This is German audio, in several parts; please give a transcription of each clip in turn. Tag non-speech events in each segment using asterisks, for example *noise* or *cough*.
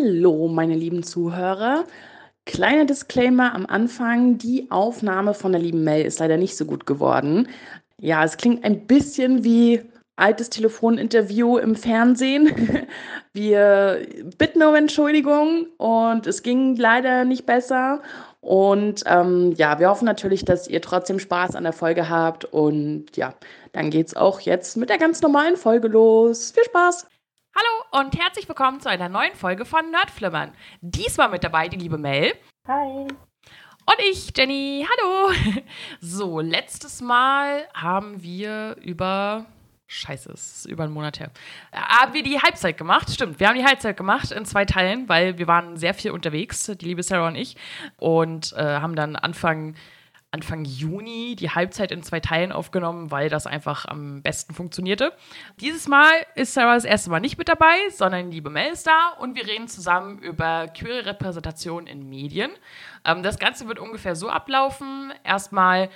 Hallo, meine lieben Zuhörer. Kleiner Disclaimer am Anfang: Die Aufnahme von der lieben Mel ist leider nicht so gut geworden. Ja, es klingt ein bisschen wie altes Telefoninterview im Fernsehen. *laughs* Wir bitten um Entschuldigung und es ging leider nicht besser. Und ähm, ja, wir hoffen natürlich, dass ihr trotzdem Spaß an der Folge habt. Und ja, dann geht's auch jetzt mit der ganz normalen Folge los. Viel Spaß! Hallo und herzlich willkommen zu einer neuen Folge von Nerdflimmern. Diesmal mit dabei die liebe Mel. Hi. Und ich, Jenny. Hallo. *laughs* So, letztes Mal haben wir über. Scheiße, es ist über einen Monat her. Haben wir die Halbzeit gemacht? Stimmt, wir haben die Halbzeit gemacht in zwei Teilen, weil wir waren sehr viel unterwegs, die liebe Sarah und ich. Und äh, haben dann Anfang Anfang Juni die Halbzeit in zwei Teilen aufgenommen, weil das einfach am besten funktionierte. Dieses Mal ist Sarah das erste Mal nicht mit dabei, sondern liebe Mel ist da und wir reden zusammen über queere Repräsentation in Medien. Ähm, das Ganze wird ungefähr so ablaufen. Erstmal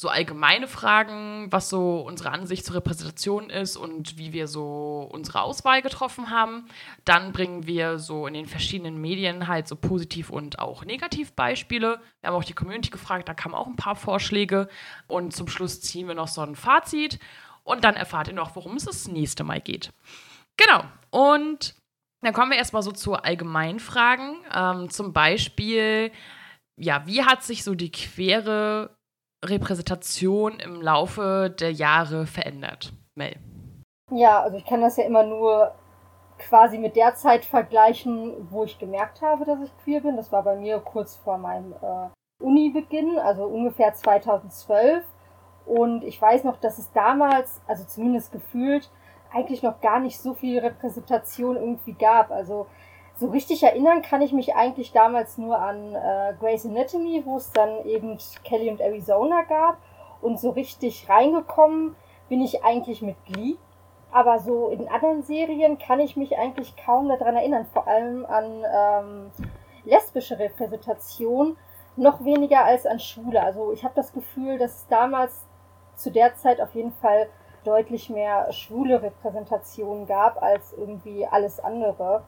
so allgemeine Fragen, was so unsere Ansicht zur Repräsentation ist und wie wir so unsere Auswahl getroffen haben. Dann bringen wir so in den verschiedenen Medien halt so positiv und auch negativ Beispiele. Wir haben auch die Community gefragt, da kamen auch ein paar Vorschläge. Und zum Schluss ziehen wir noch so ein Fazit und dann erfahrt ihr noch, worum es das nächste Mal geht. Genau. Und dann kommen wir erstmal so zu Allgemeinfragen. Ähm, zum Beispiel, ja, wie hat sich so die queere Repräsentation im Laufe der Jahre verändert? Mel. Ja, also ich kann das ja immer nur quasi mit der Zeit vergleichen, wo ich gemerkt habe, dass ich queer bin. Das war bei mir kurz vor meinem äh, Uni-Beginn, also ungefähr 2012. Und ich weiß noch, dass es damals, also zumindest gefühlt, eigentlich noch gar nicht so viel Repräsentation irgendwie gab. Also so richtig erinnern kann ich mich eigentlich damals nur an äh, Grey's Anatomy, wo es dann eben Kelly und Arizona gab. Und so richtig reingekommen bin ich eigentlich mit Glee. Aber so in anderen Serien kann ich mich eigentlich kaum daran erinnern. Vor allem an ähm, lesbische Repräsentation, noch weniger als an Schule. Also ich habe das Gefühl, dass es damals zu der Zeit auf jeden Fall deutlich mehr schwule Repräsentation gab als irgendwie alles andere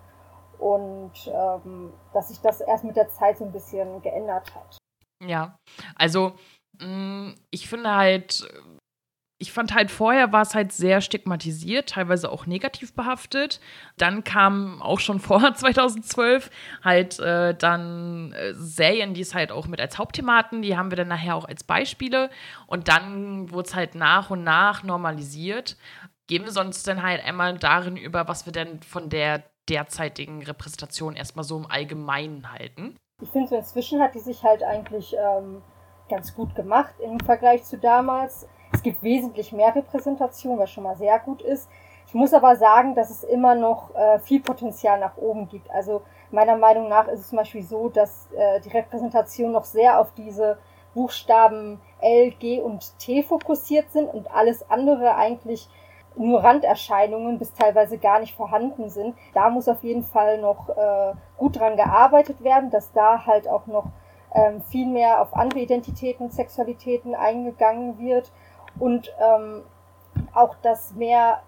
und ähm, dass sich das erst mit der Zeit so ein bisschen geändert hat. Ja, also mh, mm, ich finde halt, ich fand halt vorher war es halt sehr stigmatisiert, teilweise auch negativ behaftet. Dann kam auch schon *laughs* vor 2012 halt äh, dann äh, Serien, die es halt auch mit als Hauptthematen, die haben wir dann nachher auch als Beispiele. Und dann wurde es halt nach und nach normalisiert. Gehen wir sonst dann halt einmal darin über, was wir denn von der derzeitigen Repräsentation erstmal so im Allgemeinen halten? Ich finde, so inzwischen hat die sich halt eigentlich ähm, ganz gut gemacht im Vergleich zu damals. Es gibt wesentlich mehr Repräsentation, was schon mal sehr gut ist. Ich muss aber sagen, dass es immer noch äh, viel Potenzial nach oben gibt. Also meiner Meinung nach ist es zum Beispiel so, dass äh, die Repräsentation noch sehr auf diese Buchstaben L, G und T fokussiert sind und alles andere eigentlich nur Randerscheinungen bis teilweise gar nicht vorhanden sind. Da muss auf jeden Fall noch äh, gut dran gearbeitet werden, dass da halt auch noch ähm, viel mehr auf andere Identitäten Sexualitäten eingegangen wird und ähm, auch, dass mehr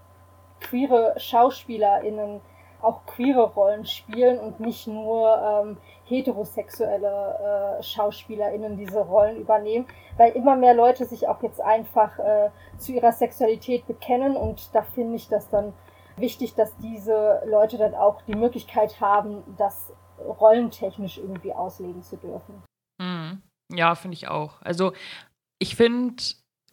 queere SchauspielerInnen auch queere Rollen spielen und nicht nur ähm, heterosexuelle äh, SchauspielerInnen diese Rollen übernehmen, weil immer mehr Leute sich auch jetzt einfach äh, zu ihrer Sexualität bekennen und da finde ich das dann wichtig, dass diese Leute dann auch die Möglichkeit haben, das rollentechnisch irgendwie auslegen zu dürfen. Mhm. Ja, finde ich auch. Also ich finde,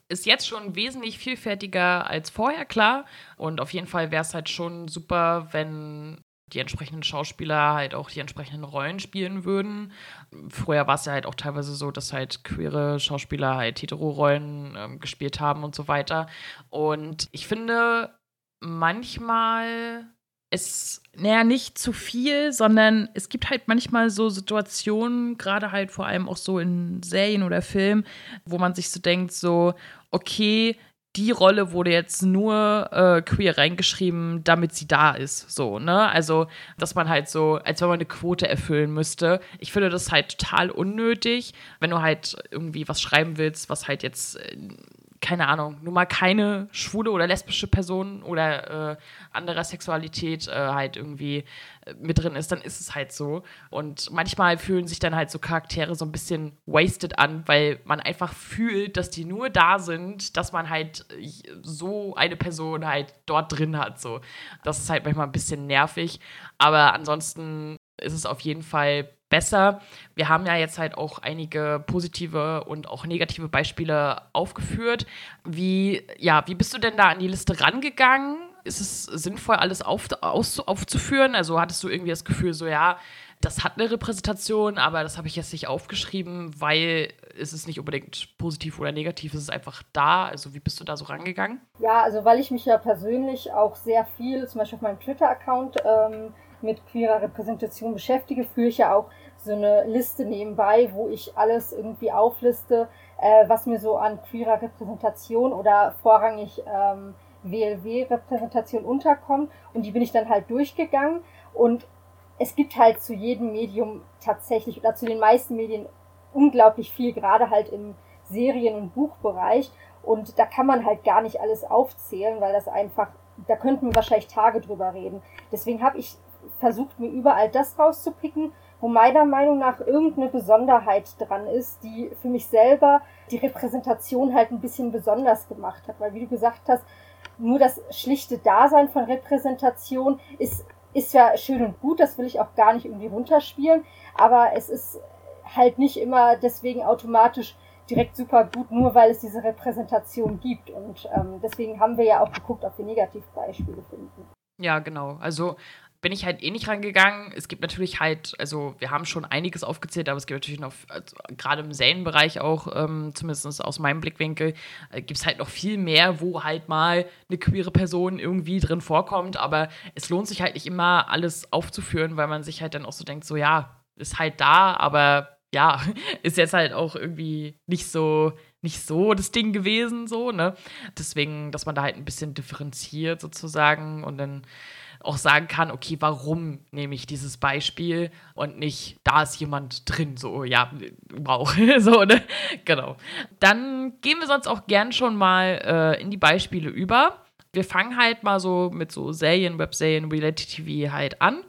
ist jetzt schon wesentlich vielfältiger als vorher, klar. Und auf jeden Fall wäre es halt schon super, wenn die entsprechenden Schauspieler halt auch die entsprechenden Rollen spielen würden. Früher war es ja halt auch teilweise so, dass halt queere Schauspieler halt Hetero-Rollen ähm, gespielt haben und so weiter. Und ich finde, manchmal ist, naja, nicht zu viel, sondern es gibt halt manchmal so Situationen, gerade halt vor allem auch so in Serien oder Filmen, wo man sich so denkt, so, okay, die Rolle wurde jetzt nur äh, queer reingeschrieben, damit sie da ist. So, ne? Also, dass man halt so, als wenn man eine Quote erfüllen müsste. Ich finde das halt total unnötig, wenn du halt irgendwie was schreiben willst, was halt jetzt äh, keine Ahnung, nun mal keine schwule oder lesbische Person oder äh, anderer Sexualität äh, halt irgendwie äh, mit drin ist, dann ist es halt so. Und manchmal fühlen sich dann halt so Charaktere so ein bisschen wasted an, weil man einfach fühlt, dass die nur da sind, dass man halt äh, so eine Person halt dort drin hat. So. Das ist halt manchmal ein bisschen nervig. Aber ansonsten ist es auf jeden Fall besser. Wir haben ja jetzt halt auch einige positive und auch negative Beispiele aufgeführt. Wie, ja, wie bist du denn da an die Liste rangegangen? Ist es sinnvoll, alles auf, aus, aufzuführen? Also hattest du irgendwie das Gefühl, so ja, das hat eine Repräsentation, aber das habe ich jetzt nicht aufgeschrieben, weil es ist nicht unbedingt positiv oder negativ, es ist einfach da. Also wie bist du da so rangegangen? Ja, also weil ich mich ja persönlich auch sehr viel, zum Beispiel auf meinem Twitter-Account, ähm, mit queerer Repräsentation beschäftige, führe ich ja auch so eine Liste nebenbei, wo ich alles irgendwie aufliste, äh, was mir so an queerer Repräsentation oder vorrangig ähm, WLW-Repräsentation unterkommt. Und die bin ich dann halt durchgegangen. Und es gibt halt zu jedem Medium tatsächlich oder zu den meisten Medien unglaublich viel, gerade halt im Serien- und Buchbereich. Und da kann man halt gar nicht alles aufzählen, weil das einfach, da könnten wir wahrscheinlich Tage drüber reden. Deswegen habe ich versucht, mir überall das rauszupicken, wo meiner Meinung nach irgendeine Besonderheit dran ist, die für mich selber die Repräsentation halt ein bisschen besonders gemacht hat. Weil wie du gesagt hast, nur das schlichte Dasein von Repräsentation ist, ist ja schön und gut, das will ich auch gar nicht irgendwie runterspielen, aber es ist halt nicht immer deswegen automatisch direkt super gut, nur weil es diese Repräsentation gibt. Und ähm, deswegen haben wir ja auch geguckt, ob wir Negativbeispiele finden. Ja, genau. Also bin ich halt eh nicht rangegangen. Es gibt natürlich halt, also wir haben schon einiges aufgezählt, aber es gibt natürlich noch, also, gerade im Serienbereich auch, ähm, zumindest aus meinem Blickwinkel, äh, gibt es halt noch viel mehr, wo halt mal eine queere Person irgendwie drin vorkommt. Aber es lohnt sich halt nicht immer, alles aufzuführen, weil man sich halt dann auch so denkt, so ja, ist halt da, aber ja, *laughs* ist jetzt halt auch irgendwie nicht so nicht so das Ding gewesen, so, ne? Deswegen, dass man da halt ein bisschen differenziert sozusagen und dann auch sagen kann, okay, warum nehme ich dieses Beispiel und nicht, da ist jemand drin, so, ja, wow, *laughs* so, ne? Genau. Dann gehen wir sonst auch gern schon mal äh, in die Beispiele über. Wir fangen halt mal so mit so Serien, Webserien, Reality TV halt an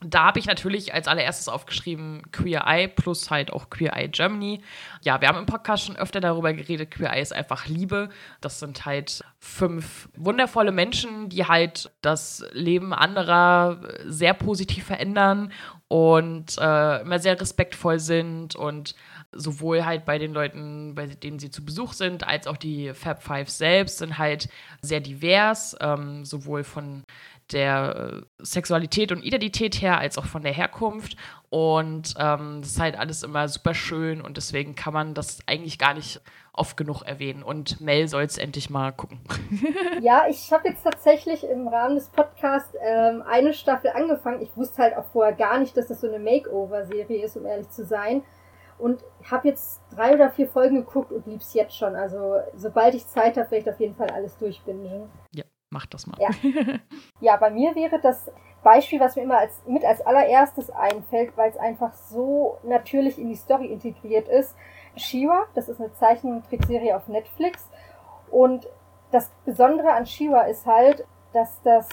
da habe ich natürlich als allererstes aufgeschrieben Queer Eye plus halt auch Queer Eye Germany. Ja, wir haben im Podcast schon öfter darüber geredet, Queer Eye ist einfach Liebe. Das sind halt fünf wundervolle Menschen, die halt das Leben anderer sehr positiv verändern und äh, immer sehr respektvoll sind und sowohl halt bei den Leuten, bei denen sie zu Besuch sind, als auch die Fab Five selbst sind halt sehr divers, ähm, sowohl von der äh, Sexualität und Identität her, als auch von der Herkunft. Und ähm, das ist halt alles immer super schön und deswegen kann man das eigentlich gar nicht oft genug erwähnen. Und Mel soll es endlich mal gucken. *laughs* ja, ich habe jetzt tatsächlich im Rahmen des Podcasts ähm, eine Staffel angefangen. Ich wusste halt auch vorher gar nicht, dass das so eine Makeover-Serie ist, um ehrlich zu sein. Und habe jetzt drei oder vier Folgen geguckt und lieb's jetzt schon. Also sobald ich Zeit habe, werde ich auf jeden Fall alles durchbingen. Ja. Mach das mal. Ja. ja, bei mir wäre das Beispiel, was mir immer als, mit als allererstes einfällt, weil es einfach so natürlich in die Story integriert ist. Shiva, das ist eine Zeichentrickserie auf Netflix. Und das Besondere an Shiva ist halt, dass das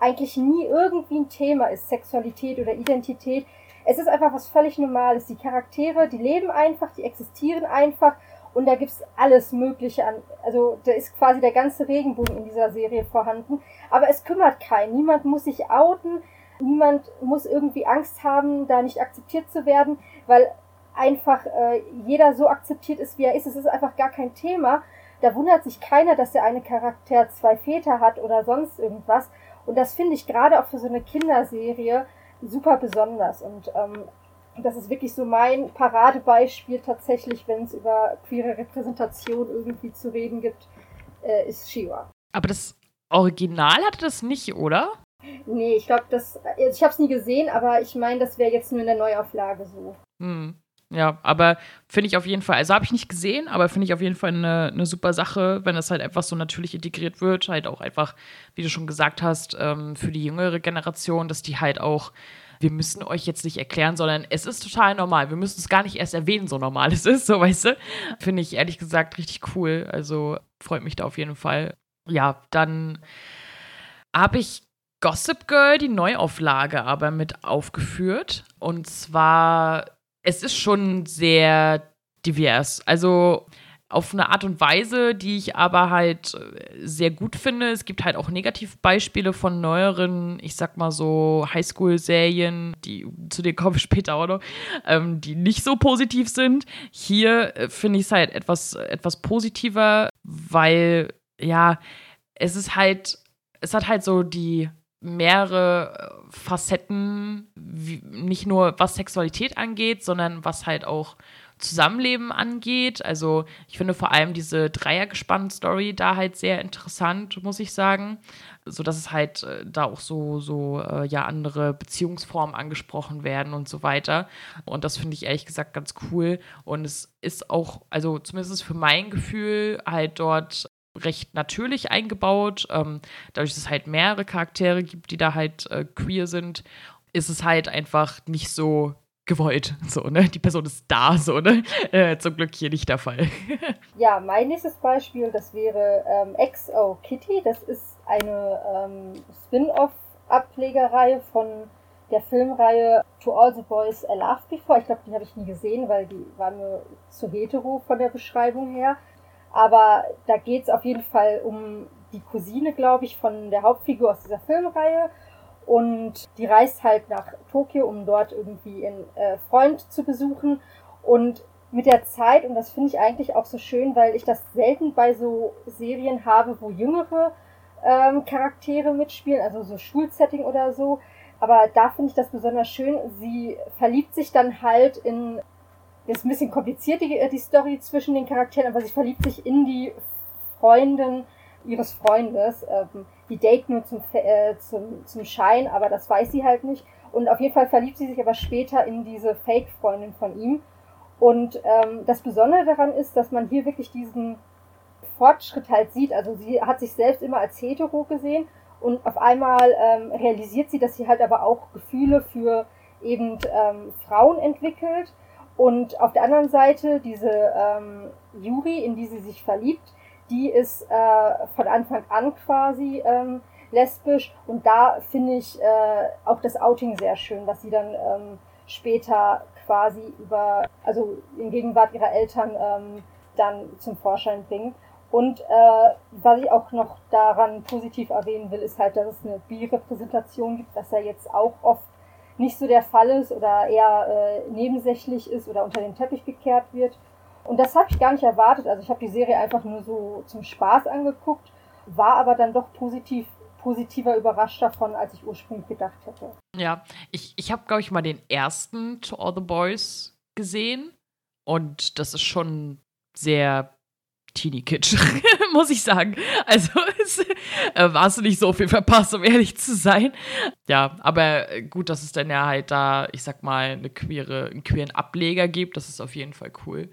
eigentlich nie irgendwie ein Thema ist, Sexualität oder Identität. Es ist einfach was völlig Normales. Die Charaktere, die leben einfach, die existieren einfach und da gibt's alles Mögliche an. Also da ist quasi der ganze Regenbogen in dieser Serie vorhanden. Aber es kümmert keinen. Niemand muss sich outen. Niemand muss irgendwie Angst haben, da nicht akzeptiert zu werden, weil einfach äh, jeder so akzeptiert ist, wie er ist. Es ist einfach gar kein Thema. Da wundert sich keiner, dass der eine Charakter zwei Väter hat oder sonst irgendwas. Und das finde ich gerade auch für so eine Kinderserie super besonders. Und ähm, das ist wirklich so mein Paradebeispiel tatsächlich, wenn es über queere Repräsentation irgendwie zu reden gibt, äh, ist Shiva. Aber das Original hatte das nicht, oder? Nee, ich glaube, das. Also ich habe es nie gesehen, aber ich meine, das wäre jetzt nur in der Neuauflage so. Hm. Ja, aber finde ich auf jeden Fall, also habe ich nicht gesehen, aber finde ich auf jeden Fall eine, eine super Sache, wenn das halt einfach so natürlich integriert wird. Halt auch einfach, wie du schon gesagt hast, ähm, für die jüngere Generation, dass die halt auch wir müssen euch jetzt nicht erklären, sondern es ist total normal. Wir müssen es gar nicht erst erwähnen, so normal es ist, so weißt du. Finde ich ehrlich gesagt richtig cool. Also freut mich da auf jeden Fall. Ja, dann habe ich Gossip Girl, die Neuauflage, aber mit aufgeführt. Und zwar, es ist schon sehr divers. Also auf eine Art und Weise, die ich aber halt äh, sehr gut finde. Es gibt halt auch Negativbeispiele von neueren, ich sag mal so Highschool-Serien, die zu denen komme ich *laughs* später auch noch, ähm, die nicht so positiv sind. Hier äh, finde ich es halt etwas, etwas positiver, weil ja, es ist halt, es hat halt so die mehrere äh, Facetten, wie, nicht nur was Sexualität angeht, sondern was halt auch Zusammenleben angeht. Also ich finde vor allem diese Dreiergespann-Story da halt sehr interessant, muss ich sagen. So dass es halt äh, da auch so, so äh, ja, andere Beziehungsformen angesprochen werden und so weiter. Und das finde ich ehrlich gesagt ganz cool. Und es ist auch, also zumindest für mein Gefühl, halt dort recht natürlich eingebaut. Ähm, dadurch, dass es halt mehrere Charaktere gibt, die da halt äh, queer sind, ist es halt einfach nicht so gewollt. So, ne? Die Person ist da, so, ne? Äh, zum Glück hier nicht der Fall. *laughs* ja, mein nächstes Beispiel, das wäre ähm, XO Kitty. Das ist eine ähm, Spin-off-Ablegerreihe von der Filmreihe To All the Boys I Loved Before. Ich glaube, die habe ich nie gesehen, weil die war mir zu hetero von der Beschreibung her. Aber da geht es auf jeden Fall um die Cousine, glaube ich, von der Hauptfigur aus dieser Filmreihe. Und die reist halt nach Tokio, um dort irgendwie einen äh, Freund zu besuchen. Und mit der Zeit, und das finde ich eigentlich auch so schön, weil ich das selten bei so Serien habe, wo jüngere ähm, Charaktere mitspielen, also so Schulsetting oder so. Aber da finde ich das besonders schön. Sie verliebt sich dann halt in, ist ein bisschen kompliziert die, die Story zwischen den Charakteren, aber sie verliebt sich in die Freundin ihres Freundes. Ähm, die date nur zum, äh, zum, zum Schein, aber das weiß sie halt nicht. Und auf jeden Fall verliebt sie sich aber später in diese Fake-Freundin von ihm. Und ähm, das Besondere daran ist, dass man hier wirklich diesen Fortschritt halt sieht. Also sie hat sich selbst immer als hetero gesehen und auf einmal ähm, realisiert sie, dass sie halt aber auch Gefühle für eben ähm, Frauen entwickelt. Und auf der anderen Seite diese ähm, Yuri, in die sie sich verliebt, die ist äh, von Anfang an quasi ähm, lesbisch und da finde ich äh, auch das Outing sehr schön, was sie dann ähm, später quasi über, also in Gegenwart ihrer Eltern ähm, dann zum Vorschein bringt. Und äh, was ich auch noch daran positiv erwähnen will, ist halt, dass es eine Bi-Repräsentation gibt, was ja jetzt auch oft nicht so der Fall ist oder eher äh, nebensächlich ist oder unter den Teppich gekehrt wird. Und das habe ich gar nicht erwartet. Also ich habe die Serie einfach nur so zum Spaß angeguckt, war aber dann doch positiv positiver überrascht davon, als ich ursprünglich gedacht hätte. Ja, ich, ich habe, glaube ich, mal den ersten To All the Boys gesehen. Und das ist schon sehr Teenie-Kitsch, *laughs* muss ich sagen. Also *laughs* es, äh, warst du nicht so viel verpasst, um ehrlich zu sein. Ja, aber gut, dass es dann ja halt da, ich sag mal, eine queere, einen queeren Ableger gibt. Das ist auf jeden Fall cool.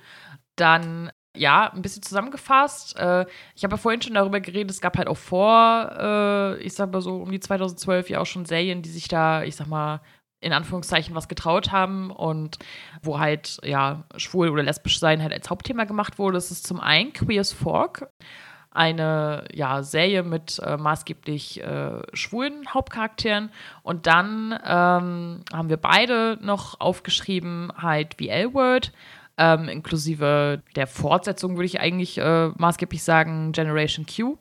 Dann ja, ein bisschen zusammengefasst. Äh, ich habe ja vorhin schon darüber geredet, es gab halt auch vor, äh, ich sag mal so um die 2012 ja auch schon Serien, die sich da, ich sag mal, in Anführungszeichen was getraut haben und wo halt, ja, schwul oder lesbisch sein halt als Hauptthema gemacht wurde. Das ist zum einen Queer's Fork, eine ja, Serie mit äh, maßgeblich äh, schwulen Hauptcharakteren. Und dann ähm, haben wir beide noch aufgeschrieben, halt wie L-Word, ähm, inklusive der Fortsetzung, würde ich eigentlich äh, maßgeblich sagen, Generation Q.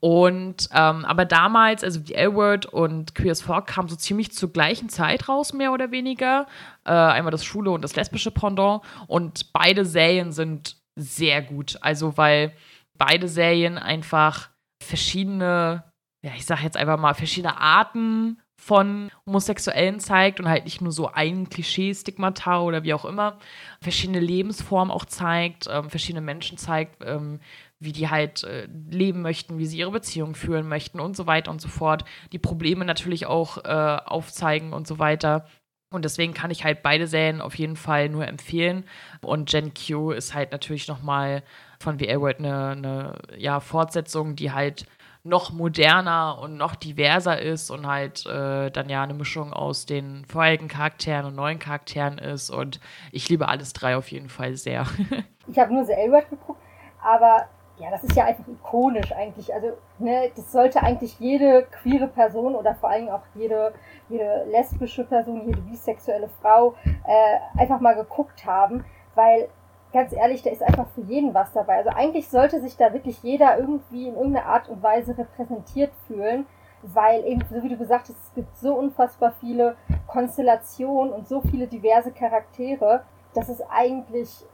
Und ähm, aber damals, also die L-Word und Queers Fork kamen so ziemlich zur gleichen Zeit raus, mehr oder weniger. Äh, einmal das Schule und das lesbische Pendant. Und beide Serien sind sehr gut. Also, weil beide Serien einfach verschiedene, ja, ich sag jetzt einfach mal, verschiedene Arten von Homosexuellen zeigt und halt nicht nur so ein Klischee-Stigmata oder wie auch immer, verschiedene Lebensformen auch zeigt, ähm, verschiedene Menschen zeigt, ähm, wie die halt äh, leben möchten, wie sie ihre Beziehung führen möchten und so weiter und so fort. Die Probleme natürlich auch äh, aufzeigen und so weiter. Und deswegen kann ich halt beide Serien auf jeden Fall nur empfehlen. Und Gen Q ist halt natürlich nochmal von VL World eine, eine ja, Fortsetzung, die halt noch moderner und noch diverser ist und halt äh, dann ja eine Mischung aus den vorherigen Charakteren und neuen Charakteren ist. Und ich liebe alles drei auf jeden Fall sehr. *laughs* ich habe nur The L-Word geguckt, aber ja, das ist ja einfach ikonisch eigentlich. Also, ne, das sollte eigentlich jede queere Person oder vor allem auch jede, jede lesbische Person, jede bisexuelle Frau äh, einfach mal geguckt haben, weil ganz ehrlich, da ist einfach für jeden was dabei. Also eigentlich sollte sich da wirklich jeder irgendwie in irgendeiner Art und Weise repräsentiert fühlen, weil eben, so wie du gesagt hast, es gibt so unfassbar viele Konstellationen und so viele diverse Charaktere, dass es eigentlich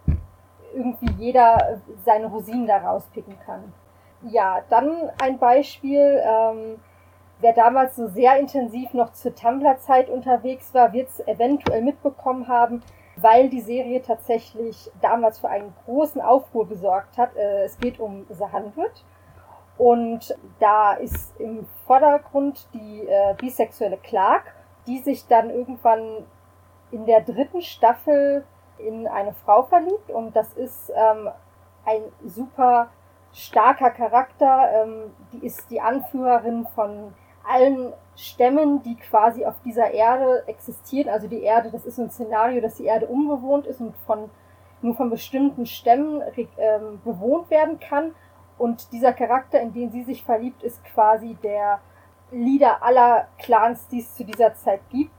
irgendwie jeder seine Rosinen da rauspicken kann. Ja, dann ein Beispiel. Ähm, wer damals so sehr intensiv noch zur Tumblr-Zeit unterwegs war, wird es eventuell mitbekommen haben, weil die Serie tatsächlich damals für einen großen Aufruhr gesorgt hat. Äh, es geht um The Hundred. Und da ist im Vordergrund die äh, bisexuelle Clark, die sich dann irgendwann in der dritten Staffel in eine Frau verliebt. Und das ist ähm, ein super starker Charakter. Ähm, die ist die Anführerin von allen Stämmen, die quasi auf dieser Erde existieren. Also die Erde, das ist so ein Szenario, dass die Erde unbewohnt ist und von nur von bestimmten Stämmen ähm, bewohnt werden kann. Und dieser Charakter, in den sie sich verliebt, ist quasi der Leader aller Clans, die es zu dieser Zeit gibt.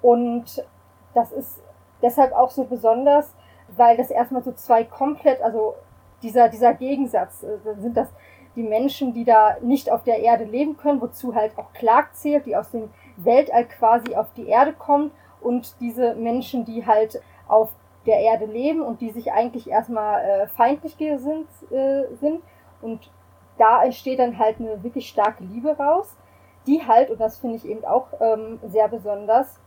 Und das ist deshalb auch so besonders, weil das erstmal so zwei komplett, also dieser, dieser Gegensatz, äh, sind das die Menschen, die da nicht auf der Erde leben können, wozu halt auch Clark zählt, die aus dem Weltall quasi auf die Erde kommt und diese Menschen, die halt auf der Erde leben und die sich eigentlich erstmal äh, feindlich gesinnt äh, sind. Und da entsteht dann halt eine wirklich starke Liebe raus, die halt, und das finde ich eben auch ähm, sehr besonders,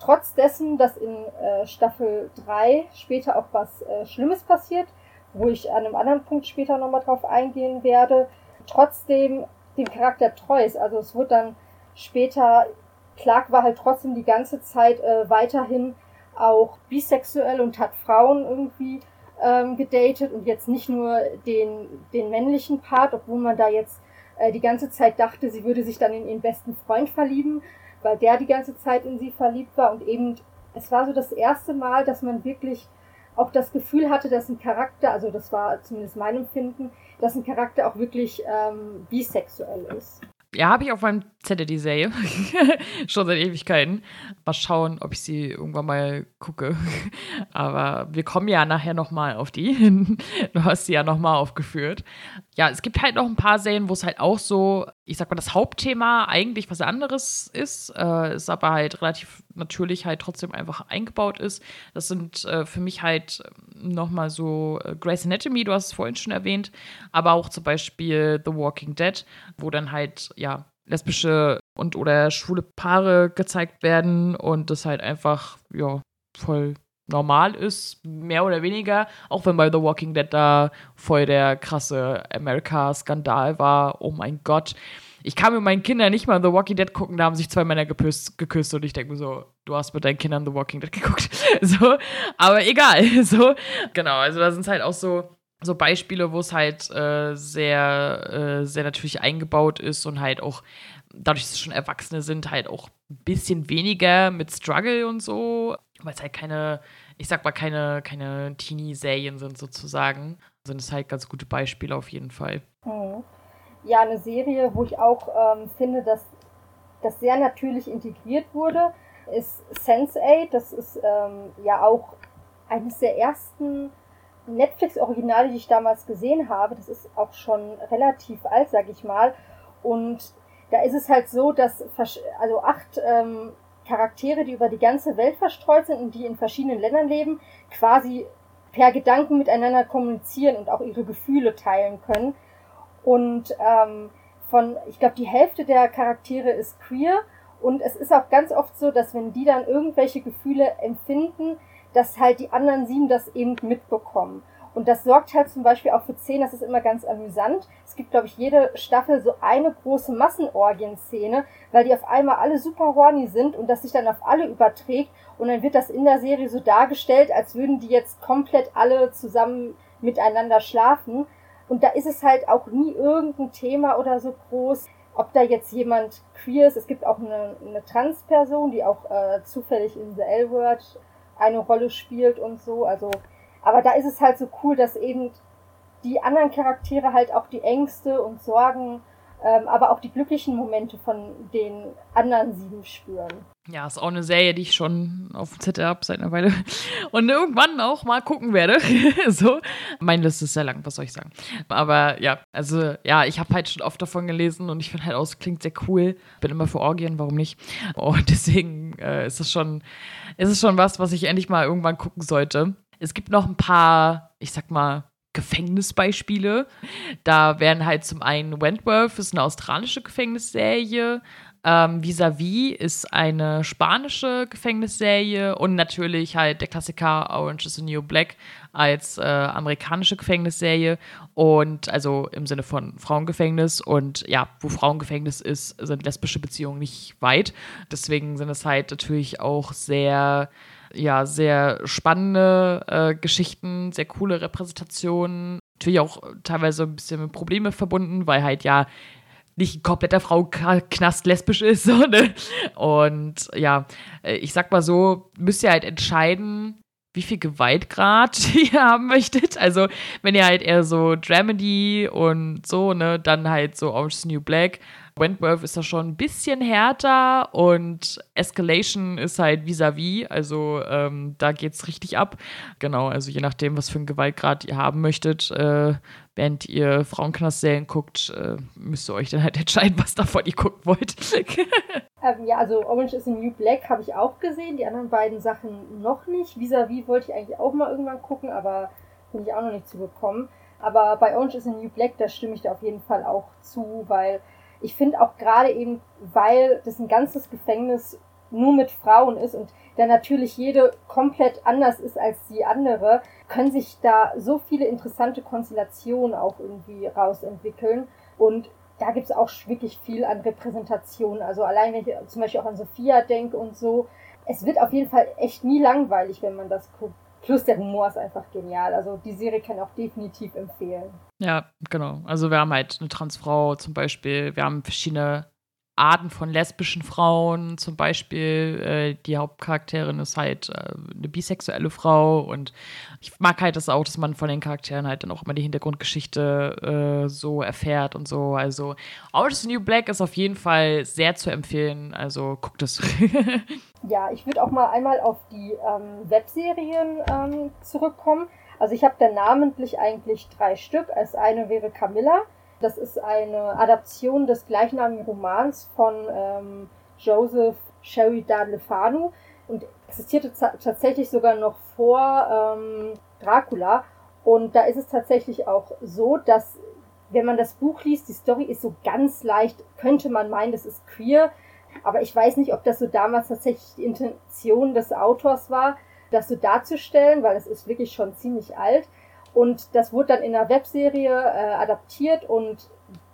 trotz dessen, dass in äh, Staffel 3 später auch was äh, Schlimmes passiert, wo ich an einem anderen Punkt später nochmal drauf eingehen werde, trotzdem dem Charakter treu ist. Also es wird dann später, Clark war halt trotzdem die ganze Zeit äh, weiterhin auch bisexuell und hat Frauen irgendwie ähm, gedatet und jetzt nicht nur den, den männlichen Part, obwohl man da jetzt äh, die ganze Zeit dachte, sie würde sich dann in ihren besten Freund verlieben, weil der die ganze Zeit in sie verliebt war und eben es war so das erste Mal, dass man wirklich auch das Gefühl hatte, dass ein Charakter, also das war zumindest mein Empfinden, dass ein Charakter auch wirklich ähm, bisexuell ist. Ja, habe ich auf meinem Zettel die Serie. *laughs* Schon seit Ewigkeiten. Mal schauen, ob ich sie irgendwann mal gucke. *laughs* Aber wir kommen ja nachher nochmal auf die. *laughs* du hast sie ja nochmal aufgeführt. Ja, es gibt halt noch ein paar Serien, wo es halt auch so, ich sag mal, das Hauptthema eigentlich was anderes ist. Äh, ist aber halt relativ natürlich halt trotzdem einfach eingebaut ist. Das sind äh, für mich halt nochmal so äh, Grey's Anatomy, du hast es vorhin schon erwähnt. Aber auch zum Beispiel The Walking Dead, wo dann halt, ja, lesbische und oder schwule Paare gezeigt werden und das halt einfach, ja, voll normal ist, mehr oder weniger, auch wenn bei The Walking Dead da voll der krasse America-Skandal war. Oh mein Gott. Ich kann mit meinen Kindern nicht mal The Walking Dead gucken, da haben sich zwei Männer geküsst, geküsst und ich denke mir so, du hast mit deinen Kindern The Walking Dead *laughs* geguckt. so, aber egal. *laughs* So, genau, also da sind halt auch so so Beispiele, wo es halt äh, sehr, äh, sehr natürlich eingebaut ist und halt auch, dadurch, dass es schon Erwachsene sind, halt auch ein bisschen weniger mit Struggle und so, weil es halt keine, ich sag mal, keine, keine Teenie-Serien sind sozusagen. Sind es halt ganz gute Beispiele auf jeden Fall. Mhm. Ja, eine Serie, wo ich auch ähm, finde, dass das sehr natürlich integriert wurde, ist Sense8. Das ist ähm, ja auch eines der ersten Netflix-Originale, die ich damals gesehen habe, das ist auch schon relativ alt, sag ich mal. Und da ist es halt so, dass also acht ähm, Charaktere, die über die ganze Welt verstreut sind und die in verschiedenen Ländern leben, quasi per Gedanken miteinander kommunizieren und auch ihre Gefühle teilen können. Und ähm, von, ich glaube, die Hälfte der Charaktere ist queer. Und es ist auch ganz oft so, dass wenn die dann irgendwelche Gefühle empfinden, dass halt die anderen sieben das eben mitbekommen. Und das sorgt halt zum Beispiel auch für Szenen, das ist immer ganz amüsant. Es gibt, glaube ich, jede Staffel so eine große Massenorgien-Szene, weil die auf einmal alle super horny sind und das sich dann auf alle überträgt. Und dann wird das in der Serie so dargestellt, als würden die jetzt komplett alle zusammen miteinander schlafen. Und da ist es halt auch nie irgendein Thema oder so groß, ob da jetzt jemand queer ist. Es gibt auch eine, eine Transperson, die auch äh, zufällig in The L-Word eine Rolle spielt und so. Also, aber da ist es halt so cool, dass eben die anderen Charaktere halt auch die Ängste und Sorgen ähm, aber auch die glücklichen Momente von den anderen sieben spüren. Ja, ist auch eine Serie, die ich schon auf dem Zettel habe seit einer Weile *laughs* und irgendwann auch mal gucken werde. *laughs* so, meine Liste ist sehr lang, was soll ich sagen? Aber ja, also ja, ich habe halt schon oft davon gelesen und ich finde halt auch, es klingt sehr cool. Bin immer für Orgien, warum nicht? Und *laughs* deswegen äh, ist es schon, ist es schon was, was ich endlich mal irgendwann gucken sollte. Es gibt noch ein paar, ich sag mal, Gefängnisbeispiele. Da wären halt zum einen Wentworth, ist eine australische Gefängnisserie. Ähm, Vis-a-vis ist eine spanische Gefängnisserie und natürlich halt der Klassiker Orange is the New Black als äh, amerikanische Gefängnisserie und also im Sinne von Frauengefängnis und ja, wo Frauengefängnis ist, sind lesbische Beziehungen nicht weit. Deswegen sind es halt natürlich auch sehr ja, sehr spannende äh, Geschichten, sehr coole Repräsentationen. Natürlich auch teilweise ein bisschen mit Probleme verbunden, weil halt ja nicht ein kompletter Frauenknast lesbisch ist. *laughs* So, ne? Und ja, äh, ich sag mal so, müsst ihr halt entscheiden, wie viel Gewaltgrad *laughs* ihr haben möchtet. Also, wenn ihr halt eher so Dramedy und so, ne, dann halt so Orange New Black Wentworth ist da schon ein bisschen härter und Escalation ist halt vis-à-vis, -vis, also ähm, da geht's richtig ab. Genau, also je nachdem, was für einen Gewaltgrad ihr haben möchtet, äh, während ihr Frauenknastserien guckt, äh, müsst ihr euch dann halt *laughs* entscheiden, was davon ihr gucken wollt. *laughs* ähm, ja, also Orange is the New Black habe ich auch gesehen, die anderen beiden Sachen noch nicht. Vis-à-vis -vis wollte ich eigentlich auch mal irgendwann gucken, aber bin ich auch noch nicht zugekommen. Aber bei Orange is the New Black, da stimme ich da auf jeden Fall auch zu, weil ich finde auch gerade eben, weil das ein ganzes Gefängnis nur mit Frauen ist und da natürlich jede komplett anders ist als die andere, können sich da so viele interessante Konstellationen auch irgendwie rausentwickeln. Und da gibt es auch wirklich viel an Repräsentation. Also allein wenn ich zum Beispiel auch an Sophia denke und so, es wird auf jeden Fall echt nie langweilig, wenn man das guckt. Plus der Humor ist einfach genial. Also die Serie kann ich auch definitiv empfehlen. Ja, genau. Also wir haben halt eine Transfrau zum Beispiel. Wir haben verschiedene Arten von lesbischen Frauen. Zum Beispiel äh, die Hauptcharakterin ist halt äh, eine bisexuelle Frau und ich mag halt das auch, dass man von den Charakteren halt dann auch immer die Hintergrundgeschichte äh, so erfährt und so. Also Orange New Black ist auf jeden Fall sehr zu empfehlen. Also guckt es. *laughs* ja, ich würde auch mal einmal auf die ähm, Webserien ähm, zurückkommen. Also ich habe da namentlich eigentlich drei Stück. Als eine wäre Camilla. Das ist eine Adaption des gleichnamigen Romans von ähm, Joseph Sheridan Le Fanu und existierte tatsächlich sogar noch vor ähm, Dracula. Und da ist es tatsächlich auch so, dass wenn man das Buch liest, die Story ist so ganz leicht, könnte man meinen, das ist queer. Aber ich weiß nicht, ob das so damals tatsächlich die Intention des Autors war, das so darzustellen, weil es ist wirklich schon ziemlich alt. Und das wurde dann in einer Webserie äh, adaptiert und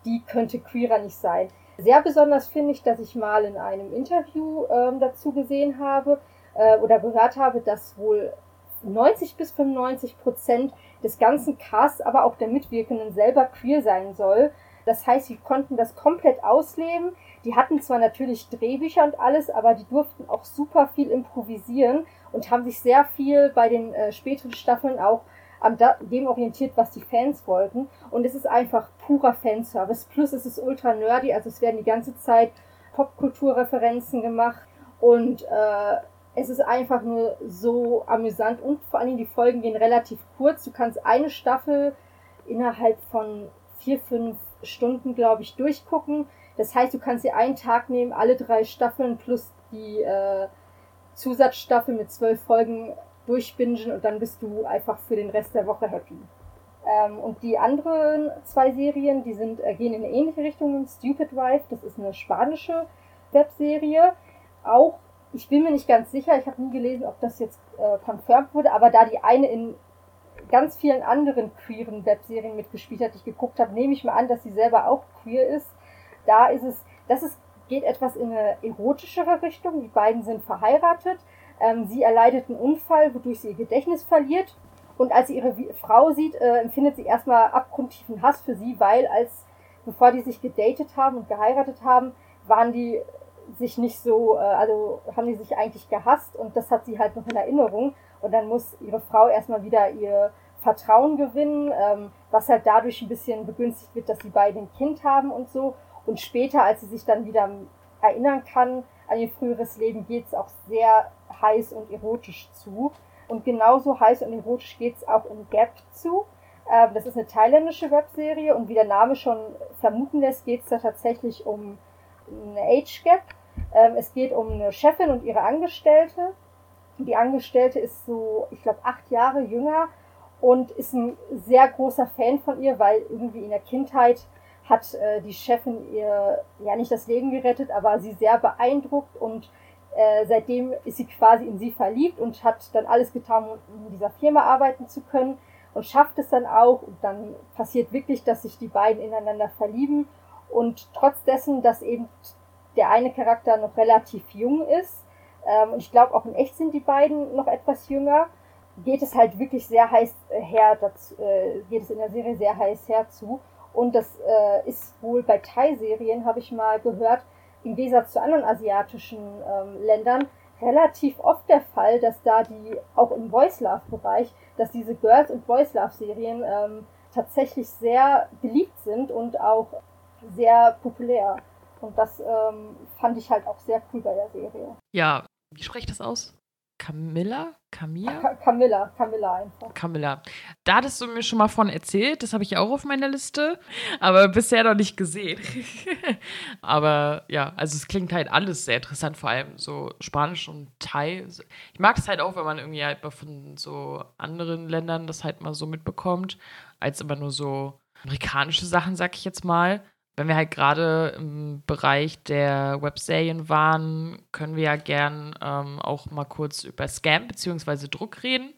die könnte queerer nicht sein. Sehr besonders finde ich, dass ich mal in einem Interview ähm, dazu gesehen habe äh, oder gehört habe, dass wohl 90 bis 95 Prozent des ganzen Casts, aber auch der Mitwirkenden selber queer sein soll. Das heißt, sie konnten das komplett ausleben. Die hatten zwar natürlich Drehbücher und alles, aber die durften auch super viel improvisieren und haben sich sehr viel bei den äh, späteren Staffeln auch an dem orientiert, was die Fans wollten. Und es ist einfach purer Fanservice. Plus es ist ultra nerdy, also es werden die ganze Zeit Popkulturreferenzen gemacht und äh, es ist einfach nur so amüsant und vor Dingen die Folgen gehen relativ kurz. Du kannst eine Staffel innerhalb von vier, fünf Stunden, glaube ich, durchgucken. Das heißt, du kannst dir einen Tag nehmen, alle drei Staffeln plus die äh, Zusatzstaffel mit zwölf Folgen durchbingen und dann bist du einfach für den Rest der Woche happy. Ähm, und die anderen zwei Serien, die sind, äh, gehen in eine ähnliche Richtung. Stupid Wife, das ist eine spanische Webserie. Auch, ich bin mir nicht ganz sicher, ich habe nie gelesen, ob das jetzt äh, confirmed wurde, aber da die eine in ganz vielen anderen queeren Webserien mitgespielt hat, die ich geguckt habe, nehme ich mal an, dass sie selber auch queer ist. Da ist es, das ist, geht etwas in eine erotischere Richtung. Die beiden sind verheiratet ähm, sie erleidet einen Unfall, wodurch sie ihr Gedächtnis verliert Und als sie ihre Frau sieht, äh, empfindet sie erstmal abgrundtiefen Hass für sie, weil als bevor die sich gedatet haben und geheiratet haben, waren die sich nicht so, äh, also haben die sich eigentlich gehasst und das hat sie halt noch in Erinnerung. Und dann muss ihre Frau erstmal wieder ihr Vertrauen gewinnen, ähm, was halt dadurch ein bisschen begünstigt wird, dass die beiden ein Kind haben und so. Und später, als sie sich dann wieder erinnern kann an ihr früheres Leben, geht es auch sehr heiß und erotisch zu. Und genauso heiß und erotisch geht es auch in Gap zu. Ähm, das ist eine thailändische Webserie und wie der Name schon vermuten lässt, geht es da tatsächlich um eine Age Gap. Ähm, es geht um eine Chefin und ihre Angestellte. Die Angestellte ist so, ich glaube, acht Jahre jünger und ist ein sehr großer Fan von ihr, weil irgendwie in der Kindheit hat äh, die Chefin ihr ja nicht das Leben gerettet, aber sie sehr beeindruckt und äh, seitdem ist sie quasi in sie verliebt und hat dann alles getan, um in dieser Firma arbeiten zu können und schafft es dann auch. Und dann passiert wirklich, dass sich die beiden ineinander verlieben. Und trotz dessen, dass eben der eine Charakter noch relativ jung ist ähm, und ich glaube auch in echt sind die beiden noch etwas jünger, geht es halt wirklich sehr heiß her, dazu, äh, geht es in der Serie sehr heiß herzu. Und das äh, ist wohl bei Thai-Serien, habe ich mal gehört, im Gegensatz zu anderen asiatischen ähm, Ländern relativ oft der Fall, dass da die, auch im Voice Love-Bereich, dass diese Girls- und Voice Love-Serien ähm, tatsächlich sehr beliebt sind und auch sehr populär. Und das ähm, fand ich halt auch sehr cool bei der Serie. Ja, wie spreche ich das aus? Camilla? Camilla? Ka Camilla, Camilla einfach. Camilla. Da hattest du mir schon mal von erzählt, das habe ich auch auf meiner Liste, aber bisher noch nicht gesehen. *laughs* aber ja, also es klingt halt alles sehr interessant, vor allem so Spanisch und Thai. Ich mag es halt auch, wenn man irgendwie halt von so anderen Ländern das halt mal so mitbekommt, als immer nur so amerikanische Sachen, sag ich jetzt mal wenn wir halt gerade im Bereich der Webserien waren, können wir ja gern ähm, auch mal kurz über Scam bzw. Druck reden.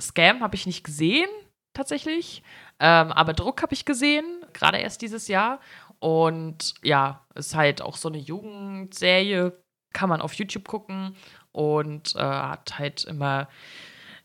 Scam habe ich nicht gesehen, tatsächlich, ähm, aber Druck habe ich gesehen, gerade erst dieses Jahr. Und ja, ist halt auch so eine Jugendserie, kann man auf YouTube gucken und äh, hat halt immer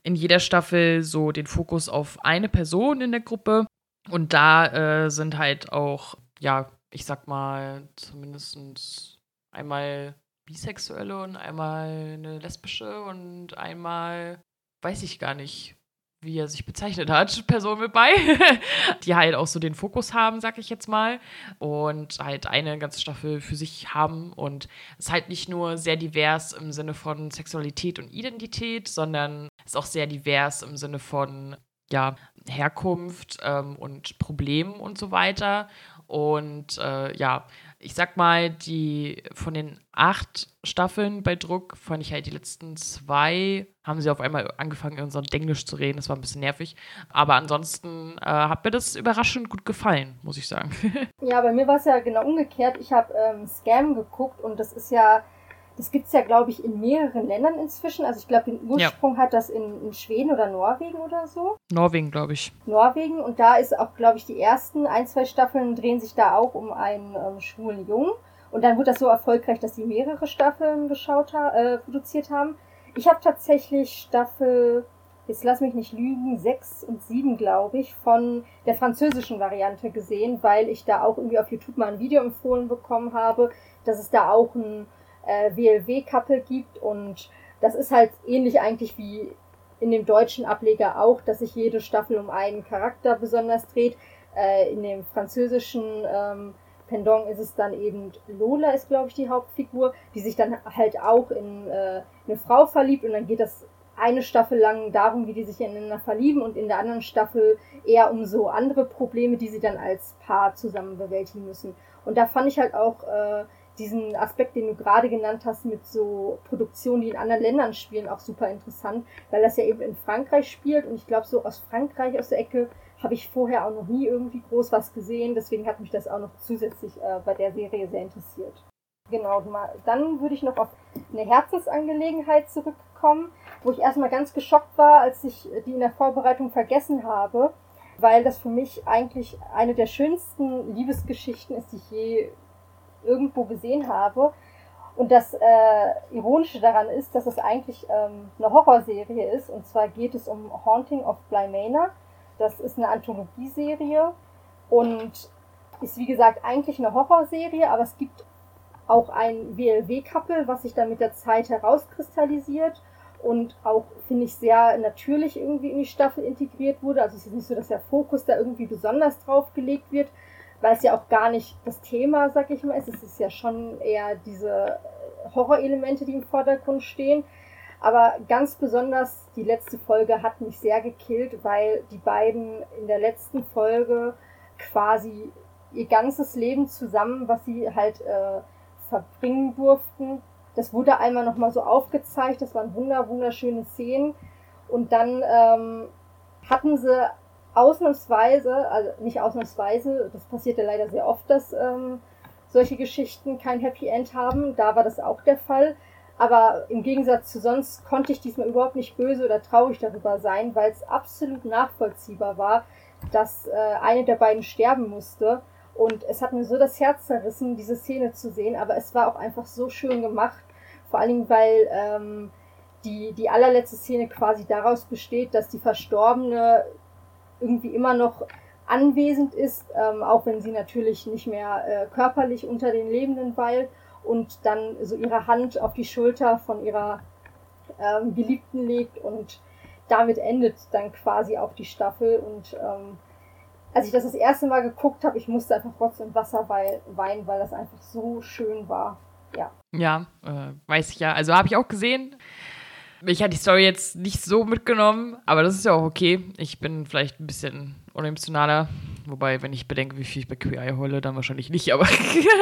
in jeder Staffel so den Fokus auf eine Person in der Gruppe. Und da äh, sind halt auch ja, ich sag mal, zumindest einmal bisexuelle und einmal eine lesbische und einmal, weiß ich gar nicht, wie er sich bezeichnet hat, *laughs* Person mit bei, *laughs* die halt auch so den Fokus haben, sag ich jetzt mal, und halt eine ganze Staffel für sich haben und es ist halt nicht nur sehr divers im Sinne von Sexualität und Identität, sondern ist auch sehr divers im Sinne von ja, Herkunft ähm, und Problemen und so weiter. Und äh, ja, ich sag mal, die von den acht Staffeln bei Druck fand ich halt die letzten zwei, haben sie auf einmal angefangen, in unserem Englisch zu reden. Das war ein bisschen nervig. Aber ansonsten äh, hat mir das überraschend gut gefallen, muss ich sagen. *laughs* ja, bei mir war es ja genau umgekehrt. Ich habe ähm, Scam geguckt und das ist ja das gibt es ja, glaube ich, in mehreren Ländern inzwischen. Also ich glaube, den Ursprung ja. hat das in, in, Schweden oder Norwegen oder so. Norwegen, glaube ich. Norwegen. Und da ist auch, glaube ich, die ersten ein, zwei Staffeln drehen sich da auch um einen ähm, schwulen Jungen. Und dann wurde das so erfolgreich, dass sie mehrere Staffeln geschaut ha äh, produziert haben. Ich habe tatsächlich Staffel, jetzt lass mich nicht lügen, sechs und sieben, glaube ich, von der französischen Variante gesehen, weil ich da auch irgendwie auf YouTube mal ein Video empfohlen bekommen habe, dass es da auch ein äh, WLW-Couple gibt und das ist halt ähnlich eigentlich wie in dem deutschen Ableger auch, dass sich jede Staffel um einen Charakter besonders dreht. Äh, in dem französischen ähm, Pendant ist es dann eben Lola ist, glaube ich, die Hauptfigur, die sich dann halt auch in äh, eine Frau verliebt und dann geht das eine Staffel lang darum, wie die sich ineinander verlieben und in der anderen Staffel eher um so andere Probleme, die sie dann als Paar zusammen bewältigen müssen. Und da fand ich halt auch äh, diesen Aspekt, den du gerade genannt hast, mit so Produktionen, die in anderen Ländern spielen, auch super interessant, weil das ja eben in Frankreich spielt und ich glaube, so aus Frankreich, aus der Ecke, habe ich vorher auch noch nie irgendwie groß was gesehen, deswegen hat mich das auch noch zusätzlich äh, bei der Serie sehr interessiert. Genau, dann würde ich noch auf eine Herzensangelegenheit zurückkommen, wo ich erstmal ganz geschockt war, als ich die in der Vorbereitung vergessen habe, weil das für mich eigentlich eine der schönsten Liebesgeschichten ist, die ich je irgendwo gesehen habe. Und das äh, Ironische daran ist, dass es eigentlich ähm, eine Horrorserie ist. Und zwar geht es um Haunting of Bly Manor. Das ist eine Anthologieserie und ist wie gesagt eigentlich eine Horrorserie, aber es gibt auch ein WLW-Couple, was sich dann mit der Zeit herauskristallisiert und auch, finde ich, sehr natürlich irgendwie in die Staffel integriert wurde. Also es ist nicht so, dass der Fokus da irgendwie besonders drauf gelegt wird, weil es ja auch gar nicht das Thema, sag ich mal, ist. Es ist ja schon eher diese Horrorelemente, die im Vordergrund stehen. Aber ganz besonders die letzte Folge hat mich sehr gekillt, weil die beiden in der letzten Folge quasi ihr ganzes Leben zusammen, was sie halt äh, verbringen durften, das wurde einmal nochmal so aufgezeigt. Das waren wunder, wunderschöne Szenen. Und dann ähm, hatten sie ausnahmsweise, also nicht ausnahmsweise, das passiert ja leider sehr oft, dass ähm, solche Geschichten kein Happy End haben. Da war das auch der Fall. Aber im Gegensatz zu sonst konnte ich diesmal überhaupt nicht böse oder traurig darüber sein, weil es absolut nachvollziehbar war, dass äh, eine der beiden sterben musste. Und es hat mir so das Herz zerrissen, diese Szene zu sehen, aber es war auch einfach so schön gemacht. Vor allen Dingen, weil ähm, die, die allerletzte Szene quasi daraus besteht, dass die Verstorbene irgendwie immer noch anwesend ist, ähm, auch wenn sie natürlich nicht mehr äh, körperlich unter den Lebenden weilt und dann so ihre Hand auf die Schulter von ihrer ähm, Geliebten legt und damit endet dann quasi auch die Staffel und ähm, als ich das das erste Mal geguckt habe, ich musste einfach trotzdem Wasser weinen, weil das einfach so schön war. Ja. Ja, äh, weiß ich ja. Also habe ich auch gesehen. Mich hat die Story jetzt nicht so mitgenommen, aber das ist ja auch okay. Ich bin vielleicht ein bisschen unemotionaler. Wobei, wenn ich bedenke, wie viel ich bei QI heule, dann wahrscheinlich nicht. Aber,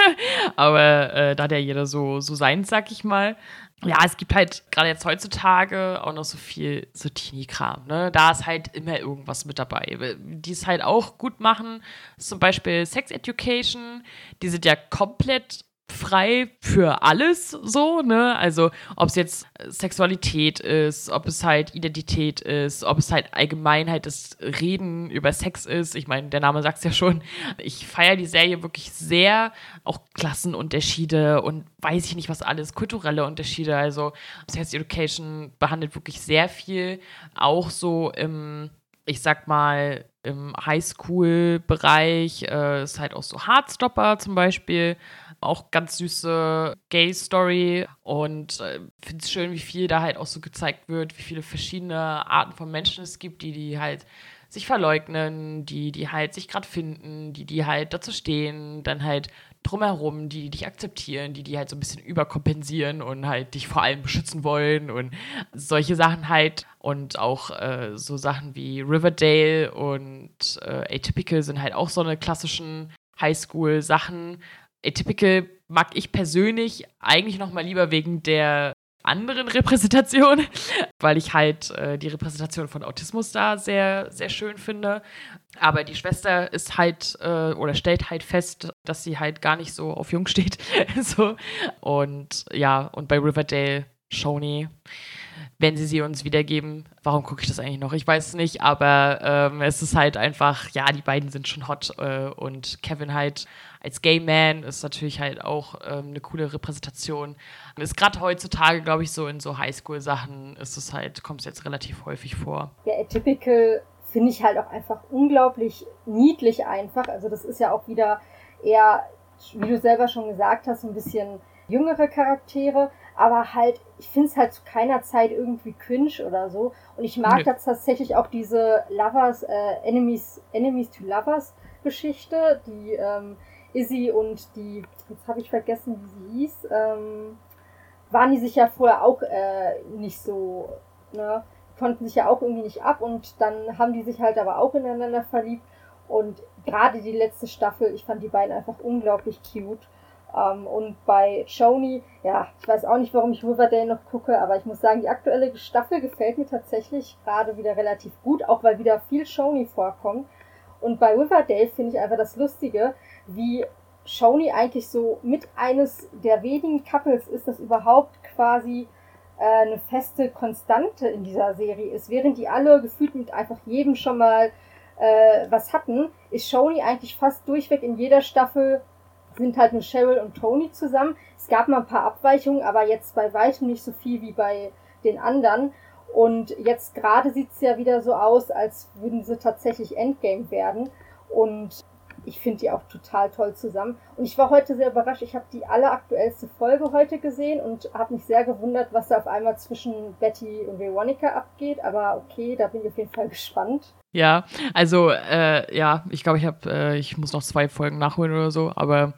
*laughs* aber äh, da hat ja jeder so, so sein, sag ich mal. Ja, es gibt halt gerade jetzt heutzutage auch noch so viel so Teenie-Kram. Ne? Da ist halt immer irgendwas mit dabei. Die es halt auch gut machen, zum Beispiel Sex Education. Die sind ja komplett frei für alles so, ne? Also ob es jetzt Sexualität ist, ob es halt Identität ist, ob es halt Allgemeinheit das Reden über Sex ist. Ich meine, der Name sagt es ja schon. Ich feiere die Serie wirklich sehr. Auch Klassenunterschiede und weiß ich nicht was alles, kulturelle Unterschiede. Also Sex Education behandelt wirklich sehr viel. Auch so im, ich sag mal, im Highschool-Bereich äh, ist halt auch so Hardstopper zum Beispiel auch ganz süße Gay-Story und äh, finde es schön, wie viel da halt auch so gezeigt wird, wie viele verschiedene Arten von Menschen es gibt, die die halt sich verleugnen, die die halt sich gerade finden, die die halt dazu stehen, dann halt drumherum, die dich akzeptieren, die die halt so ein bisschen überkompensieren und halt dich vor allem beschützen wollen und solche Sachen halt und auch äh, so Sachen wie Riverdale und äh, Atypical sind halt auch so eine klassischen Highschool-Sachen, Atypical mag ich persönlich eigentlich noch mal lieber wegen der anderen Repräsentation, *laughs* weil ich halt äh, die Repräsentation von Autismus da sehr, sehr schön finde. Aber die Schwester ist halt äh, oder stellt halt fest, dass sie halt gar nicht so auf Jung steht. *laughs* so. Und ja, und bei Riverdale, Shoni, wenn sie sie uns wiedergeben, warum gucke ich das eigentlich noch? Ich weiß es nicht, aber ähm, es ist halt einfach, ja, die beiden sind schon hot äh, und Kevin halt als Gay Man ist natürlich halt auch ähm, eine coole Repräsentation. Ist gerade heutzutage, glaube ich, so in so Highschool-Sachen ist es halt, kommt es jetzt relativ häufig vor. Ja, Atypical finde ich halt auch einfach unglaublich niedlich einfach. Also das ist ja auch wieder eher, wie du selber schon gesagt hast, ein bisschen jüngere Charaktere, aber halt, ich finde es halt zu keiner Zeit irgendwie cringe oder so. Und ich mag nee. jetzt tatsächlich auch diese Lovers, äh, Enemies, Enemies to Lovers Geschichte, die ähm, Izzy und die, jetzt habe ich vergessen, wie sie hieß, ähm, waren die sich ja vorher auch äh, nicht so, ne, konnten sich ja auch irgendwie nicht ab und dann haben die sich halt aber auch ineinander verliebt und gerade die letzte Staffel, ich fand die beiden einfach unglaublich cute. Ähm, und bei Shoni, ja, ich weiß auch nicht, warum ich Riverdale noch gucke, aber ich muss sagen, die aktuelle Staffel gefällt mir tatsächlich gerade wieder relativ gut, auch weil wieder viel Shoni vorkommt. Und bei Riverdale finde ich einfach das Lustige, wie Shoni eigentlich so mit eines der wenigen Couples ist, das überhaupt quasi äh, eine feste Konstante in dieser Serie ist. Während die alle gefühlt mit einfach jedem schon mal äh, was hatten, ist Shoni eigentlich fast durchweg in jeder Staffel sind halt nur Cheryl und Tony zusammen. Es gab mal ein paar Abweichungen, aber jetzt bei weitem nicht so viel wie bei den anderen. Und jetzt gerade sieht es ja wieder so aus, als würden sie tatsächlich Endgame werden. Und ich finde die auch total toll zusammen. Und ich war heute sehr überrascht. Ich habe die alleraktuellste Folge heute gesehen und habe mich sehr gewundert, was da auf einmal zwischen Betty und Veronica abgeht. Aber okay, da bin ich auf jeden Fall gespannt. Ja, also äh, ja, ich glaube, ich habe, äh, ich muss noch zwei Folgen nachholen oder so, aber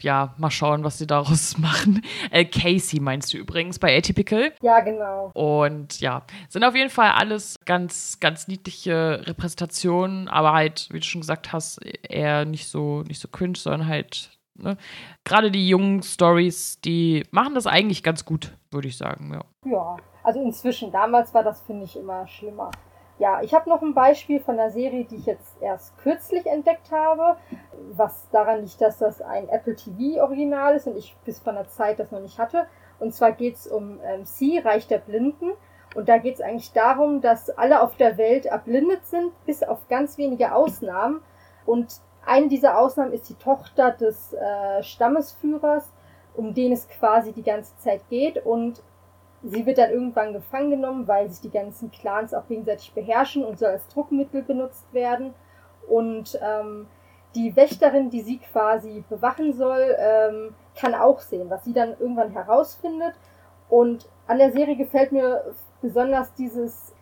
ja, mal schauen, was sie daraus *laughs* machen. Äh, Casey meinst du übrigens bei Atypical? Ja, genau. Und ja, sind auf jeden Fall alles ganz, ganz niedliche Repräsentationen, aber halt, wie du schon gesagt hast, eher nicht so, nicht so cringe, sondern halt, ne? Gerade die jungen Stories, die machen das eigentlich ganz gut, würde ich sagen, ja. Ja, also inzwischen, damals war das, finde ich, immer schlimmer. Ja, ich habe noch ein Beispiel von einer Serie, die ich jetzt erst kürzlich entdeckt habe, was daran liegt, dass das ein Apple TV Original ist und ich bis vor einer Zeit das noch nicht hatte. Und zwar geht es um ähm, Sie, Reich der Blinden. Und da geht es eigentlich darum, dass alle auf der Welt erblindet sind, bis auf ganz wenige Ausnahmen. Und eine dieser Ausnahmen ist die Tochter des äh, Stammesführers, um den es quasi die ganze Zeit geht. Und Sie wird dann irgendwann gefangen genommen, weil sich die ganzen Clans auch gegenseitig beherrschen und soll als Druckmittel benutzt werden. Und ähm, die Wächterin, die sie quasi bewachen soll, ähm, kann auch sehen, was sie dann irgendwann herausfindet. Und an der Serie gefällt mir besonders dieses,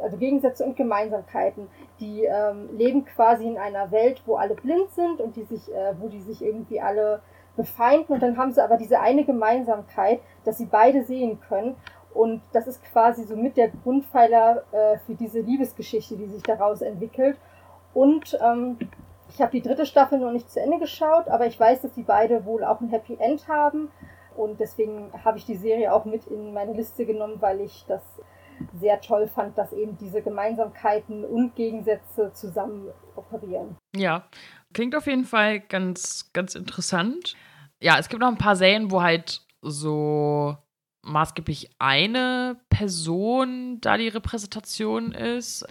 also Gegensätze und Gemeinsamkeiten. Die ähm, leben quasi in einer Welt, wo alle blind sind und die sich, äh, wo die sich irgendwie alle befeinden und dann haben sie aber diese eine Gemeinsamkeit, dass sie beide sehen können. Und das ist quasi so mit der Grundpfeiler äh, für diese Liebesgeschichte, die sich daraus entwickelt. Und ähm, ich habe die dritte Staffel noch nicht zu Ende geschaut, aber ich weiß, dass die beide wohl auch ein Happy End haben. Und deswegen habe ich die Serie auch mit in meine Liste genommen, weil ich das sehr toll fand, dass eben diese Gemeinsamkeiten und Gegensätze zusammen operieren. Ja, klingt auf jeden Fall ganz, ganz interessant ja, es gibt noch ein paar Serien, wo halt so maßgeblich eine Person da die Repräsentation ist.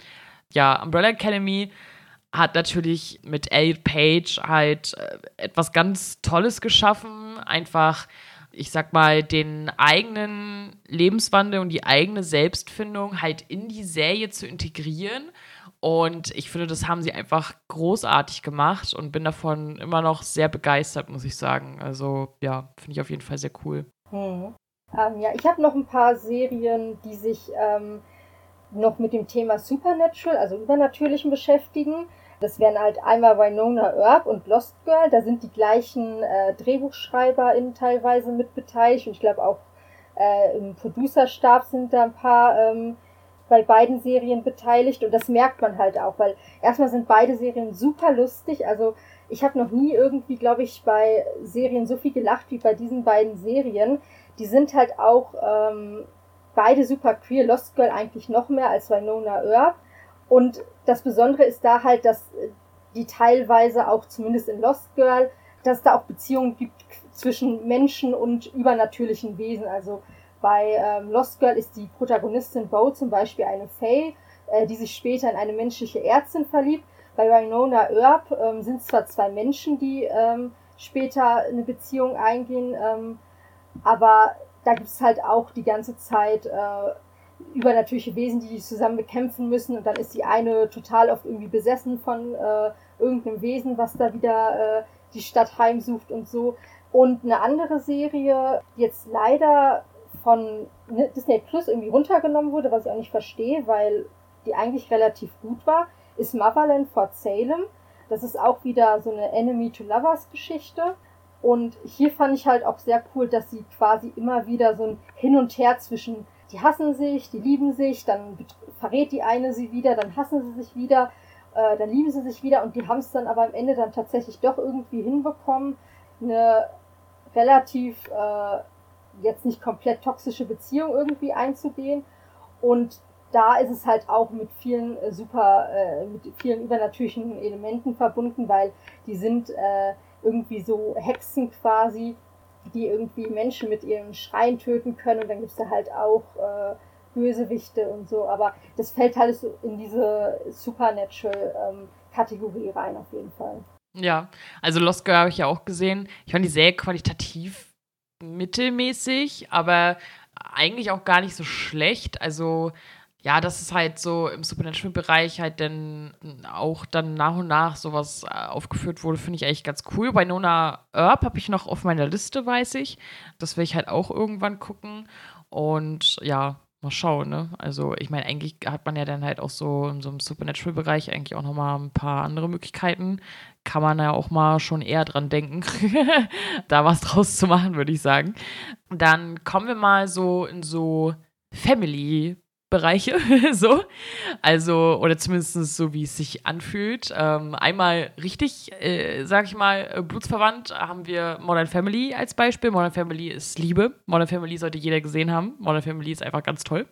Ja, Umbrella Academy hat natürlich mit Elliot Page halt äh, etwas ganz Tolles geschaffen. Einfach, ich sag mal, den eigenen Lebenswandel und die eigene Selbstfindung halt in die Serie zu integrieren und ich finde, das haben sie einfach großartig gemacht und bin davon immer noch sehr begeistert, muss ich sagen. Also ja, finde ich auf jeden Fall sehr cool. Hm. Ähm, ja, ich habe noch ein paar Serien, die sich ähm, noch mit dem Thema Supernatural, also Übernatürlichen beschäftigen. Das wären halt einmal Winona Earp und Lost Girl. Da sind die gleichen äh, DrehbuchschreiberInnen teilweise mit beteiligt. Und ich glaube auch äh, im Producerstab sind da ein paar ähm, bei beiden Serien beteiligt und das merkt man halt auch, weil erstmal sind beide Serien super lustig. Also ich habe noch nie irgendwie, glaube ich, bei Serien so viel gelacht wie bei diesen beiden Serien. Die sind halt auch ähm, beide super queer. Lost Girl eigentlich noch mehr als Winona Earp. Und das Besondere ist da halt, dass die teilweise auch zumindest in Lost Girl, dass es da auch Beziehungen gibt zwischen Menschen und übernatürlichen Wesen. Also bei ähm, Lost Girl ist die Protagonistin Bo zum Beispiel eine Faye, äh, die sich später in eine menschliche Ärztin verliebt. Bei Winona Earp ähm, sind zwar zwei Menschen, die ähm, später eine Beziehung eingehen, ähm, aber da gibt es halt auch die ganze Zeit äh, übernatürliche Wesen, die zusammen bekämpfen müssen und dann ist die eine total oft irgendwie besessen von äh, irgendeinem Wesen, was da wieder äh, die Stadt heimsucht und so. Und eine andere Serie, die jetzt leider von Disney Plus irgendwie runtergenommen wurde, was ich auch nicht verstehe, weil die eigentlich relativ gut war, ist Motherland Fort Salem. Das ist auch wieder so eine Enemy to Lovers Geschichte. Und hier fand ich halt auch sehr cool, dass sie quasi immer wieder so ein Hin und Her zwischen, die hassen sich, die lieben sich, dann verrät die eine sie wieder, dann hassen sie sich wieder, äh, dann lieben sie sich wieder und die haben es dann aber am Ende dann tatsächlich doch irgendwie hinbekommen, eine relativ äh, jetzt nicht komplett toxische Beziehung irgendwie einzugehen. Und da ist es halt auch mit vielen äh, super, äh, mit vielen übernatürlichen Elementen verbunden, weil die sind äh, irgendwie so Hexen quasi, die irgendwie Menschen mit ihren Schreien töten können. Und dann gibt's da halt auch äh, Bösewichte und so. Aber das fällt halt so in diese Supernatural-Kategorie ähm, rein auf jeden Fall. Ja, also Lost Girl habe ich ja auch gesehen. Ich fand die sehr qualitativ mittelmäßig, aber eigentlich auch gar nicht so schlecht. Also ja, dass es halt so im Supernatural-Bereich halt dann auch dann nach und nach sowas äh, aufgeführt wurde, finde ich eigentlich ganz cool. Bei Nona Earp habe ich noch auf meiner Liste, weiß ich. Das will ich halt auch irgendwann gucken. Und ja, mal schauen, ne? Also, ich meine, eigentlich hat man ja dann halt auch so in so einem Supernatural-Bereich eigentlich auch nochmal ein paar andere Möglichkeiten. Kann man ja auch mal schon eher dran denken, *laughs* da was draus zu machen, würde ich sagen. Dann kommen wir mal so in so Family Bereiche, *laughs* so. Also, oder zumindest so, wie es sich anfühlt. Ähm, einmal richtig, äh, sag ich mal, äh, blutsverwandt haben wir Modern Family als Beispiel. Modern Family ist Liebe. Modern Family sollte jeder gesehen haben. Modern Family ist einfach ganz toll.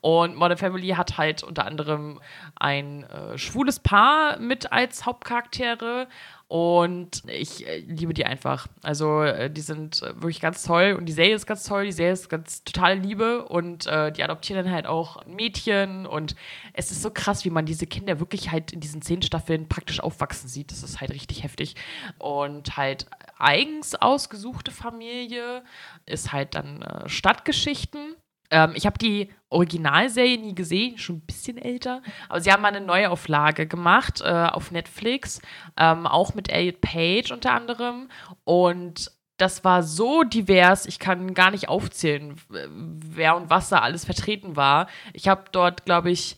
Und Modern Family hat halt unter anderem ein äh, schwules Paar mit als Hauptcharaktere und ich äh, liebe die einfach. Also, äh, die sind äh, wirklich ganz toll und die Serie ist ganz toll. Die Serie ist ganz totale Liebe und äh, die adoptieren dann halt auch Mädchen und es ist so krass, wie man diese Kinder wirklich halt in diesen zehn Staffeln praktisch aufwachsen sieht. Das ist halt richtig heftig. Und halt eigens ausgesuchte Familie ist halt dann äh, Stadtgeschichten ähm, ich habe die Originalserie nie gesehen, schon ein bisschen älter, aber sie haben mal eine Neuauflage gemacht äh, auf Netflix, ähm, auch mit Elliot Page unter anderem. Und das war so divers, ich kann gar nicht aufzählen, wer und was da alles vertreten war. Ich habe dort, glaube ich,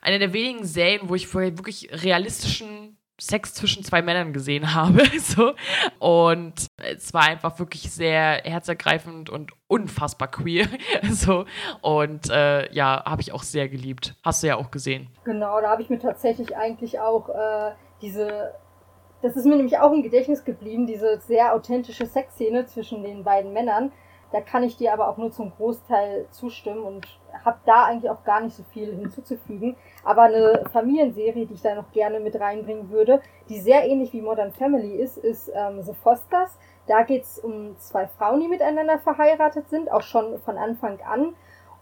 eine der wenigen Serien, wo ich vorher wirklich realistischen Sex zwischen zwei Männern gesehen habe. *laughs* so. Und es war einfach wirklich sehr herzergreifend und unfassbar queer. *laughs* so. Und äh, ja, habe ich auch sehr geliebt. Hast du ja auch gesehen. Genau, da habe ich mir tatsächlich eigentlich auch äh, diese. Das ist mir nämlich auch im Gedächtnis geblieben, diese sehr authentische Sexszene zwischen den beiden Männern. Da kann ich dir aber auch nur zum Großteil zustimmen und habe da eigentlich auch gar nicht so viel hinzuzufügen. Aber eine Familienserie, die ich da noch gerne mit reinbringen würde, die sehr ähnlich wie Modern Family ist, ist ähm, The Fosters. Da geht's um zwei Frauen, die miteinander verheiratet sind, auch schon von Anfang an.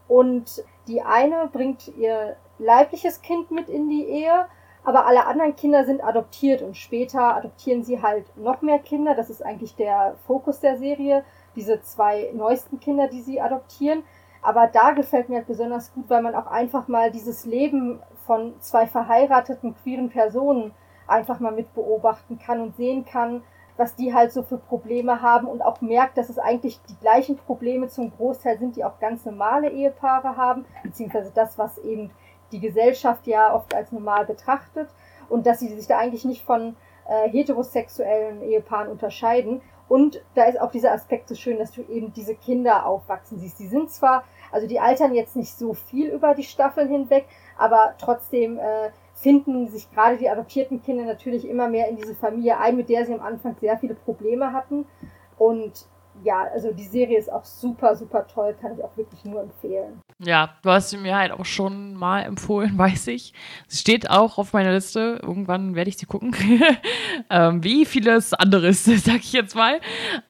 Und die eine bringt ihr leibliches Kind mit in die Ehe, aber alle anderen Kinder sind adoptiert und später adoptieren sie halt noch mehr Kinder. Das ist eigentlich der Fokus der Serie diese zwei neuesten Kinder, die sie adoptieren. Aber da gefällt mir halt besonders gut, weil man auch einfach mal dieses Leben von zwei verheirateten queeren Personen einfach mal mit beobachten kann und sehen kann, was die halt so für Probleme haben und auch merkt, dass es eigentlich die gleichen Probleme zum Großteil sind, die auch ganz normale Ehepaare haben, beziehungsweise das, was eben die Gesellschaft ja oft als normal betrachtet und dass sie sich da eigentlich nicht von äh, heterosexuellen Ehepaaren unterscheiden und da ist auch dieser Aspekt so schön, dass du eben diese Kinder aufwachsen siehst. Die sind zwar, also die altern jetzt nicht so viel über die Staffeln hinweg, aber trotzdem äh, finden sich gerade die adoptierten Kinder natürlich immer mehr in diese Familie ein, mit der sie am Anfang sehr viele Probleme hatten. Und ja, also die Serie ist auch super, super toll, kann ich auch wirklich nur empfehlen. Ja, du hast sie mir halt auch schon mal empfohlen, *laughs* weiß ich. Sie steht auch auf meiner Liste. Irgendwann werde ich sie gucken. *laughs* ähm, wie vieles anderes, *laughs* sag ich jetzt mal.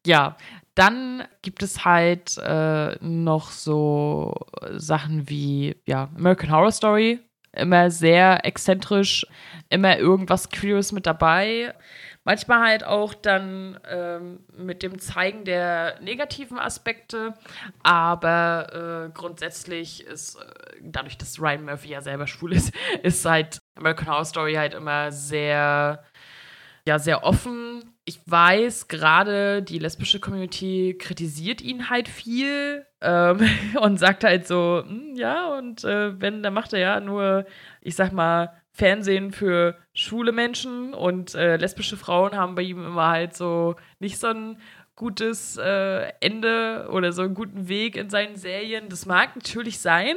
Ja, dann gibt es halt äh, noch so Sachen wie ja, American Horror Story. Immer sehr exzentrisch, immer irgendwas Queeres mit dabei. Manchmal halt auch dann ähm, mit dem Zeigen der negativen Aspekte, aber äh, grundsätzlich ist, äh, dadurch, dass Ryan Murphy ja selber schwul ist, *laughs* ist halt American Horror Story halt immer sehr, ja, sehr offen. Ich weiß, gerade die lesbische Community kritisiert ihn halt viel ähm, *laughs* und sagt halt so, hm, ja, und äh, wenn, dann macht er ja nur, ich sag mal, Fernsehen für schwule Menschen und äh, lesbische Frauen haben bei ihm immer halt so nicht so ein gutes äh, Ende oder so einen guten Weg in seinen Serien. Das mag natürlich sein,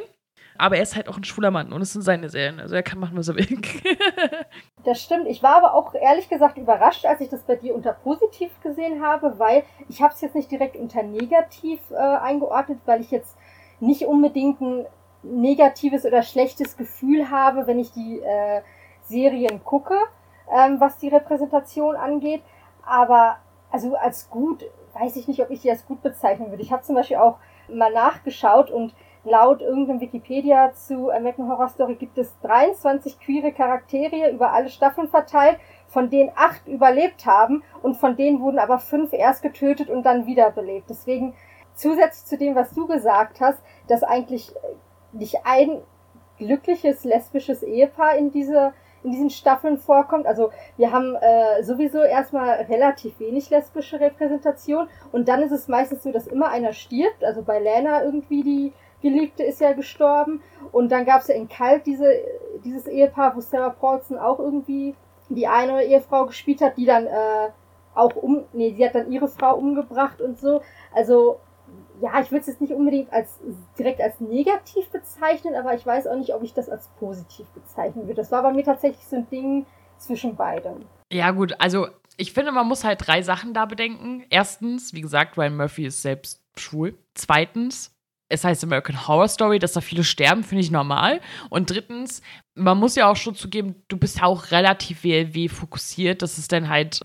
aber er ist halt auch ein schwuler Mann und es sind seine Serien. Also er kann machen, was er will. *laughs* das stimmt. Ich war aber auch ehrlich gesagt überrascht, als ich das bei dir unter positiv gesehen habe, weil ich habe es jetzt nicht direkt unter negativ äh, eingeordnet, weil ich jetzt nicht unbedingt ein negatives oder schlechtes Gefühl habe, wenn ich die äh, Serien gucke, ähm, was die Repräsentation angeht. Aber also als gut, weiß ich nicht, ob ich die als gut bezeichnen würde. Ich habe zum Beispiel auch mal nachgeschaut und laut irgendeinem Wikipedia zu American Horror Story gibt es 23 queere Charaktere über alle Staffeln verteilt. von denen acht überlebt haben und von denen wurden aber fünf erst getötet und dann wiederbelebt. Deswegen zusätzlich zu dem, was du gesagt hast, dass eigentlich nicht ein glückliches lesbisches Ehepaar in diese in diesen Staffeln vorkommt. Also wir haben äh, sowieso erstmal relativ wenig lesbische Repräsentation und dann ist es meistens so, dass immer einer stirbt. Also bei Lana irgendwie die Geliebte ist ja gestorben und dann gab es ja in Kalt diese, dieses Ehepaar, wo Sarah Paulson auch irgendwie die eine Ehefrau gespielt hat, die dann äh, auch um, nee, sie hat dann ihre Frau umgebracht und so. Also ja, ich würde es jetzt nicht unbedingt als direkt als negativ bezeichnen, aber ich weiß auch nicht, ob ich das als positiv bezeichnen würde. Das war bei mir tatsächlich so ein Ding zwischen beiden. Ja, gut, also ich finde, man muss halt drei Sachen da bedenken. Erstens, wie gesagt, Ryan Murphy ist selbst schwul. Zweitens, es heißt American Horror Story, dass da viele sterben, finde ich normal. Und drittens, man muss ja auch schon zugeben, du bist ja auch relativ WLW fokussiert. Das ist dann halt,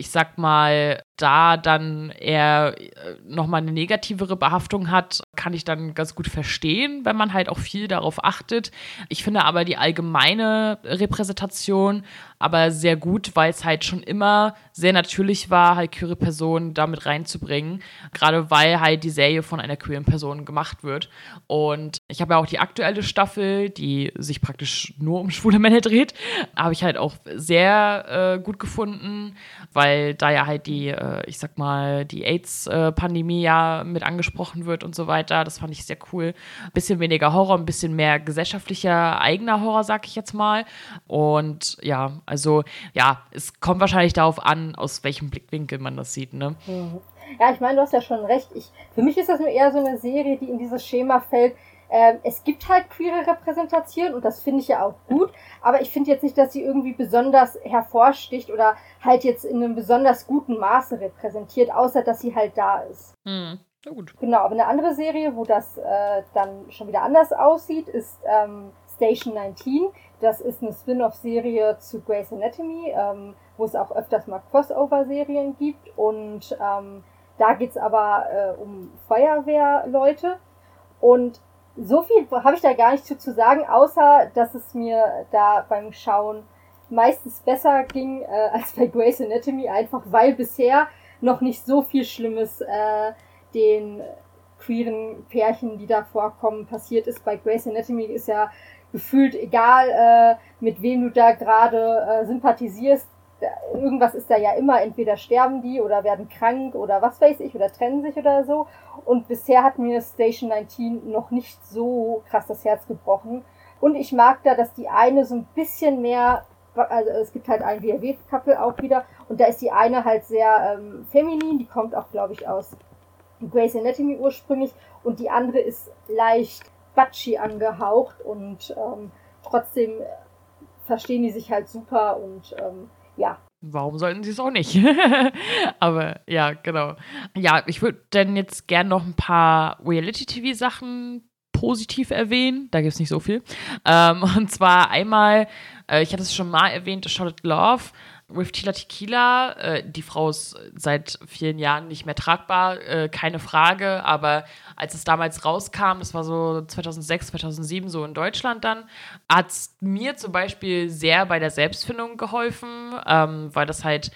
ich sag mal, da dann er äh, nochmal eine negativere Behaftung hat, kann ich dann ganz gut verstehen, wenn man halt auch viel darauf achtet. Ich finde aber die allgemeine Repräsentation aber sehr gut, weil es halt schon immer sehr natürlich war, halt queere Personen damit reinzubringen. Gerade weil halt die Serie von einer queeren Person gemacht wird. Und ich habe ja auch die aktuelle Staffel, die sich praktisch nur um schwule Männer dreht, habe ich halt auch sehr äh, gut gefunden, weil da ja halt die äh, ich sag mal, die AIDS-Pandemie ja mit angesprochen wird und so weiter. Das fand ich sehr cool. Ein bisschen weniger Horror, ein bisschen mehr gesellschaftlicher eigener Horror, sag ich jetzt mal. Und ja, also ja, es kommt wahrscheinlich darauf an, aus welchem Blickwinkel man das sieht, ne? Mhm. Ja, ich meine, du hast ja schon recht. Ich, für mich ist das nur eher so eine Serie, die in dieses Schema fällt, ähm, es gibt halt queere Repräsentation und das finde ich ja auch gut, aber ich finde jetzt nicht, dass sie irgendwie besonders hervorsticht oder halt jetzt in einem besonders guten Maße repräsentiert, außer dass sie halt da ist. Hm. Ja, gut. Genau, aber eine andere Serie, wo das äh, dann schon wieder anders aussieht, ist ähm, Station 19. Das ist eine Spin-off-Serie zu Grey's Anatomy, ähm, wo es auch öfters mal Crossover-Serien gibt. Und ähm, da geht's aber äh, um Feuerwehrleute. Und so viel habe ich da gar nicht zu, zu sagen, außer dass es mir da beim Schauen meistens besser ging äh, als bei Grey's Anatomy, einfach weil bisher noch nicht so viel Schlimmes äh, den queeren Pärchen, die da vorkommen, passiert ist. Bei Grey's Anatomy ist ja gefühlt egal, äh, mit wem du da gerade äh, sympathisierst, irgendwas ist da ja immer, entweder sterben die oder werden krank oder was weiß ich oder trennen sich oder so. Und bisher hat mir Station 19 noch nicht so krass das Herz gebrochen. Und ich mag da, dass die eine so ein bisschen mehr, also es gibt halt ein WRW-Couple auch wieder, und da ist die eine halt sehr ähm, feminin, die kommt auch, glaube ich, aus Grey's Anatomy ursprünglich, und die andere ist leicht batchy angehaucht und ähm, trotzdem verstehen die sich halt super und ähm, ja. Warum sollten sie es auch nicht? *laughs* Aber ja, genau. Ja, ich würde dann jetzt gerne noch ein paar Reality-TV-Sachen positiv erwähnen. Da gibt es nicht so viel. Ähm, *laughs* und zwar einmal, äh, ich hatte es schon mal erwähnt, Charlotte Love with Tila Tequila, äh, die Frau ist seit vielen Jahren nicht mehr tragbar, äh, keine Frage, aber als es damals rauskam, das war so 2006, 2007 so in Deutschland dann, hat es mir zum Beispiel sehr bei der Selbstfindung geholfen, ähm, weil das halt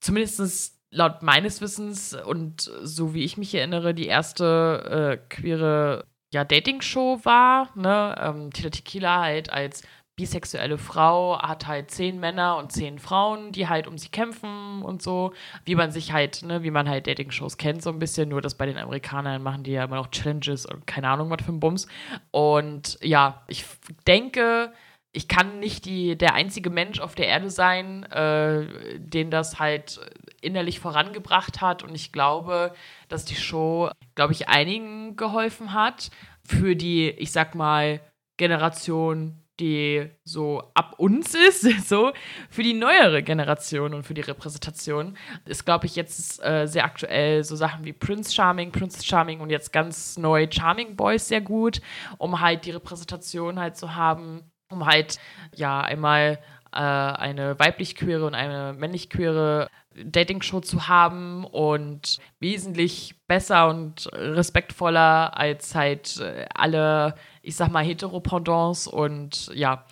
zumindest laut meines Wissens und so wie ich mich erinnere, die erste äh, queere ja, Dating-Show war, ne, ähm, Tila Tequila halt als bisexuelle Frau hat halt zehn Männer und zehn Frauen, die halt um sie kämpfen und so, wie man sich halt, ne, wie man halt Dating-Shows kennt, so ein bisschen, nur dass bei den Amerikanern machen die ja immer noch Challenges und keine Ahnung, was für ein Bums. Und ja, ich denke, ich kann nicht die, der einzige Mensch auf der Erde sein, äh, den das halt innerlich vorangebracht hat. Und ich glaube, dass die Show, glaube ich, einigen geholfen hat für die, ich sag mal, Generation die so ab uns ist, *laughs* so für die neuere Generation und für die Repräsentation, ist, glaube ich, jetzt äh, sehr aktuell so Sachen wie Prince Charming, Prince Charming und jetzt ganz neu Charming Boys sehr gut, um halt die Repräsentation halt zu haben, um halt ja einmal äh, eine weiblich-queere und eine männlich-queere Dating-Show zu haben und wesentlich besser und respektvoller als halt äh, alle, ich sag mal, Heteropendants und ja,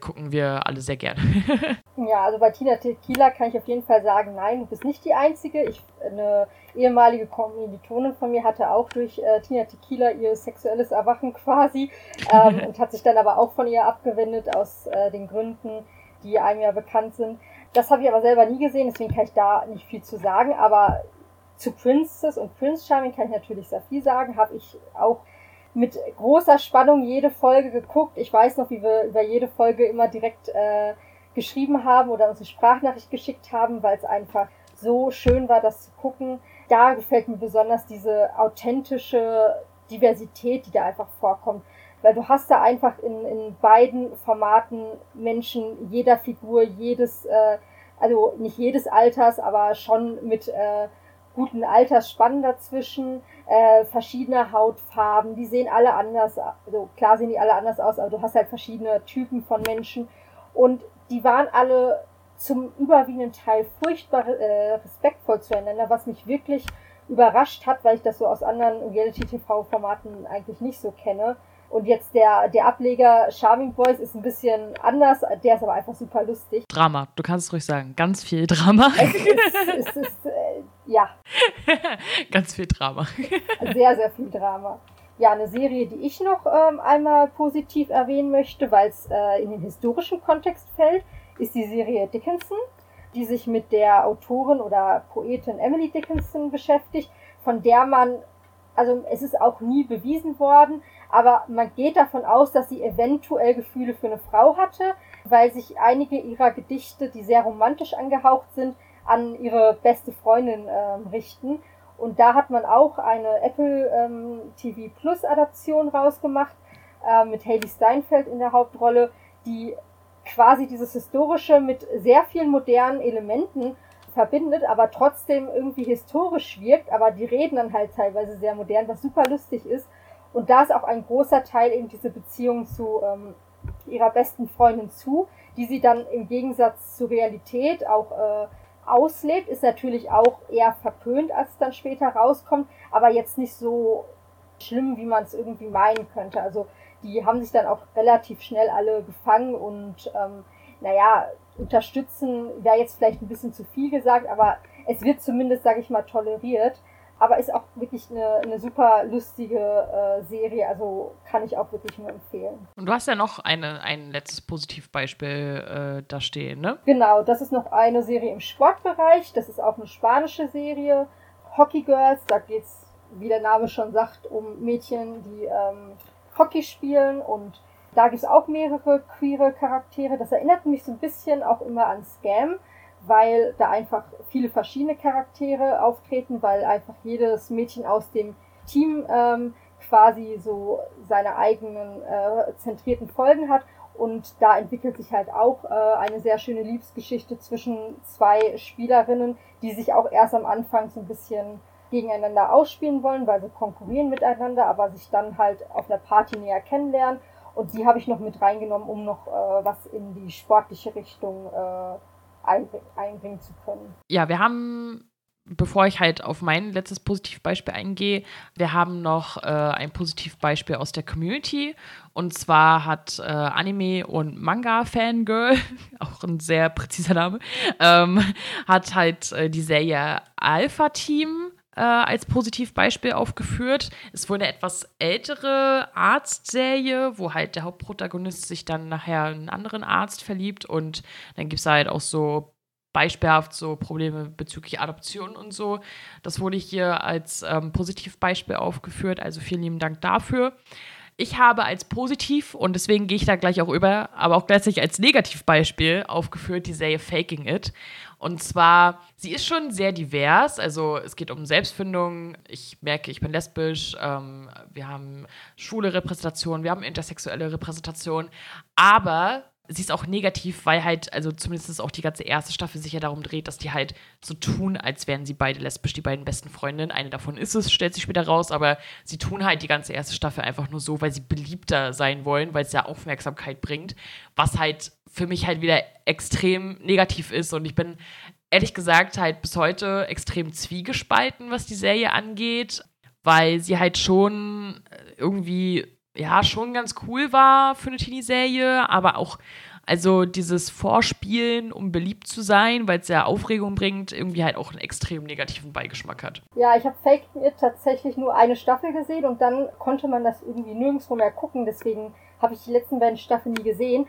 gucken wir alle sehr gerne. *laughs* ja, also bei Tina Tequila kann ich auf jeden Fall sagen, nein, du bist nicht die Einzige. Ich, eine ehemalige Kommilitonin von mir hatte auch durch äh, Tina Tequila ihr sexuelles Erwachen *laughs* quasi ähm, und hat sich dann aber auch von ihr abgewendet aus äh, den Gründen, die einem ja bekannt sind. Das habe ich aber selber nie gesehen, deswegen kann ich da nicht viel zu sagen. Aber zu Princess und Prince Charming kann ich natürlich sehr viel sagen. Habe ich auch mit großer Spannung jede Folge geguckt. Ich weiß noch, wie wir über jede Folge immer direkt äh, geschrieben haben oder uns eine Sprachnachricht geschickt haben, weil es einfach so schön war, das zu gucken. Da gefällt mir besonders diese authentische Diversität, die da einfach vorkommt. Weil du hast da einfach in, in beiden Formaten Menschen jeder Figur, jedes, äh, also nicht jedes Alters, aber schon mit äh, guten Altersspannen dazwischen, äh, verschiedene Hautfarben, die sehen alle anders, also klar sehen die alle anders aus, aber du hast halt verschiedene Typen von Menschen und die waren alle zum überwiegenden Teil furchtbar äh, respektvoll zueinander, was mich wirklich überrascht hat, weil ich das so aus anderen Reality-TV-Formaten eigentlich nicht so kenne. Und jetzt der, der Ableger Charming Boys ist ein bisschen anders, der ist aber einfach super lustig. Drama, du kannst es ruhig sagen. Ganz viel Drama. Es ist, es ist äh, ja. *laughs* Ganz viel Drama. *laughs* Sehr, sehr viel Drama. Ja, eine Serie, die ich noch ähm, einmal positiv erwähnen möchte, weil es äh, in den historischen Kontext fällt, ist die Serie Dickinson, die sich mit der Autorin oder Poetin Emily Dickinson beschäftigt, von der man, also es ist auch nie bewiesen worden, aber man geht davon aus, dass sie eventuell Gefühle für eine Frau hatte, weil sich einige ihrer Gedichte, die sehr romantisch angehaucht sind, an ihre beste Freundin ähm, richten. Und da hat man auch eine Apple ähm, TV Plus Adaption rausgemacht äh, mit Haley Steinfeld in der Hauptrolle, die quasi dieses Historische mit sehr vielen modernen Elementen verbindet, aber trotzdem irgendwie historisch wirkt, aber die reden dann halt teilweise sehr modern, was super lustig ist. Und da ist auch ein großer Teil eben diese Beziehung zu ähm, ihrer besten Freundin zu, die sie dann im Gegensatz zur Realität auch äh, auslebt, ist natürlich auch eher verpönt, als es dann später rauskommt, aber jetzt nicht so schlimm, wie man es irgendwie meinen könnte. Also die haben sich dann auch relativ schnell alle gefangen und ähm, naja, unterstützen wäre jetzt vielleicht ein bisschen zu viel gesagt, aber es wird zumindest, sage ich mal, toleriert aber ist auch wirklich eine, eine super lustige äh, Serie, also kann ich auch wirklich nur empfehlen. Und du hast ja noch eine, ein letztes Positivbeispiel äh, da stehen, ne? Genau, das ist noch eine Serie im Sportbereich, das ist auch eine spanische Serie, Hockey Girls, da geht es, wie der Name schon sagt, um Mädchen, die ähm, Hockey spielen und da gibt es auch mehrere queere Charaktere. Das erinnert mich so ein bisschen auch immer an Scam weil da einfach viele verschiedene Charaktere auftreten, weil einfach jedes Mädchen aus dem Team ähm, quasi so seine eigenen äh, zentrierten Folgen hat. Und da entwickelt sich halt auch äh, eine sehr schöne Liebesgeschichte zwischen zwei Spielerinnen, die sich auch erst am Anfang so ein bisschen gegeneinander ausspielen wollen, weil sie konkurrieren miteinander, aber sich dann halt auf einer Party näher kennenlernen. Und die habe ich noch mit reingenommen, um noch äh, was in die sportliche Richtung äh, einbringen zu können. Ja, wir haben bevor ich halt auf mein letztes Positivbeispiel eingehe, wir haben noch äh, ein Positivbeispiel aus der Community. Und zwar hat äh, Anime- und Manga-Fangirl, *laughs* auch ein sehr präziser Name, ähm, hat halt äh, die Serie Alpha Team äh, als Positivbeispiel aufgeführt. Ist wohl eine etwas ältere Arztserie, wo halt der Hauptprotagonist sich dann nachher einen anderen Arzt verliebt und dann gibt es halt auch so beispielhaft so Probleme bezüglich Adoption und so. Das wurde hier als ähm, Positivbeispiel aufgeführt, also vielen lieben Dank dafür. Ich habe als positiv, und deswegen gehe ich da gleich auch über, aber auch gleichzeitig als Negativbeispiel aufgeführt die Serie Faking It. Und zwar, sie ist schon sehr divers. Also es geht um Selbstfindung. Ich merke, ich bin lesbisch. Ähm, wir haben schwule Repräsentation, wir haben intersexuelle Repräsentation. Aber sie ist auch negativ, weil halt, also zumindest auch die ganze erste Staffel sich ja darum dreht, dass die halt so tun, als wären sie beide lesbisch, die beiden besten Freundinnen. Eine davon ist es, stellt sich später raus, aber sie tun halt die ganze erste Staffel einfach nur so, weil sie beliebter sein wollen, weil es ja Aufmerksamkeit bringt, was halt für mich halt wieder extrem negativ ist und ich bin ehrlich gesagt halt bis heute extrem zwiegespalten, was die Serie angeht, weil sie halt schon irgendwie ja, schon ganz cool war für eine Teenie-Serie, aber auch, also dieses Vorspielen, um beliebt zu sein, weil es ja Aufregung bringt, irgendwie halt auch einen extrem negativen Beigeschmack hat. Ja, ich habe Fake It tatsächlich nur eine Staffel gesehen und dann konnte man das irgendwie nirgendwo mehr gucken, deswegen habe ich die letzten beiden Staffeln nie gesehen.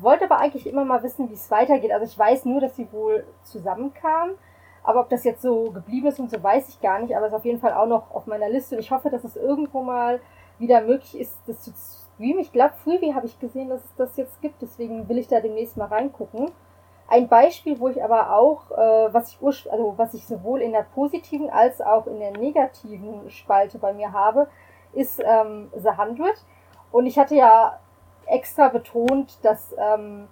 Wollte aber eigentlich immer mal wissen, wie es weitergeht. Also ich weiß nur, dass sie wohl zusammenkamen. Aber ob das jetzt so geblieben ist und so, weiß ich gar nicht. Aber es ist auf jeden Fall auch noch auf meiner Liste. Und ich hoffe, dass es irgendwo mal wieder möglich ist, das zu streamen. Ich glaube, Freebie habe ich gesehen, dass es das jetzt gibt, deswegen will ich da demnächst mal reingucken. Ein Beispiel, wo ich aber auch, äh, was ich also was ich sowohl in der positiven als auch in der negativen Spalte bei mir habe, ist ähm, The Hundred. Und ich hatte ja extra betont, dass ähm,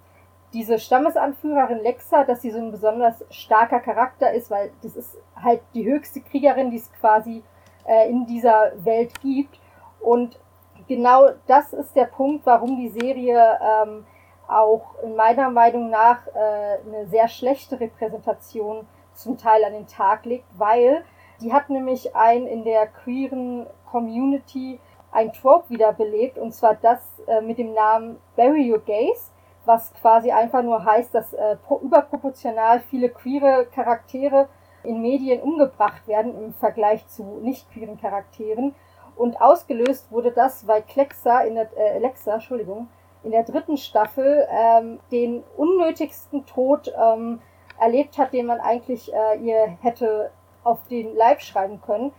diese Stammesanführerin Lexa, dass sie so ein besonders starker Charakter ist, weil das ist halt die höchste Kriegerin, die es quasi äh, in dieser Welt gibt. Und genau das ist der Punkt, warum die Serie ähm, auch in meiner Meinung nach äh, eine sehr schlechte Repräsentation zum Teil an den Tag legt, weil die hat nämlich ein in der queeren Community ein Trope wiederbelebt und zwar das äh, mit dem Namen Bury Your Gays, was quasi einfach nur heißt, dass äh, überproportional viele queere Charaktere in Medien umgebracht werden im Vergleich zu nicht queeren Charakteren und ausgelöst wurde das, weil Klexa in der, äh, Alexa, Entschuldigung, in der dritten Staffel ähm, den unnötigsten Tod ähm, erlebt hat, den man eigentlich äh, ihr hätte auf den Leib schreiben können.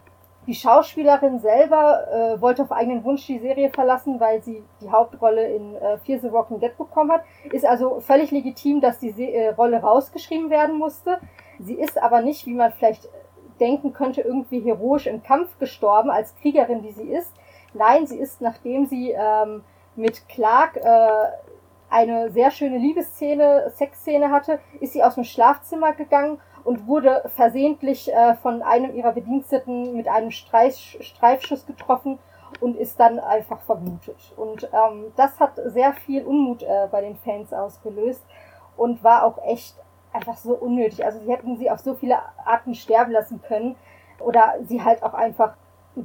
Die Schauspielerin selber äh, wollte auf eigenen Wunsch die Serie verlassen, weil sie die Hauptrolle in äh, Fear the Walking Dead bekommen hat. Ist also völlig legitim, dass die Se äh, Rolle rausgeschrieben werden musste. Sie ist aber nicht, wie man vielleicht denken könnte, irgendwie heroisch im Kampf gestorben, als Kriegerin, die sie ist. Nein, sie ist, nachdem sie ähm, mit Clark äh, eine sehr schöne Liebesszene, Sexszene hatte, ist sie aus dem Schlafzimmer gegangen und wurde versehentlich äh, von einem ihrer Bediensteten mit einem Streif, Streifschuss getroffen und ist dann einfach verblutet. Und ähm, das hat sehr viel Unmut äh, bei den Fans ausgelöst und war auch echt einfach so unnötig. Also sie hätten sie auf so viele Arten sterben lassen können oder sie halt auch einfach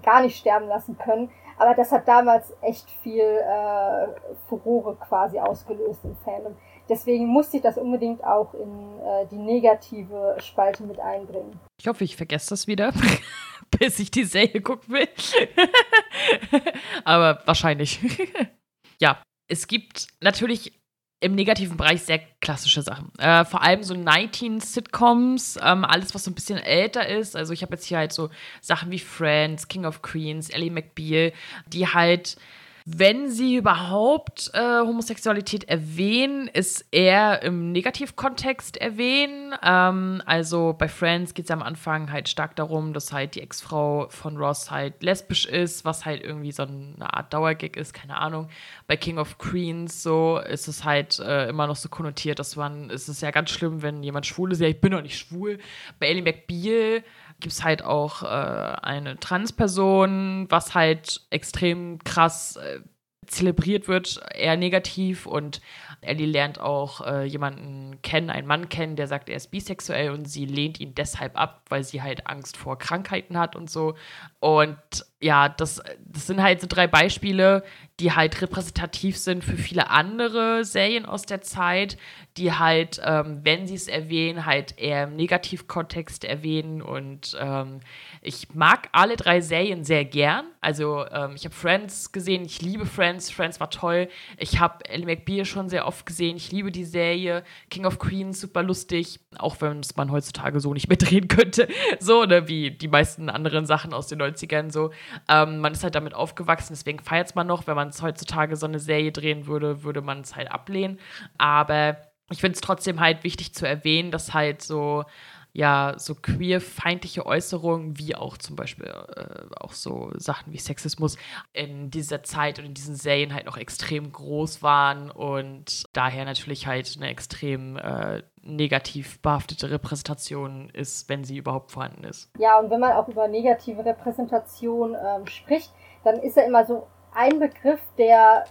gar nicht sterben lassen können. Aber das hat damals echt viel äh, Furore quasi ausgelöst im Fandom. Deswegen musste ich das unbedingt auch in äh, die negative Spalte mit einbringen. Ich hoffe, ich vergesse das wieder, *laughs* bis ich die Serie gucken will. *laughs* Aber wahrscheinlich. *laughs* ja, es gibt natürlich im negativen Bereich sehr klassische Sachen. Äh, vor allem so 19-Sitcoms, ähm, alles, was so ein bisschen älter ist. Also ich habe jetzt hier halt so Sachen wie Friends, King of Queens, Ellie McBeal, die halt wenn sie überhaupt äh, Homosexualität erwähnen, ist eher im Negativkontext erwähnen. Ähm, also bei Friends geht es am Anfang halt stark darum, dass halt die Ex-Frau von Ross halt lesbisch ist, was halt irgendwie so eine Art Dauergig ist, keine Ahnung. Bei King of Queens so ist es halt äh, immer noch so konnotiert, dass man, es ist ja ganz schlimm, wenn jemand schwul ist. Ja, ich bin doch nicht schwul. Bei Ellie McBeal gibt es halt auch äh, eine Transperson, was halt extrem krass äh, zelebriert wird, eher negativ. Und Ellie lernt auch äh, jemanden kennen, einen Mann kennen, der sagt, er ist bisexuell und sie lehnt ihn deshalb ab, weil sie halt Angst vor Krankheiten hat und so. Und ja, das, das sind halt so drei Beispiele, die halt repräsentativ sind für viele andere Serien aus der Zeit, die halt, ähm, wenn sie es erwähnen, halt eher im Negativkontext erwähnen. Und ähm, ich mag alle drei Serien sehr gern. Also ähm, ich habe Friends gesehen, ich liebe Friends, Friends war toll. Ich habe Ellie McBeal schon sehr oft gesehen, ich liebe die Serie. King of Queens, super lustig, auch wenn es man heutzutage so nicht mehr drehen könnte. *laughs* So, ne, wie die meisten anderen Sachen aus den 90ern so. Ähm, man ist halt damit aufgewachsen, deswegen feiert es man noch. Wenn man es heutzutage so eine Serie drehen würde, würde man es halt ablehnen. Aber ich finde es trotzdem halt wichtig zu erwähnen, dass halt so ja so queerfeindliche Äußerungen, wie auch zum Beispiel äh, auch so Sachen wie Sexismus in dieser Zeit und in diesen Serien halt noch extrem groß waren und daher natürlich halt eine extrem äh, negativ behaftete Repräsentation ist, wenn sie überhaupt vorhanden ist. Ja, und wenn man auch über negative Repräsentation ähm, spricht, dann ist ja immer so ein Begriff, der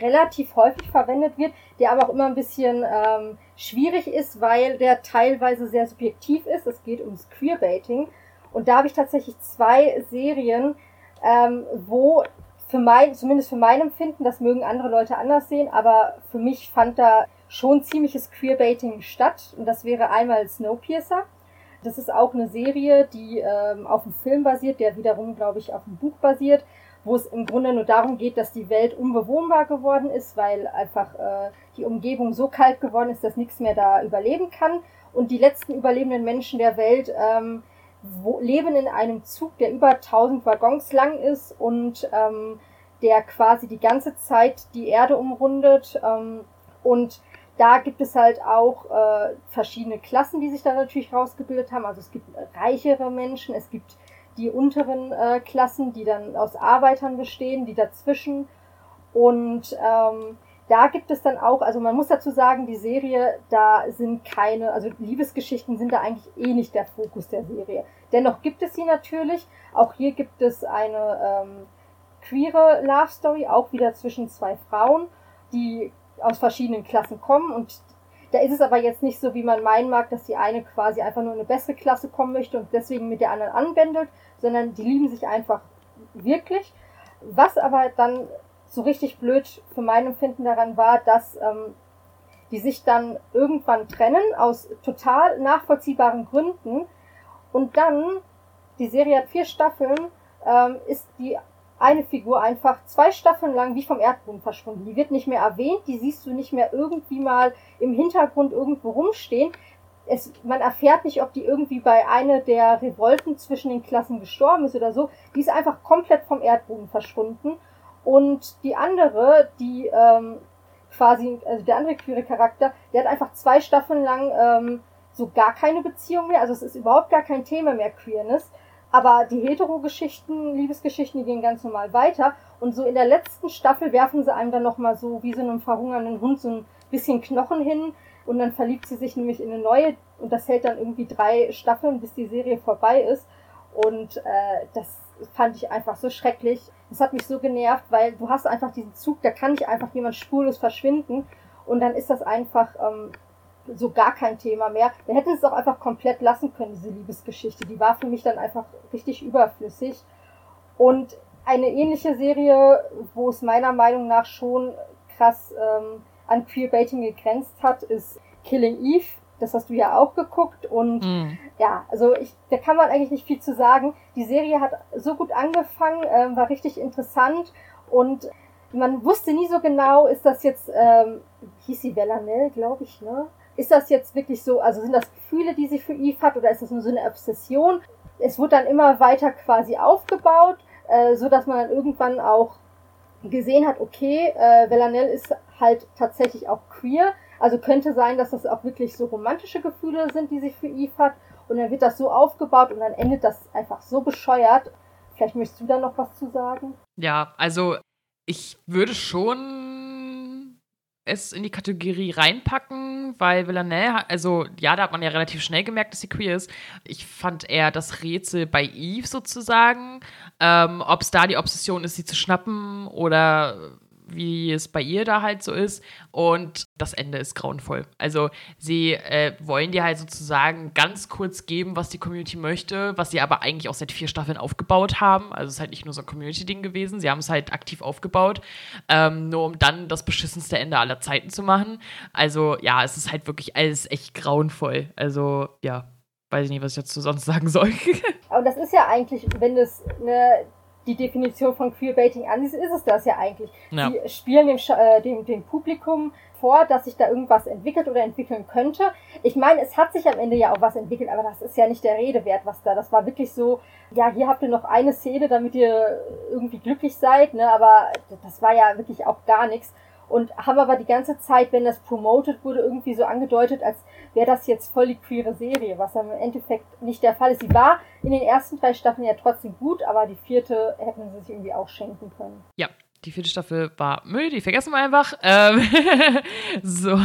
relativ häufig verwendet wird, der aber auch immer ein bisschen ähm, schwierig ist, weil der teilweise sehr subjektiv ist. Es geht ums Queerbaiting. Und da habe ich tatsächlich zwei Serien, ähm, wo für mein, zumindest für mein Empfinden, das mögen andere Leute anders sehen, aber für mich fand da schon ziemliches Queerbaiting statt. Und das wäre einmal Snowpiercer. Das ist auch eine Serie, die ähm, auf einem Film basiert, der wiederum, glaube ich, auf einem Buch basiert wo es im Grunde nur darum geht, dass die Welt unbewohnbar geworden ist, weil einfach äh, die Umgebung so kalt geworden ist, dass nichts mehr da überleben kann. Und die letzten überlebenden Menschen der Welt ähm, wo, leben in einem Zug, der über 1000 Waggons lang ist und ähm, der quasi die ganze Zeit die Erde umrundet. Ähm, und da gibt es halt auch äh, verschiedene Klassen, die sich da natürlich rausgebildet haben. Also es gibt reichere Menschen, es gibt die unteren äh, Klassen, die dann aus Arbeitern bestehen, die dazwischen. Und ähm, da gibt es dann auch, also man muss dazu sagen, die Serie, da sind keine, also Liebesgeschichten sind da eigentlich eh nicht der Fokus der Serie. Dennoch gibt es sie natürlich. Auch hier gibt es eine ähm, queere Love Story, auch wieder zwischen zwei Frauen, die aus verschiedenen Klassen kommen und da ist es aber jetzt nicht so, wie man meinen mag, dass die eine quasi einfach nur in eine bessere Klasse kommen möchte und deswegen mit der anderen anbändelt, sondern die lieben sich einfach wirklich. Was aber dann so richtig blöd für mein Empfinden daran war, dass ähm, die sich dann irgendwann trennen aus total nachvollziehbaren Gründen und dann, die Serie hat vier Staffeln, ähm, ist die eine Figur einfach zwei Staffeln lang wie vom Erdboden verschwunden. Die wird nicht mehr erwähnt, die siehst du nicht mehr irgendwie mal im Hintergrund irgendwo rumstehen es, man erfährt nicht, ob die irgendwie bei einer der Revolten zwischen den Klassen gestorben ist oder so. Die ist einfach komplett vom Erdboden verschwunden. Und die andere, die ähm, quasi, also der andere queere Charakter, der hat einfach zwei Staffeln lang ähm, so gar keine Beziehung mehr. Also es ist überhaupt gar kein Thema mehr Queerness. Aber die Hetero-Geschichten, Liebesgeschichten, die gehen ganz normal weiter. Und so in der letzten Staffel werfen sie einem dann nochmal so wie so einem verhungernden Hund so ein bisschen Knochen hin und dann verliebt sie sich nämlich in eine neue und das hält dann irgendwie drei Staffeln, bis die Serie vorbei ist. Und äh, das fand ich einfach so schrecklich. Das hat mich so genervt, weil du hast einfach diesen Zug, da kann nicht einfach jemand spurlos verschwinden. Und dann ist das einfach ähm, so gar kein Thema mehr. Wir hätten es auch einfach komplett lassen können, diese Liebesgeschichte. Die war für mich dann einfach richtig überflüssig. Und eine ähnliche Serie, wo es meiner Meinung nach schon krass ähm, an Queerbaiting gegrenzt hat, ist Killing Eve. Das hast du ja auch geguckt und mm. ja, also ich, da kann man eigentlich nicht viel zu sagen. Die Serie hat so gut angefangen, ähm, war richtig interessant und man wusste nie so genau, ist das jetzt, ähm, hieß sie Bellanel, glaube ich, ne? Ist das jetzt wirklich so, also sind das Gefühle, die sie für Eve hat oder ist das nur so eine Obsession? Es wurde dann immer weiter quasi aufgebaut, äh, so dass man dann irgendwann auch gesehen hat, okay, äh, Villanelle ist halt tatsächlich auch queer. Also könnte sein, dass das auch wirklich so romantische Gefühle sind, die sie für Eve hat. Und dann wird das so aufgebaut und dann endet das einfach so bescheuert. Vielleicht möchtest du da noch was zu sagen? Ja, also ich würde schon es in die Kategorie reinpacken, weil Villanelle, also ja, da hat man ja relativ schnell gemerkt, dass sie queer ist. Ich fand eher das Rätsel bei Eve sozusagen, ähm, ob es da die Obsession ist, sie zu schnappen oder wie es bei ihr da halt so ist. Und das Ende ist grauenvoll. Also sie äh, wollen dir halt sozusagen ganz kurz geben, was die Community möchte, was sie aber eigentlich auch seit vier Staffeln aufgebaut haben. Also es ist halt nicht nur so ein Community-Ding gewesen. Sie haben es halt aktiv aufgebaut, ähm, nur um dann das beschissenste Ende aller Zeiten zu machen. Also ja, es ist halt wirklich alles echt grauenvoll. Also ja, weiß ich nicht, was ich dazu sonst *laughs* sagen soll. Aber das ist ja eigentlich, wenn das eine die Definition von Queerbaiting ansiehst, ist es das ja eigentlich. Ja. Sie spielen dem, äh, dem, dem Publikum vor, dass sich da irgendwas entwickelt oder entwickeln könnte. Ich meine, es hat sich am Ende ja auch was entwickelt, aber das ist ja nicht der Rede wert, was da. Das war wirklich so, ja, hier habt ihr noch eine Szene, damit ihr irgendwie glücklich seid, ne? Aber das war ja wirklich auch gar nichts. Und haben aber die ganze Zeit, wenn das promoted wurde, irgendwie so angedeutet, als wäre das jetzt voll die queere Serie, was dann im Endeffekt nicht der Fall ist. Sie war in den ersten drei Staffeln ja trotzdem gut, aber die vierte hätten sie sich irgendwie auch schenken können. Ja, die vierte Staffel war Müll, die vergessen wir einfach. Ähm, *laughs* so,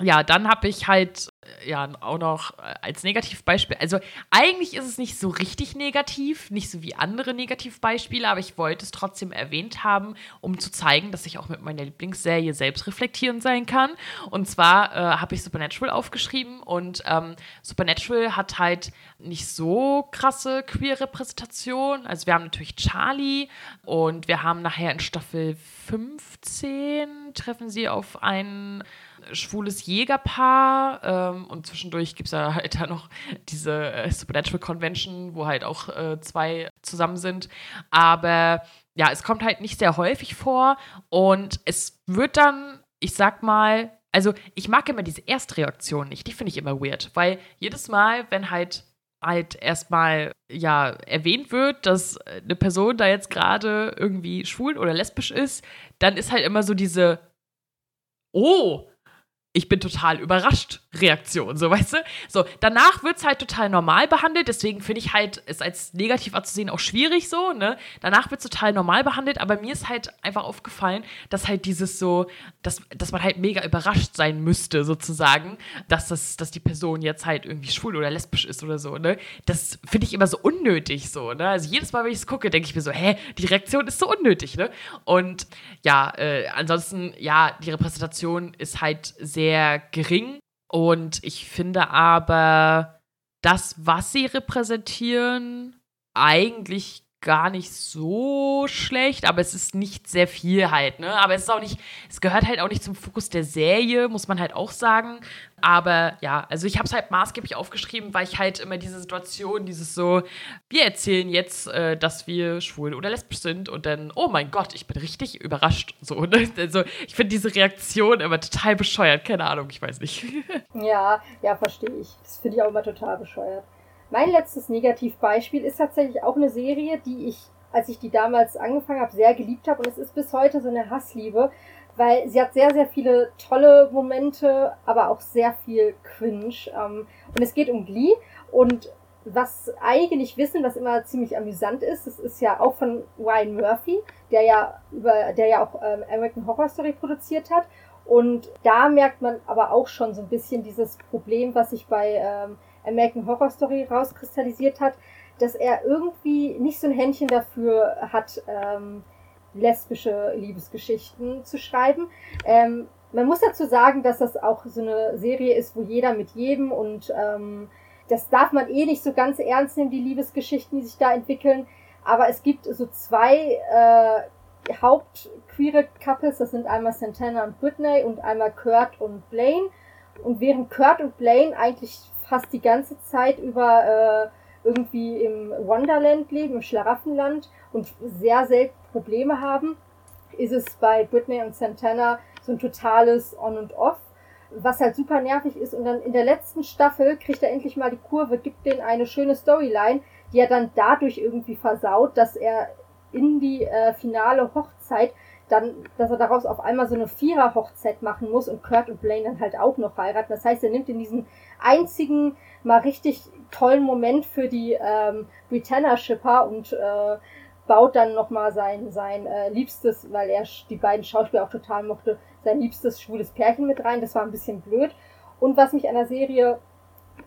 ja, dann habe ich halt ja auch noch äh, als Negativbeispiel. Also eigentlich ist es nicht so richtig negativ, nicht so wie andere Negativbeispiele, aber ich wollte es trotzdem erwähnt haben, um zu zeigen, dass ich auch mit meiner Lieblingsserie selbst reflektierend sein kann. Und zwar äh, habe ich Supernatural aufgeschrieben und ähm, Supernatural hat halt nicht so krasse queer Repräsentation. Also wir haben natürlich Charlie und wir haben nachher in Staffel 15 treffen sie auf einen schwules Jägerpaar ähm, und zwischendurch gibt es ja halt da noch diese äh, Supernatural Convention, wo halt auch äh, zwei zusammen sind. Aber ja, es kommt halt nicht sehr häufig vor und es wird dann, ich sag mal, also ich mag immer diese Erstreaktion nicht, die finde ich immer weird, weil jedes Mal, wenn halt halt erstmal ja erwähnt wird, dass eine Person da jetzt gerade irgendwie schwul oder lesbisch ist, dann ist halt immer so diese Oh, ich bin total überrascht Reaktion, so weißt du? So, danach wird es halt total normal behandelt, deswegen finde ich halt es als negativ anzusehen auch schwierig so, ne? Danach wird es total normal behandelt, aber mir ist halt einfach aufgefallen, dass halt dieses so, dass, dass man halt mega überrascht sein müsste, sozusagen, dass, das, dass die Person jetzt halt irgendwie schwul oder lesbisch ist oder so, ne? Das finde ich immer so unnötig so, ne? Also jedes Mal, wenn ich es gucke, denke ich mir so, hä, die Reaktion ist so unnötig, ne? Und ja, äh, ansonsten, ja, die Repräsentation ist halt sehr sehr gering. Und ich finde aber, das, was sie repräsentieren, eigentlich gar nicht so schlecht, aber es ist nicht sehr viel halt, ne? Aber es ist auch nicht, es gehört halt auch nicht zum Fokus der Serie, muss man halt auch sagen. Aber ja, also ich habe es halt maßgeblich aufgeschrieben, weil ich halt immer diese Situation, dieses so, wir erzählen jetzt, äh, dass wir schwul oder lesbisch sind und dann, oh mein Gott, ich bin richtig überrascht. So, ne? *laughs* Also ich finde diese Reaktion immer total bescheuert, keine Ahnung, ich weiß nicht. *laughs* ja, ja, verstehe ich. Das finde ich auch immer total bescheuert. Mein letztes Negativbeispiel ist tatsächlich auch eine Serie, die ich, als ich die damals angefangen habe, sehr geliebt habe. Und es ist bis heute so eine Hassliebe, weil sie hat sehr, sehr viele tolle Momente, aber auch sehr viel Cringe. Ähm, und es geht um Glee. Und was einige nicht wissen, was immer ziemlich amüsant ist, das ist ja auch von Ryan Murphy, der ja über, der ja auch ähm, American Horror Story produziert hat. Und da merkt man aber auch schon so ein bisschen dieses Problem, was sich bei ähm, American Horror Story rauskristallisiert hat, dass er irgendwie nicht so ein Händchen dafür hat, ähm, lesbische Liebesgeschichten zu schreiben. Ähm, man muss dazu sagen, dass das auch so eine Serie ist, wo jeder mit jedem und ähm, das darf man eh nicht so ganz ernst nehmen, die Liebesgeschichten, die sich da entwickeln. Aber es gibt so zwei äh, hauptqueere Couples, das sind einmal Santana und Britney und einmal Kurt und Blaine. Und während Kurt und Blaine eigentlich fast die ganze Zeit über äh, irgendwie im Wonderland leben, im Schlaraffenland und sehr selten Probleme haben, ist es bei Britney und Santana so ein totales On und Off, was halt super nervig ist. Und dann in der letzten Staffel kriegt er endlich mal die Kurve, gibt denen eine schöne Storyline, die er dann dadurch irgendwie versaut, dass er in die äh, finale Hochzeit dann, dass er daraus auf einmal so eine Vierer-Hochzeit machen muss und Kurt und Blaine dann halt auch noch heiraten. Das heißt, er nimmt in diesen einzigen mal richtig tollen Moment für die ähm, Britannia-Shipper und äh, baut dann nochmal sein, sein äh, liebstes, weil er die beiden Schauspieler auch total mochte, sein liebstes schwules Pärchen mit rein. Das war ein bisschen blöd. Und was mich an der Serie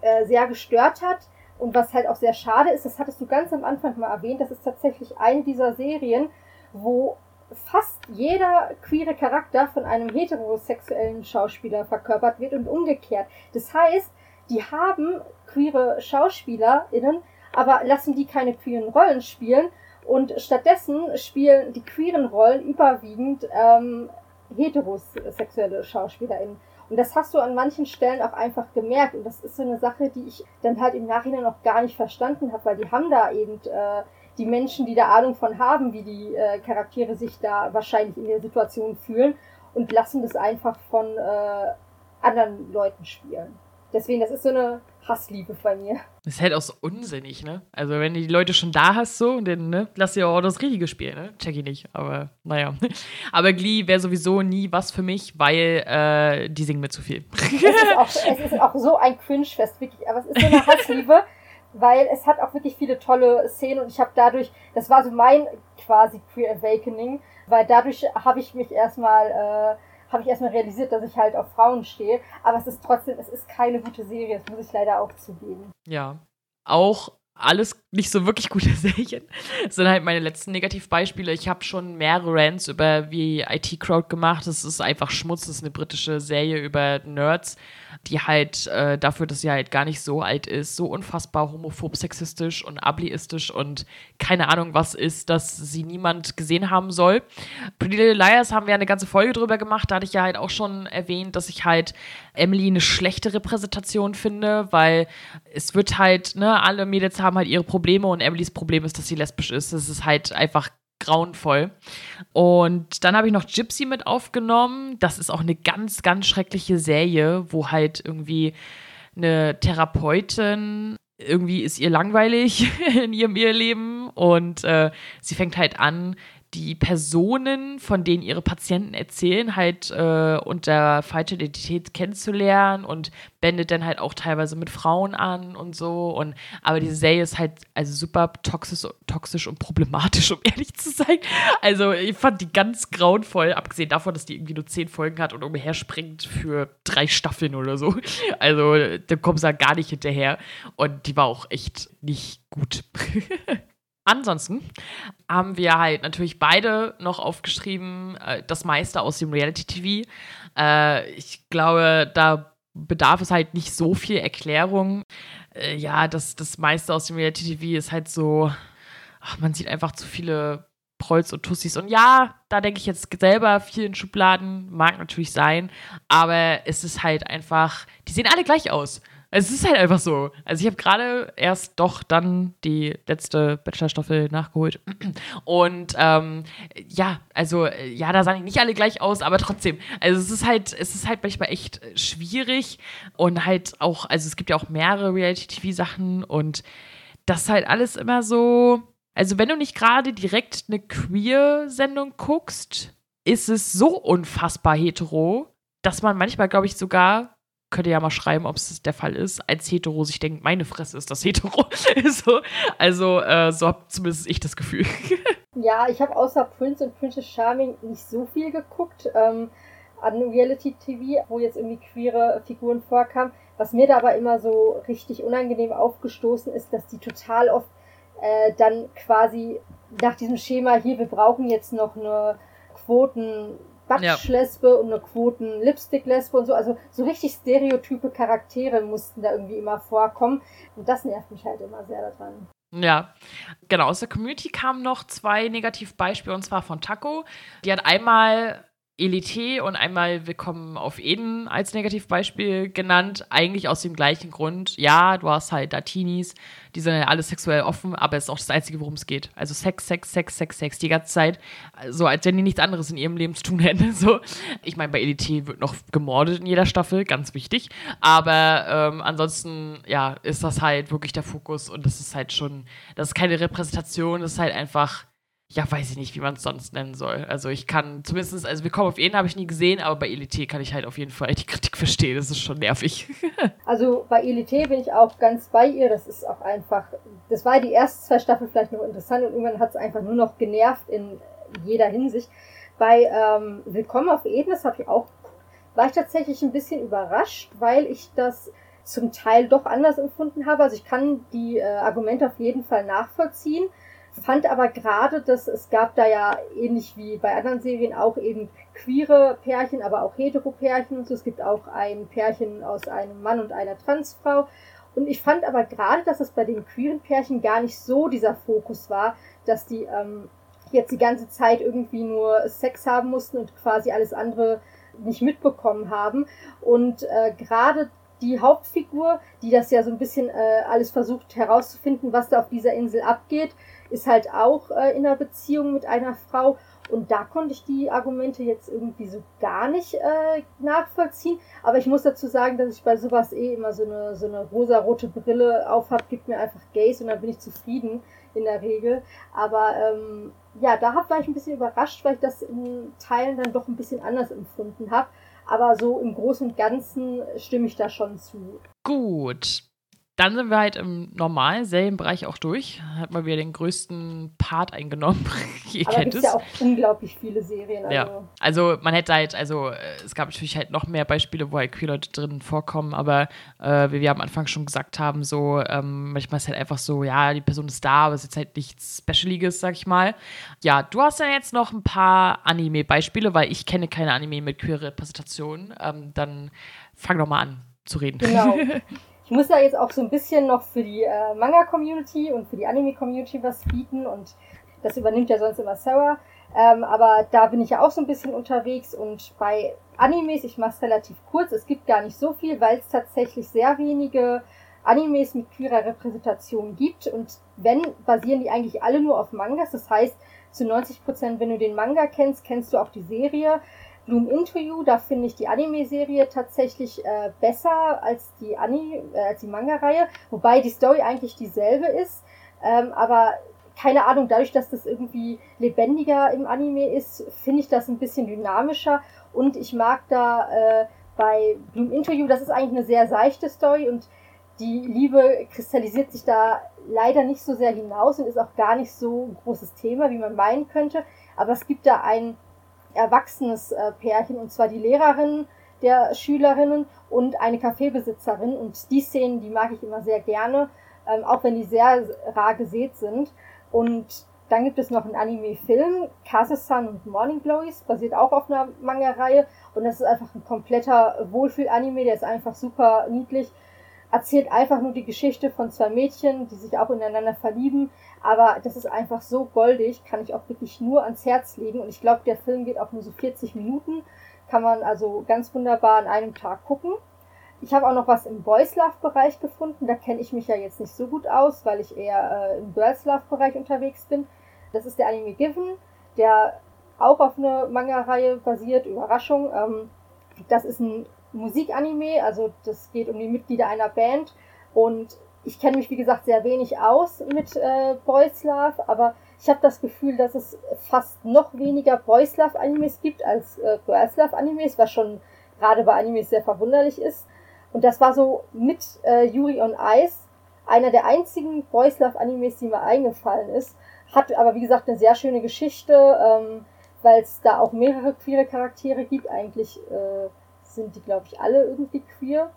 äh, sehr gestört hat und was halt auch sehr schade ist, das hattest du ganz am Anfang mal erwähnt, das ist tatsächlich eine dieser Serien, wo fast jeder queere Charakter von einem heterosexuellen Schauspieler verkörpert wird und umgekehrt. Das heißt, die haben queere SchauspielerInnen, aber lassen die keine queeren Rollen spielen und stattdessen spielen die queeren Rollen überwiegend ähm, heterosexuelle SchauspielerInnen. Und das hast du an manchen Stellen auch einfach gemerkt. Und das ist so eine Sache, die ich dann halt im Nachhinein noch gar nicht verstanden habe, weil die haben da eben äh, die Menschen, die da Ahnung von haben, wie die äh, Charaktere sich da wahrscheinlich in der Situation fühlen und lassen das einfach von äh, anderen Leuten spielen. deswegen, das ist so eine Hassliebe bei mir. Das ist halt auch so unsinnig, ne? Also, wenn du die Leute schon da hast, so, dann, ne, lass dir auch das richtige Spiel, ne? Check ich nicht, aber naja. *laughs* Aber Glee wäre sowieso nie was für mich, weil äh, die singen mir zu viel. Es ist auch, *laughs* es ist auch so ein Cringe-Fest, wirklich, aber es ist so eine Hassliebe, *laughs* weil es hat auch wirklich viele tolle Szenen und ich habe dadurch, das war so mein quasi Queer Awakening, weil dadurch habe ich mich erstmal äh, habe ich erstmal realisiert, dass ich halt auf Frauen stehe. Aber es ist trotzdem, es ist keine gute Serie, das muss ich leider auch zugeben. Ja. Auch alles nicht so wirklich gute *laughs* Serien. Das sind halt meine letzten Negativbeispiele. Ich habe schon mehrere Rants über wie IT Crowd gemacht. Das ist einfach Schmutz. Das ist eine britische Serie über Nerds, die halt äh, dafür, dass sie halt gar nicht so alt ist, so unfassbar homophob, sexistisch und ableistisch und keine Ahnung was ist, dass sie niemand gesehen haben soll. Pretty Little Liars haben wir eine ganze Folge drüber gemacht. Da hatte ich ja halt auch schon erwähnt, dass ich halt Emily eine schlechte Repräsentation finde, weil es wird halt, ne, alle Mädels haben halt ihre Probleme und Emilys Problem ist, dass sie lesbisch ist. Das ist halt einfach grauenvoll. Und dann habe ich noch Gypsy mit aufgenommen. Das ist auch eine ganz, ganz schreckliche Serie, wo halt irgendwie eine Therapeutin irgendwie ist ihr langweilig *laughs* in ihrem Eheleben und äh, sie fängt halt an, die Personen, von denen ihre Patienten erzählen, halt äh, unter falscher Identität kennenzulernen und wendet dann halt auch teilweise mit Frauen an und so. Und aber diese Serie ist halt also super toxisch, toxisch und problematisch, um *laughs* ehrlich zu sein. Also ich fand die ganz grauenvoll, abgesehen davon, dass die irgendwie nur zehn Folgen hat und umherspringt für drei Staffeln oder so. Also da kommst du halt gar nicht hinterher. Und die war auch echt nicht gut. *laughs* Ansonsten haben wir halt natürlich beide noch aufgeschrieben, äh, das meiste aus dem Reality-TV. Äh, ich glaube, da bedarf es halt nicht so viel Erklärung. Äh, ja, das, das meiste aus dem Reality-TV ist halt so, ach, man sieht einfach zu viele Prolls und Tussis. Und ja, da denke ich jetzt selber viel in Schubladen, mag natürlich sein, aber es ist halt einfach, die sehen alle gleich aus. Es ist halt einfach so. Also ich habe gerade erst doch dann die letzte Bachelor-Staffel nachgeholt. Und ähm, ja, also ja, da sahen nicht alle gleich aus, aber trotzdem. Also es ist halt, es ist halt manchmal echt schwierig und halt auch, also es gibt ja auch mehrere Reality-TV-Sachen und das ist halt alles immer so. Also wenn du nicht gerade direkt eine Queer-Sendung guckst, ist es so unfassbar hetero, dass man manchmal, glaube ich, sogar könnt ihr ja mal schreiben, ob es der Fall ist, als Hetero sich denkt, meine Fresse ist das Hetero. *laughs* so, also äh, so habe zumindest ich das Gefühl. *laughs* ja, ich habe außer Prince und Princess Charming nicht so viel geguckt ähm, an Reality-TV, wo jetzt irgendwie queere Figuren vorkamen. Was mir da aber immer so richtig unangenehm aufgestoßen ist, dass die total oft äh, dann quasi nach diesem Schema hier, wir brauchen jetzt noch eine Quoten Batschlesbe ja. und eine Quoten-Lipstick-Lesbe und so. Also so richtig stereotype Charaktere mussten da irgendwie immer vorkommen. Und das nervt mich halt immer sehr daran. Ja, genau. Aus der Community kamen noch zwei Negativbeispiele und zwar von Taco. Die hat einmal Elite und einmal Willkommen auf Eden als Negativbeispiel genannt. Eigentlich aus dem gleichen Grund. Ja, du hast halt Latinis, die sind ja alle sexuell offen, aber es ist auch das Einzige, worum es geht. Also Sex, Sex, Sex, Sex, Sex die ganze Zeit. So, als wenn die nichts anderes in ihrem Leben zu tun hätten. *laughs* So. Ich meine, bei Elite wird noch gemordet in jeder Staffel, ganz wichtig. Aber ähm, ansonsten, ja, ist das halt wirklich der Fokus und das ist halt schon, das ist keine Repräsentation, das ist halt einfach ja, weiß ich nicht, wie man es sonst nennen soll. Also ich kann zumindest, also wir kommen auf Eden habe ich nie gesehen, aber bei Elite kann ich halt auf jeden Fall die *laughs* Kritik verstehen. Das ist schon nervig. *laughs* also bei Elite bin ich auch ganz bei ihr. Das ist auch einfach, das war die ersten zwei Staffeln vielleicht noch interessant und irgendwann hat es einfach nur noch genervt in jeder Hinsicht. Bei ähm, Willkommen auf Eden, das habe ich auch, war ich tatsächlich ein bisschen überrascht, weil ich das zum Teil doch anders empfunden habe. Also ich kann die äh, Argumente auf jeden Fall nachvollziehen fand aber gerade, dass es gab da ja ähnlich wie bei anderen Serien auch eben queere Pärchen, aber auch hetero Pärchen und so. Es gibt auch ein Pärchen aus einem Mann und einer Transfrau. Und ich fand aber gerade, dass es bei den queeren Pärchen gar nicht so dieser Fokus war, dass die ähm, jetzt die ganze Zeit irgendwie nur Sex haben mussten und quasi alles andere nicht mitbekommen haben. Und äh, gerade die Hauptfigur, die das ja so ein bisschen äh, alles versucht herauszufinden, was da auf dieser Insel abgeht, ist halt auch äh, in einer Beziehung mit einer Frau Und da konnte ich die Argumente jetzt irgendwie so gar nicht äh, nachvollziehen. Aber ich muss dazu sagen, dass ich bei sowas eh immer so eine, so eine rosa-rote Brille aufhab, gibt mir einfach Gays und dann bin ich zufrieden in der Regel. Aber ähm, ja, da war ich ein bisschen überrascht, weil ich das in Teilen dann doch ein bisschen anders empfunden habe. Aber so im Großen und Ganzen stimme ich da schon zu. Gut. Dann sind wir halt im normalen Serienbereich auch durch. Hat mal wieder den größten Part eingenommen. *laughs* Ihr Aber kennt es. ja auch unglaublich viele Serien. Also. Ja, also man hätte halt, also es gab natürlich halt noch mehr Beispiele, wo halt Queer-Leute drin vorkommen, aber äh, wie wir am Anfang schon gesagt haben, so ähm, manchmal ist halt einfach so, ja, die Person ist da, aber es ist jetzt halt nichts Specialiges, sag ich mal. Ja, du hast ja jetzt noch ein paar Anime-Beispiele, weil ich kenne keine Anime mit Queer-Repräsentation. Ähm, dann fang doch mal an zu reden. Genau. *laughs* ich muss ja jetzt auch so ein bisschen noch für die äh, Manga-Community und für die Anime-Community was bieten und das übernimmt ja sonst immer Sarah. Ähm, aber da bin ich ja auch so ein bisschen unterwegs und bei Animes, ich mache es relativ kurz, es gibt gar nicht so viel, weil es tatsächlich sehr wenige Animes mit queerer Repräsentation gibt und wenn, basieren die eigentlich alle nur auf Mangas, das heißt zu 90 Prozent, wenn du den Manga kennst, kennst du auch die Serie. Bloom You, da finde ich die Anime-Serie tatsächlich äh, besser als die, äh, als die Manga-Reihe, wobei die Story eigentlich dieselbe ist. Ähm, aber keine Ahnung, dadurch, dass das irgendwie lebendiger im Anime ist, finde ich das ein bisschen dynamischer und ich mag da äh, bei Bloom You, das ist eigentlich eine sehr seichte Story und die Liebe kristallisiert sich da leider nicht so sehr hinaus und ist auch gar nicht so ein großes Thema, wie man meinen könnte. Aber es gibt da ein erwachsenes äh, Pärchen, und zwar die Lehrerin der Schülerinnen und eine Kaffeebesitzerin. Und die Szenen, die mag ich immer sehr gerne, ähm, auch wenn die sehr rar gesät sind. Und dann gibt es noch einen Anime-Film, Kase-san und Morning Glories, basiert auch auf einer Manga-Reihe. Und das ist einfach ein kompletter Wohlfühl-Anime, der ist einfach super niedlich. Erzählt einfach nur die Geschichte von zwei Mädchen, die sich auch ineinander verlieben, aber das ist einfach so goldig, kann ich auch wirklich nur ans Herz legen. Und ich glaube, der Film geht auch nur so 40 Minuten. Kann man also ganz wunderbar an einem Tag gucken. Ich habe auch noch was im Boys Love Bereich gefunden. Da kenne ich mich ja jetzt nicht so gut aus, weil ich eher äh, im Girls Love Bereich unterwegs bin. Das ist der Anime Given, der auch auf eine Manga-Reihe basiert. Überraschung. Ähm, das ist ein Musikanime, also das geht um die Mitglieder einer Band und ich kenne mich, wie gesagt, sehr wenig aus mit äh, Boys Love, aber ich habe das Gefühl, dass es fast noch weniger Boys Love Animes gibt als äh, Girls Love Animes, was schon gerade bei Animes sehr verwunderlich ist. Und das war so mit äh, Yuri on Ice einer der einzigen Boys Love Animes, die mir eingefallen ist. Hat aber, wie gesagt, eine sehr schöne Geschichte, ähm, weil es da auch mehrere queere Charaktere gibt. Eigentlich äh, sind die, glaube ich, alle irgendwie queer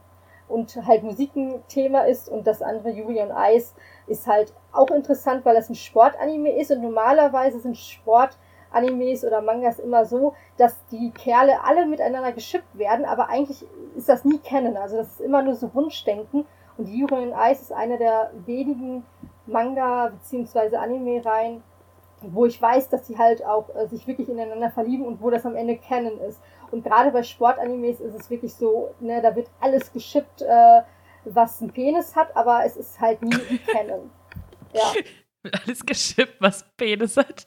und halt Musik ein Thema ist und das andere Yuri on Ice ist halt auch interessant, weil das ein Sportanime ist und normalerweise sind Sportanimes oder Mangas immer so, dass die Kerle alle miteinander geschippt werden, aber eigentlich ist das nie kennen, also das ist immer nur so Wunschdenken und Yuri on Ice ist einer der wenigen Manga- bzw. Anime-Reihen, wo ich weiß, dass die halt auch äh, sich wirklich ineinander verlieben und wo das am Ende kennen ist. Und gerade bei Sportanimes ist es wirklich so, ne, da wird alles geschippt, äh, was einen Penis hat, aber es ist halt nie *laughs* Canon. Ja. *laughs* Alles geschippt, was Penis hat.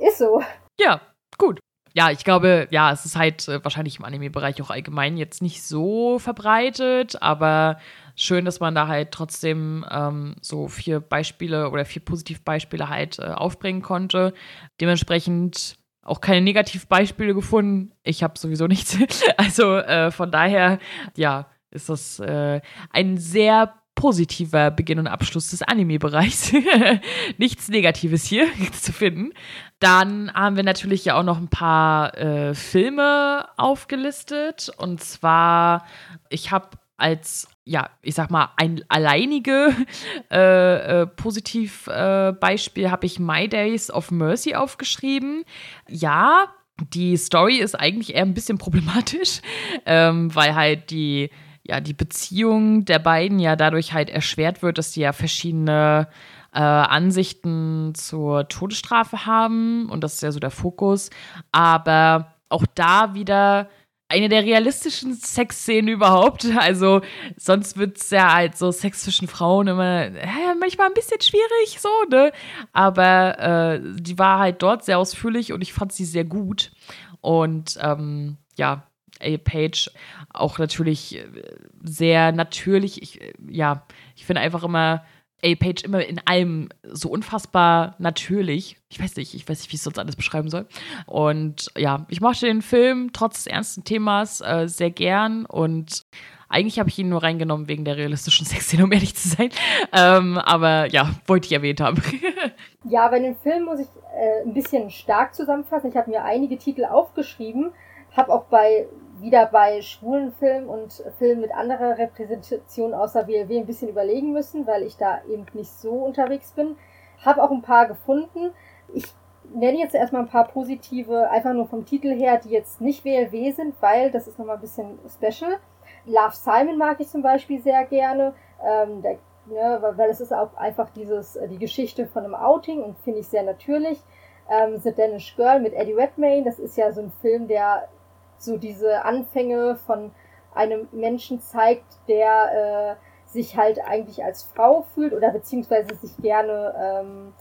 Ist so. Ja, gut. Ja, ich glaube, ja, es ist halt äh, wahrscheinlich im Anime-Bereich auch allgemein jetzt nicht so verbreitet, aber schön, dass man da halt trotzdem ähm, so vier Beispiele oder vier Positivbeispiele halt äh, aufbringen konnte. Dementsprechend auch keine Negativbeispiele gefunden. Ich habe sowieso nichts. *laughs* Also äh, von daher, ja, ist das äh, ein sehr positiver Beginn und Abschluss des Anime-Bereichs. *laughs* Nichts Negatives hier *laughs* zu finden. Dann haben wir natürlich ja auch noch ein paar äh, Filme aufgelistet. Und zwar, ich habe als ja, ich sag mal, ein alleinige *laughs* äh, äh, Positivbeispiel äh, habe ich My Days of Mercy aufgeschrieben. Ja, die Story ist eigentlich eher ein bisschen problematisch, *laughs* ähm, weil halt die, ja, die Beziehung der beiden ja dadurch halt erschwert wird, dass sie ja verschiedene äh, Ansichten zur Todesstrafe haben und das ist ja so der Fokus. Aber auch da wieder eine der realistischen Sexszenen überhaupt. Also sonst wird es ja halt so Sex zwischen Frauen immer äh, manchmal ein bisschen schwierig, so, ne? Aber äh, die war halt dort sehr ausführlich und ich fand sie sehr gut. Und ähm, ja, A. Page auch natürlich äh, sehr natürlich. Ich, äh, ja, ich finde einfach immer A. Page immer in allem so unfassbar natürlich. Ich weiß nicht, ich weiß nicht, wie ich es sonst alles beschreiben soll. Und ja, ich mochte den Film trotz des ernsten Themas äh, sehr gern und eigentlich habe ich ihn nur reingenommen wegen der realistischen *laughs* Sexszene, um ehrlich zu sein. Ähm, aber ja, wollte ich erwähnt haben. *laughs* ja, bei dem Film muss ich äh, ein bisschen stark zusammenfassen. Ich habe mir einige Titel aufgeschrieben, habe auch bei wieder bei schwulen Filmen und Filmen mit anderer Repräsentation außer WLW ein bisschen überlegen müssen, weil ich da eben nicht so unterwegs bin. Habe auch ein paar gefunden. Ich nenne jetzt erstmal ein paar positive, einfach nur vom Titel her, die jetzt nicht WLW sind, weil das ist nochmal ein bisschen special. Love Simon mag ich zum Beispiel sehr gerne, ähm, der, ne, weil es ist auch einfach dieses, die Geschichte von einem Outing und finde ich sehr natürlich. Ähm, The Danish Girl mit Eddie Redmayne, das ist ja so ein Film, der so diese Anfänge von einem Menschen zeigt, der äh, sich halt eigentlich als Frau fühlt oder beziehungsweise sich gerne, ähm,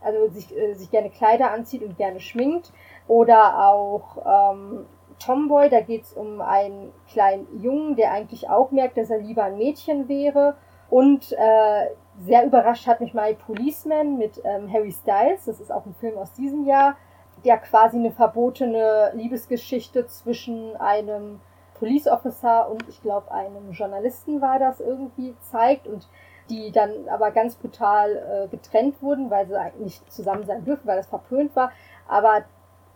also sich, äh, sich gerne Kleider anzieht und gerne schminkt. Oder auch ähm, Tomboy, da geht es um einen kleinen Jungen, der eigentlich auch merkt, dass er lieber ein Mädchen wäre. Und äh, sehr überrascht hat mich My Policeman mit ähm, Harry Styles. Das ist auch ein Film aus diesem Jahr der quasi eine verbotene Liebesgeschichte zwischen einem Police Officer und ich glaube einem Journalisten war das irgendwie zeigt und die dann aber ganz brutal äh, getrennt wurden, weil sie nicht zusammen sein dürfen, weil das verpönt war. Aber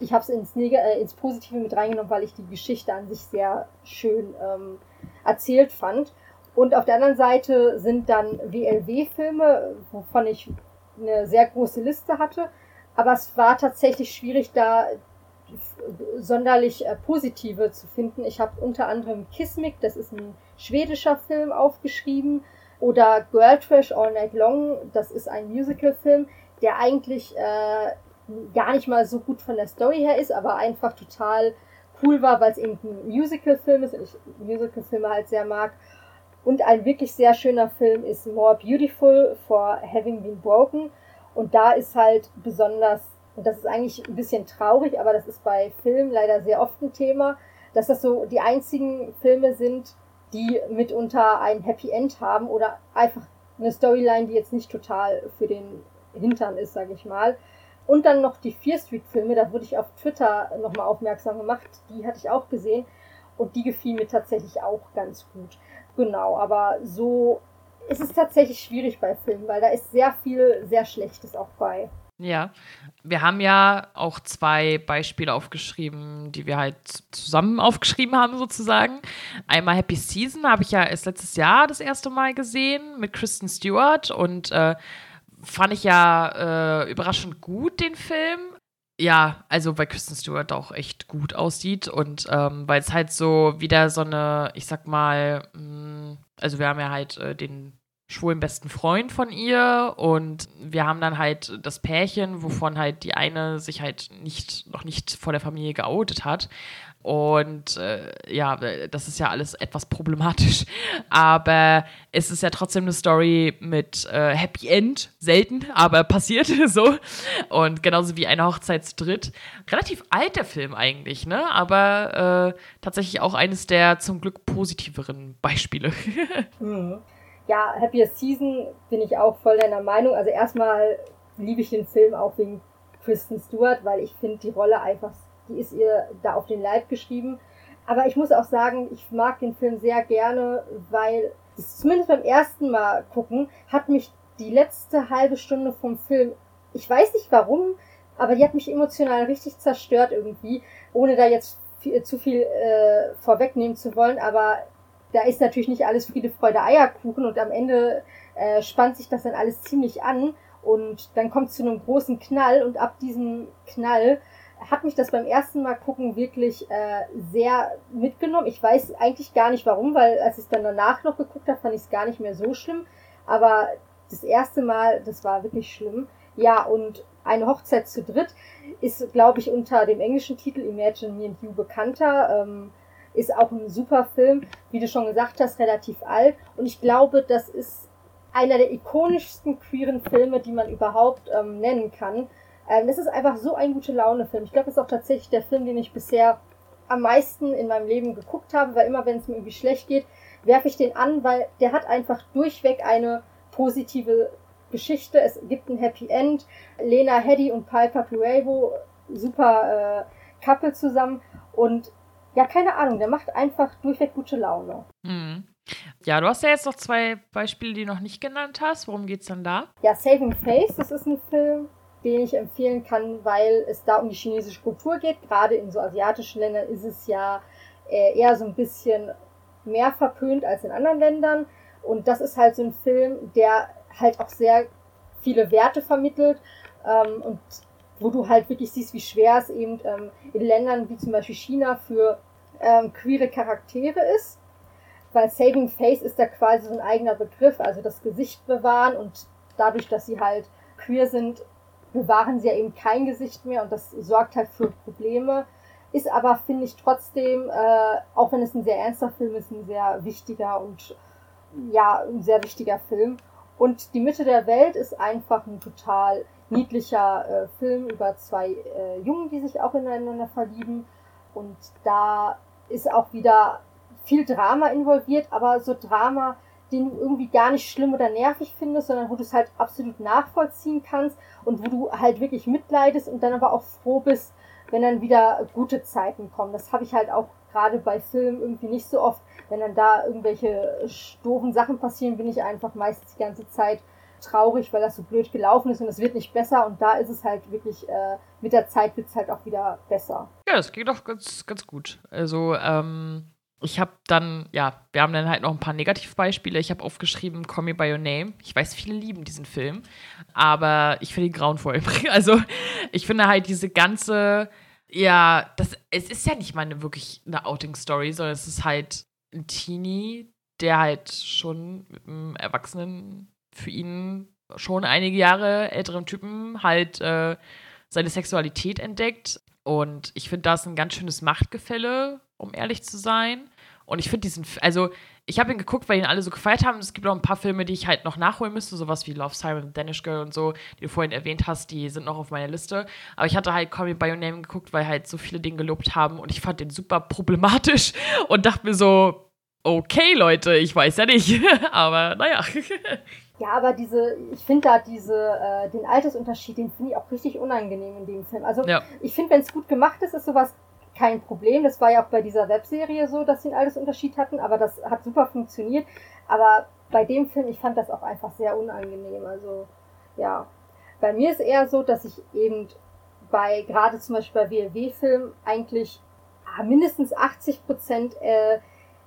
ich habe es ins, äh, ins Positive mit reingenommen, weil ich die Geschichte an sich sehr schön ähm, erzählt fand. Und auf der anderen Seite sind dann WLW-Filme, wovon ich eine sehr große Liste hatte. Aber es war tatsächlich schwierig, da sonderlich äh, positive zu finden. Ich habe unter anderem Kismic, das ist ein schwedischer Film, aufgeschrieben. Oder Girl Trash All Night Long, das ist ein Musicalfilm, der eigentlich äh, gar nicht mal so gut von der Story her ist, aber einfach total cool war, weil es eben ein Musicalfilm ist und ich Musicalfilme halt sehr mag. Und ein wirklich sehr schöner Film ist More Beautiful for Having Been Broken. Und da ist halt besonders, und das ist eigentlich ein bisschen traurig, aber das ist bei Filmen leider sehr oft ein Thema, dass das so die einzigen Filme sind, die mitunter ein Happy End haben oder einfach eine Storyline, die jetzt nicht total für den Hintern ist, sage ich mal. Und dann noch die Fear Street Filme, da wurde ich auf Twitter nochmal aufmerksam gemacht, die hatte ich auch gesehen und die gefielen mir tatsächlich auch ganz gut. Genau, aber so ist es tatsächlich schwierig bei Filmen, weil da ist sehr viel sehr Schlechtes auch bei. Ja, wir haben ja auch zwei Beispiele aufgeschrieben, die wir halt zusammen aufgeschrieben haben, sozusagen. Einmal Happy Season habe ich ja erst letztes Jahr das erste Mal gesehen mit Kristen Stewart und äh, fand ich ja äh, überraschend gut, den Film. Ja, also weil Kristen Stewart auch echt gut aussieht und ähm, weil es halt so wieder so eine, ich sag mal, mh, mm, also wir haben ja halt äh, den schwulen besten Freund von ihr und wir haben dann halt das Pärchen, wovon halt die eine sich halt nicht noch nicht vor der Familie geoutet hat und äh, ja, das ist ja alles etwas problematisch, *laughs* aber es ist ja trotzdem eine Story mit äh, Happy End, selten, aber *laughs* passiert *laughs* so und genauso wie eine Hochzeit zu dritt. Relativ alter Film eigentlich, ne? Aber äh, tatsächlich auch eines der zum Glück positiveren Beispiele. mhm ja, Happiest Season bin ich auch voll deiner Meinung. Also erstmal liebe ich den Film auch wegen Kristen Stewart, weil ich finde die Rolle einfach, die ist ihr da auf den Leib geschrieben. Aber ich muss auch sagen, ich mag den Film sehr gerne, weil zumindest beim ersten Mal gucken hat mich die letzte halbe Stunde vom Film, ich weiß nicht warum, aber die hat mich emotional richtig zerstört irgendwie, ohne da jetzt viel, zu viel äh, vorwegnehmen zu wollen. Aber da ist natürlich nicht alles Friede, Freude, Eierkuchen und am Ende äh, spannt sich das dann alles ziemlich an und dann kommt es zu einem großen Knall und ab diesem Knall hat mich das beim ersten Mal gucken wirklich äh, sehr mitgenommen. Ich weiß eigentlich gar nicht warum, weil als ich dann danach noch geguckt habe, fand ich es gar nicht mehr so schlimm. Aber das erste Mal, das war wirklich schlimm. Ja, und eine Hochzeit zu dritt ist, glaube ich, unter dem englischen Titel Imagine Me and You bekannter. Ähm, ist auch ein super Film, wie du schon gesagt hast, relativ alt. Und ich glaube, das ist einer der ikonischsten queeren Filme, die man überhaupt ähm, nennen kann. Ähm, das ist einfach so ein gute Laune-Film. Ich glaube, das ist auch tatsächlich der Film, den ich bisher am meisten in meinem Leben geguckt habe, weil immer, wenn es mir irgendwie schlecht geht, werfe ich den an, weil der hat einfach durchweg eine positive Geschichte. Es gibt ein Happy End. Lena Headey und Piper Puevo, super äh, Couple zusammen. Und ja, keine Ahnung, der macht einfach durchweg gute Laune. Mhm. Ja, du hast ja jetzt noch zwei Beispiele, die du noch nicht genannt hast. Worum geht's dann da? Ja, Saving Face, das ist ein Film, den ich empfehlen kann, weil es da um die chinesische Kultur geht. Gerade in so asiatischen Ländern ist es ja äh, eher so ein bisschen mehr verpönt als in anderen Ländern. Und das ist halt so ein Film, der halt auch sehr viele Werte vermittelt ähm, und wo du halt wirklich siehst, wie schwer es eben ähm, in Ländern wie zum Beispiel China für ähm, queere Charaktere ist. Weil Saving Face ist da quasi so ein eigener Begriff, also das Gesicht bewahren und dadurch, dass sie halt queer sind, bewahren sie ja eben kein Gesicht mehr und das sorgt halt für Probleme. Ist aber, finde ich, trotzdem, äh, auch wenn es ein sehr ernster Film ist, ein sehr wichtiger und ja, ein sehr wichtiger Film. Und Die Mitte der Welt ist einfach ein total niedlicher äh, Film über zwei äh, Jungen, die sich auch ineinander verlieben. Und da ist auch wieder viel Drama involviert, aber so Drama, den du irgendwie gar nicht schlimm oder nervig findest, sondern wo du es halt absolut nachvollziehen kannst und wo du halt wirklich mitleidest und dann aber auch froh bist, wenn dann wieder gute Zeiten kommen. Das habe ich halt auch gerade bei Filmen irgendwie nicht so oft. Wenn dann da irgendwelche doofen Sachen passieren, bin ich einfach meistens die ganze Zeit traurig, weil das so blöd gelaufen ist und es wird nicht besser. Und da ist es halt wirklich, äh, mit der Zeit wird es halt auch wieder besser. Ja, das geht doch ganz, ganz gut. Also, ähm, ich habe dann, ja, wir haben dann halt noch ein paar Negativbeispiele. Ich habe aufgeschrieben Call Me By Your Name. Ich weiß, viele lieben diesen Film, aber ich finde ihn grauenvoll. *laughs* Also, ich finde halt diese ganze, ja, das, es ist ja nicht mal eine, wirklich eine Outing-Story, sondern es ist halt ein Teenie, der halt schon mit einem Erwachsenen, für ihn schon einige Jahre älteren Typen halt äh, seine Sexualität entdeckt. Und ich finde, da ist ein ganz schönes Machtgefälle um ehrlich zu sein. Und ich finde diesen, also ich habe ihn geguckt, weil ihn alle so gefeiert haben. Es gibt noch ein paar Filme, die ich halt noch nachholen müsste, sowas wie Love Simon, Danish Girl und so, die du vorhin erwähnt hast, die sind noch auf meiner Liste. Aber ich hatte halt Call Me By Your Name geguckt, weil halt so viele den gelobt haben und ich fand den super problematisch *laughs* und dachte mir so, okay, Leute, ich weiß ja nicht. *laughs* aber naja. *laughs* Ja, aber diese, ich finde da diese, äh, den Altersunterschied, den finde ich auch richtig unangenehm in dem Film. Also ja. ich finde, wenn es gut gemacht ist, ist sowas kein Problem. Das war ja auch bei dieser Webserie so, dass sie einen Altersunterschied hatten, aber das hat super funktioniert. Aber bei dem Film, ich fand das auch einfach sehr unangenehm. Also, ja. Bei mir ist eher so, dass ich eben bei, gerade zum Beispiel bei WLW-Filmen, eigentlich ah, mindestens 80 Prozent, äh,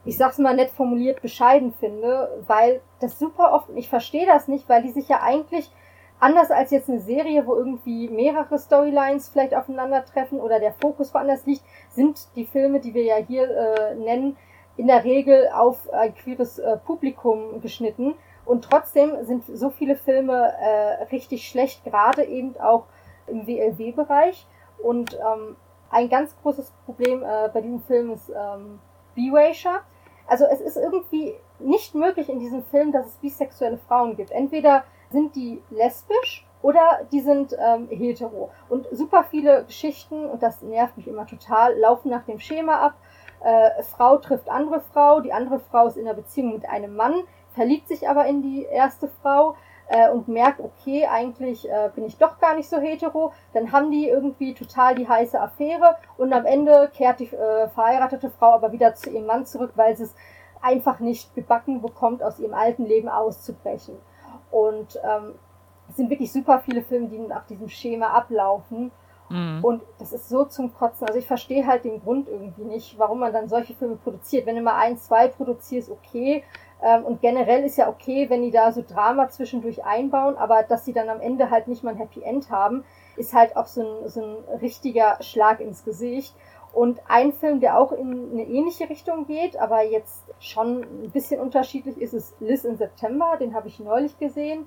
ich sag's mal nett formuliert, bescheiden finde, weil das super oft, ich verstehe das nicht, weil die sich ja eigentlich anders als jetzt eine Serie, wo irgendwie mehrere Storylines vielleicht aufeinandertreffen oder der Fokus woanders liegt, sind die Filme, die wir ja hier äh, nennen, in der Regel auf ein queeres äh, Publikum geschnitten. Und trotzdem sind so viele Filme äh, richtig schlecht, gerade eben auch im WLW-Bereich. Und ähm, ein ganz großes Problem äh, bei diesem Film ist ähm, B-Racial. Also es ist irgendwie nicht möglich in diesem Film, dass es bisexuelle Frauen gibt. Entweder sind die lesbisch oder die sind ähm, hetero. Und super viele Geschichten, und das nervt mich immer total, laufen nach dem Schema ab. Äh, Frau trifft andere Frau, die andere Frau ist in einer Beziehung mit einem Mann, verliebt sich aber in die erste Frau äh, und merkt, okay, eigentlich äh, bin ich doch gar nicht so hetero. Dann haben die irgendwie total die heiße Affäre und am Ende kehrt die äh, verheiratete Frau aber wieder zu ihrem Mann zurück, weil sie es einfach nicht gebacken bekommt, aus ihrem alten Leben auszubrechen. Und ähm, es sind wirklich super viele Filme, die nach diesem Schema ablaufen. Mhm. Und das ist so zum Kotzen. Also ich verstehe halt den Grund irgendwie nicht, warum man dann solche Filme produziert. Wenn du mal ein, zwei produzierst, okay. Ähm, und generell ist ja okay, wenn die da so Drama zwischendurch einbauen, aber dass sie dann am Ende halt nicht mal ein Happy End haben, ist halt auch so ein, so ein richtiger Schlag ins Gesicht. Und ein Film, der auch in eine ähnliche Richtung geht, aber jetzt schon ein bisschen unterschiedlich ist, ist Liz in September. Den habe ich neulich gesehen.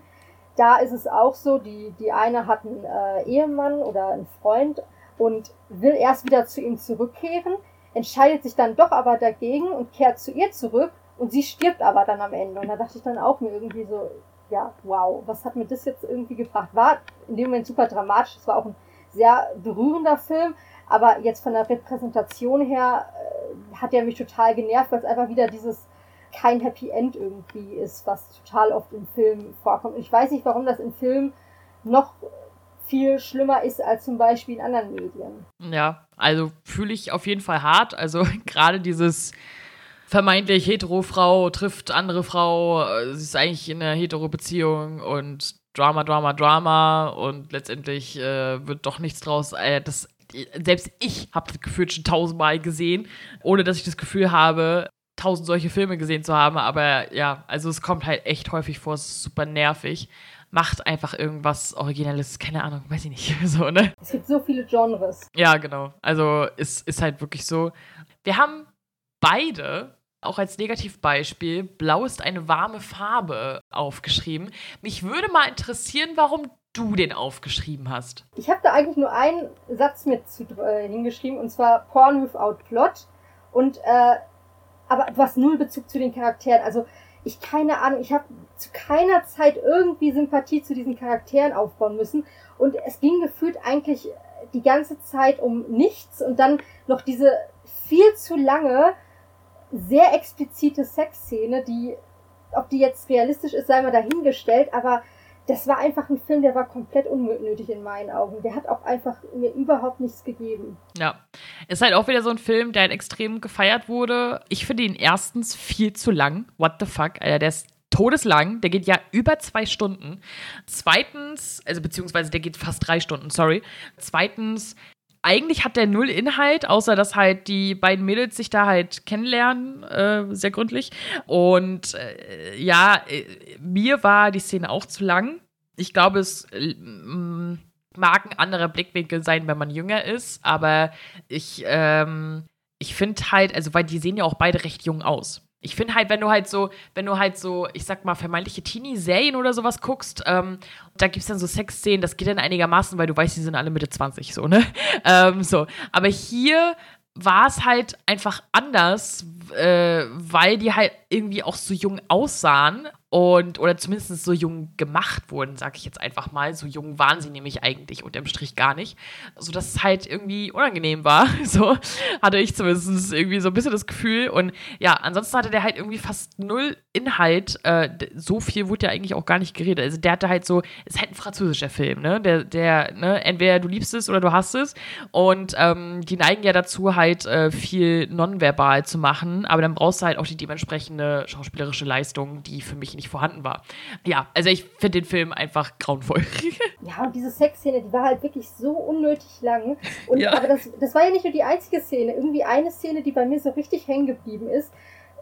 Da ist es auch so, die, die eine hat einen äh, Ehemann oder einen Freund und will erst wieder zu ihm zurückkehren. entscheidet sich dann doch aber dagegen und kehrt zu ihr zurück und sie stirbt aber dann am Ende. Und da dachte ich dann auch mir irgendwie so, ja, wow, was hat mir das jetzt irgendwie gebracht? War in dem Moment super dramatisch, es war auch ein sehr berührender Film, aber jetzt von der Repräsentation her äh, hat er mich total genervt, weil es einfach wieder dieses kein Happy End irgendwie ist, was total oft im Film vorkommt. Und ich weiß nicht, warum das im Film noch viel schlimmer ist als zum Beispiel in anderen Medien. Ja, also fühle ich auf jeden Fall hart. Also *laughs* gerade dieses vermeintlich hetero Frau trifft andere Frau, sie ist eigentlich in einer hetero Beziehung und Drama, Drama, Drama und letztendlich äh, wird doch nichts draus. Äh, das, selbst ich habe das Gefühl schon tausendmal gesehen, ohne dass ich das Gefühl habe, tausend solche Filme gesehen zu haben. Aber ja, also es kommt halt echt häufig vor, es ist super nervig. Macht einfach irgendwas Originelles, keine Ahnung, weiß ich nicht. *laughs* so, ne? Es gibt so viele Genres. Ja, genau. Also es ist halt wirklich so. Wir haben beide auch als Negativbeispiel, blau ist eine warme Farbe aufgeschrieben. Mich würde mal interessieren, warum du den aufgeschrieben hast. Ich habe da eigentlich nur einen Satz mit zu, äh, hingeschrieben, und zwar Porn without Plot. Und, äh, aber du hast null Bezug zu den Charakteren. Also, ich keine Ahnung, ich habe zu keiner Zeit irgendwie Sympathie zu diesen Charakteren aufbauen müssen. Und es ging gefühlt eigentlich die ganze Zeit um nichts und dann noch diese viel zu lange sehr explizite Sexszene, die, ob die jetzt realistisch ist, sei mal dahingestellt, aber das war einfach ein Film, der war komplett unnötig in meinen Augen. Der hat auch einfach mir überhaupt nichts gegeben. Ja. Ist halt auch wieder so ein Film, der halt extrem gefeiert wurde. Ich finde ihn erstens viel zu lang. What the fuck? Alter, der ist todeslang. Der geht ja über zwei Stunden. Zweitens, also beziehungsweise der geht fast drei Stunden, sorry. Zweitens, eigentlich hat der null Inhalt, außer dass halt die beiden Mädels sich da halt kennenlernen, äh, sehr gründlich. Und äh, ja, äh, mir war die Szene auch zu lang. Ich glaube, es äh, mag ein anderer Blickwinkel sein, wenn man jünger ist, aber ich, ähm, ich finde halt, also weil die sehen ja auch beide recht jung aus. Ich finde halt, wenn du halt so, wenn du halt so, ich sag mal, vermeintliche Teenie-Serien oder sowas guckst, ähm, da gibt es dann so Sexszenen, das geht dann einigermaßen, weil du weißt, die sind alle Mitte 20, so, ne? *laughs* Ähm, so. Aber hier war es halt einfach anders, äh, weil die halt irgendwie auch so jung aussahen und oder zumindest so jung gemacht wurden, sag ich jetzt einfach mal. So jung waren sie nämlich eigentlich unterm Strich gar nicht. So dass es halt irgendwie unangenehm war. *laughs* So hatte ich zumindest irgendwie so ein bisschen das Gefühl. Und ja, ansonsten hatte der halt irgendwie fast null Inhalt. Äh, so viel wurde ja eigentlich auch gar nicht geredet. Also der hatte halt so, ist halt ein französischer Film, ne? Der, der, ne, entweder du liebst es oder du hast es. Und ähm, die neigen ja dazu, halt äh, viel nonverbal zu machen, aber dann brauchst du halt auch die dementsprechende schauspielerische Leistung, die für mich nicht nicht vorhanden war. Ja, also ich finde den Film einfach grauenvoll. *laughs* ja, und diese Sexszene, die war halt wirklich so unnötig lang. Und, ja. Aber das, das war ja nicht nur die einzige Szene. Irgendwie eine Szene, die bei mir so richtig hängen geblieben ist,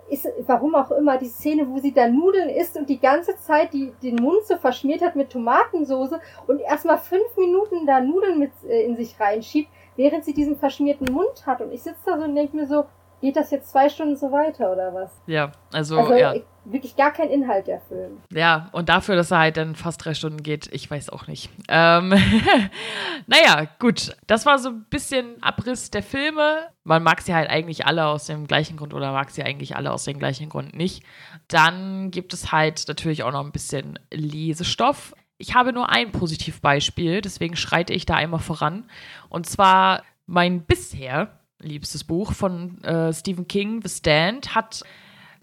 ist, warum auch immer, die Szene, wo sie da Nudeln isst und die ganze Zeit die, den Mund so verschmiert hat mit Tomatensoße und erstmal fünf Minuten da Nudeln mit äh, in sich reinschiebt, während sie diesen verschmierten Mund hat. Und ich sitze da so und denke mir so, geht das jetzt zwei Stunden so weiter oder was? Ja, also, also ja. Wirklich gar kein Inhalt der Film. Ja, und dafür, dass er halt dann fast drei Stunden geht, ich weiß auch nicht. Ähm, *laughs* naja, gut, das war so ein bisschen Abriss der Filme. Man mag sie halt eigentlich alle aus dem gleichen Grund oder mag sie eigentlich alle aus dem gleichen Grund nicht. Dann gibt es halt natürlich auch noch ein bisschen Lesestoff. Ich habe nur ein Positivbeispiel, deswegen schreite ich da einmal voran. Und zwar mein bisher liebstes Buch von äh, Stephen King, The Stand, hat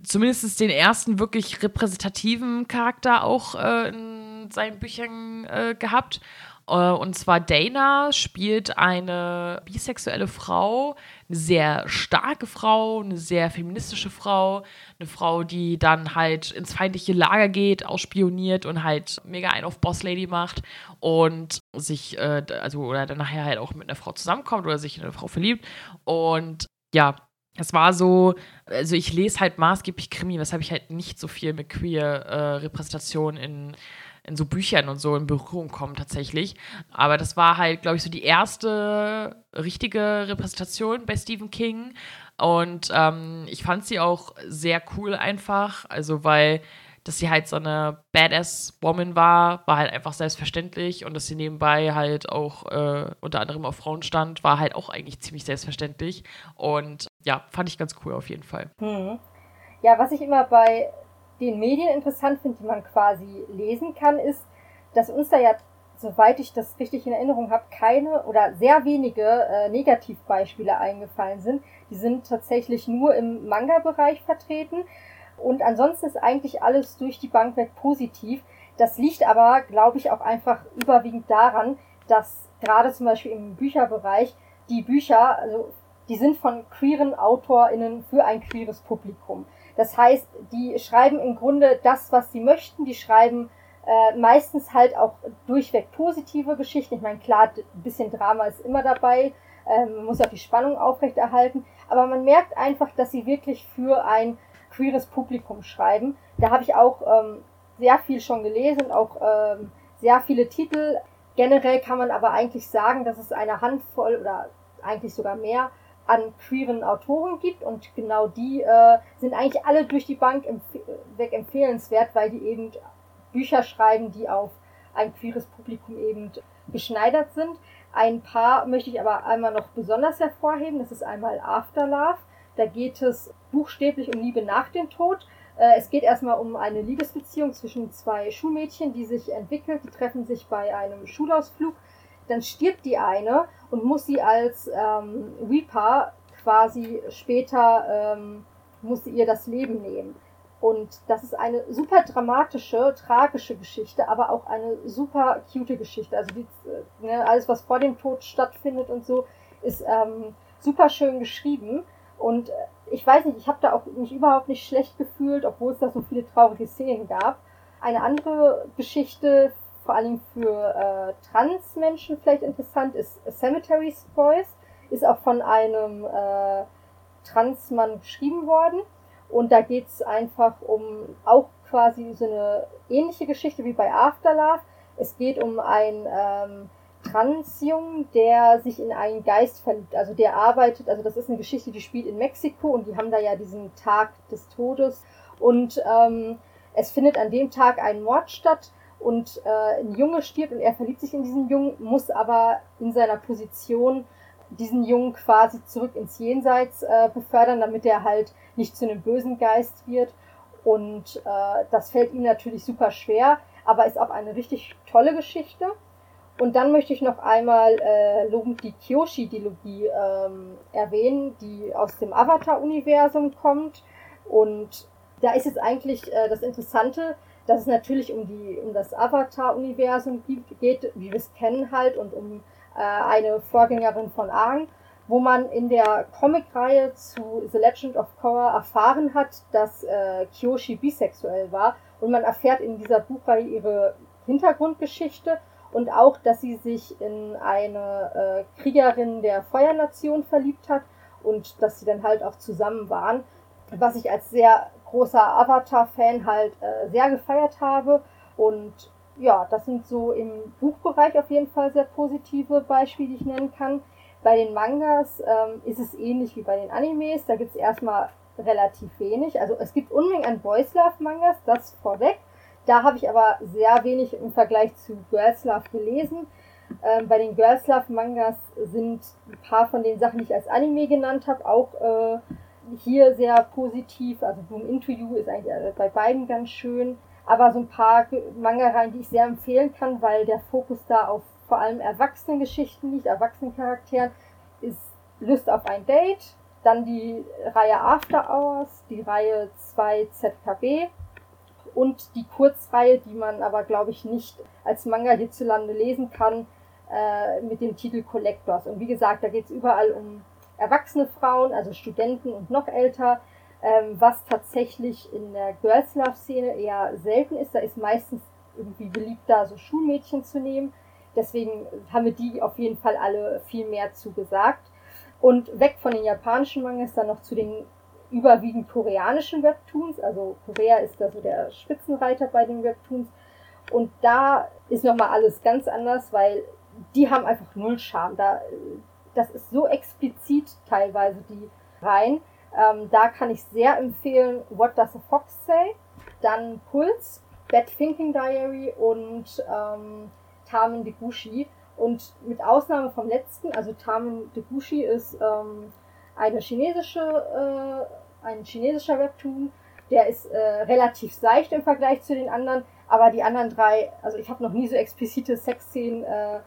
zumindest den ersten wirklich repräsentativen Charakter auch äh, in seinen Büchern äh, gehabt. Äh, und zwar Dana spielt eine bisexuelle Frau, eine sehr starke Frau, eine sehr feministische Frau, eine Frau, die dann halt ins feindliche Lager geht, ausspioniert und halt mega ein auf Boss Lady macht und sich, äh, also oder dann nachher halt auch mit einer Frau zusammenkommt oder sich in eine Frau verliebt. Und ja, es war so, also ich lese halt maßgeblich Krimi, weshalb ich halt nicht so viel mit queer äh, Repräsentation in in so Büchern und so in Berührung kommen tatsächlich. Aber das war halt, glaube ich, so die erste richtige Repräsentation bei Stephen King. Und ähm, ich fand sie auch sehr cool einfach, also weil dass sie halt so eine Badass-Woman war, war halt einfach selbstverständlich und dass sie nebenbei halt auch äh, unter anderem auf Frauen stand, war halt auch eigentlich ziemlich selbstverständlich und ja, fand ich ganz cool auf jeden Fall. Hm. Ja, was ich immer bei den Medien interessant finde, die man quasi lesen kann, ist, dass uns da ja, soweit ich das richtig in Erinnerung habe, keine oder sehr wenige äh, Negativbeispiele eingefallen sind. Die sind tatsächlich nur im Manga-Bereich vertreten. Und ansonsten ist eigentlich alles durch die Bank weg positiv. Das liegt aber, glaube ich, auch einfach überwiegend daran, dass gerade zum Beispiel im Bücherbereich die Bücher, also die sind von queeren AutorInnen für ein queeres Publikum. Das heißt, die schreiben im Grunde das, was sie möchten. Die schreiben äh, meistens halt auch durchweg positive Geschichten. Ich meine, klar, ein bisschen Drama ist immer dabei. Ähm, man muss auch die Spannung aufrechterhalten. Aber man merkt einfach, dass sie wirklich für ein queeres Publikum schreiben. Da habe ich auch ähm, sehr viel schon gelesen, auch ähm, sehr viele Titel. Generell kann man aber eigentlich sagen, dass es eine Handvoll oder eigentlich sogar mehr an queeren Autoren gibt und genau die äh, sind eigentlich alle durch die Bank empf weg empfehlenswert, weil die eben Bücher schreiben, die auf ein queeres Publikum eben geschneidert sind. Ein paar möchte ich aber einmal noch besonders hervorheben. Das ist einmal Afterlove. Da geht es buchstäblich um Liebe nach dem Tod. Äh, es geht erstmal um eine Liebesbeziehung zwischen zwei Schulmädchen, die sich entwickelt. Die treffen sich bei einem Schulausflug. Dann stirbt die eine und muss sie als ähm, Reaper quasi später, ähm, muss sie ihr das Leben nehmen. Und das ist eine super dramatische, tragische Geschichte, aber auch eine super cute Geschichte. Also die, äh, ne, alles, was vor dem Tod stattfindet und so, ist ähm, super schön geschrieben. Und äh, ich weiß nicht, ich habe da auch mich überhaupt nicht schlecht gefühlt, obwohl es da so viele traurige Szenen gab. Eine andere Geschichte, vor allem für äh, Transmenschen vielleicht interessant, ist Cemetery's Boys. Ist auch von einem äh, Transmann geschrieben worden. Und da geht's einfach um auch quasi so eine ähnliche Geschichte wie bei Afterlife. Es geht um ein ähm, Transjungen, der sich in einen Geist verliebt. Also der arbeitet, also das ist eine Geschichte, die spielt in Mexiko und die haben da ja diesen Tag des Todes. Und ähm, es findet an dem Tag ein Mord statt und äh, ein Junge stirbt und er verliebt sich in diesen Jungen, muss aber in seiner Position diesen Jungen quasi zurück ins Jenseits äh, befördern, damit er halt nicht zu einem bösen Geist wird. Und äh, das fällt ihm natürlich super schwer, aber ist auch eine richtig tolle Geschichte. Und dann möchte ich noch einmal äh, lobend die Kyoshi-Dilogie ähm, erwähnen, die aus dem Avatar-Universum kommt. Und da ist jetzt eigentlich äh, das Interessante, dass es natürlich um, die, um das Avatar-Universum geht, wie wir es kennen halt, und um äh, eine Vorgängerin von Aang, wo man in der Comicreihe zu The Legend of Korra erfahren hat, dass äh, Kyoshi bisexuell war. Und man erfährt in dieser Buchreihe ihre Hintergrundgeschichte und auch, dass sie sich in eine äh, Kriegerin der Feuernation verliebt hat und dass sie dann halt auch zusammen waren, was ich als sehr großer Avatar-Fan halt äh, sehr gefeiert habe und ja, das sind so im Buchbereich auf jeden Fall sehr positive Beispiele, die ich nennen kann. Bei den Mangas ähm, ist es ähnlich wie bei den Animes. Da gibt es erstmal relativ wenig. Also es gibt Unmengen an Boys Love Mangas, das vorweg. Da habe ich aber sehr wenig im Vergleich zu Girls Love gelesen. Ähm, bei den Girls Love Mangas sind ein paar von den Sachen, die ich als Anime genannt habe, auch äh, hier sehr positiv. Also Boom You ist eigentlich äh, bei beiden ganz schön. Aber so ein paar Manga-Reihen, die ich sehr empfehlen kann, weil der Fokus da auf vor allem Erwachsenengeschichten liegt, Erwachsenencharakteren, ist Lust auf ein Date, dann die Reihe After Hours, die Reihe 2 ZKB und die Kurzreihe, die man aber, glaube ich, nicht als Manga hierzulande lesen kann, äh, mit dem Titel Collectors. Und wie gesagt, da geht es überall um erwachsene Frauen, also Studenten und noch älter, ähm, was tatsächlich in der Girls Love Szene eher selten ist. Da ist meistens irgendwie beliebter, so Schulmädchen zu nehmen. Deswegen haben wir die auf jeden Fall alle viel mehr zugesagt. Und weg von den japanischen Mangas dann noch zu den überwiegend koreanischen Webtoons. Also Korea ist da so der Spitzenreiter bei den Webtoons. Und da ist nochmal alles ganz anders, weil die haben einfach null Charme. Da, das ist so explizit teilweise die rein. Ähm, da kann ich sehr empfehlen What Does a Fox Say? dann Puls, Bad Thinking Diary und ähm, Tamen Degushi. Und mit Ausnahme vom letzten, also Tamen Degushi ist ähm, eine chinesische, äh, ein chinesischer Webtoon, der ist äh, relativ seicht im Vergleich zu den anderen, aber die anderen drei, also ich habe noch nie so explizite Sexszenen äh,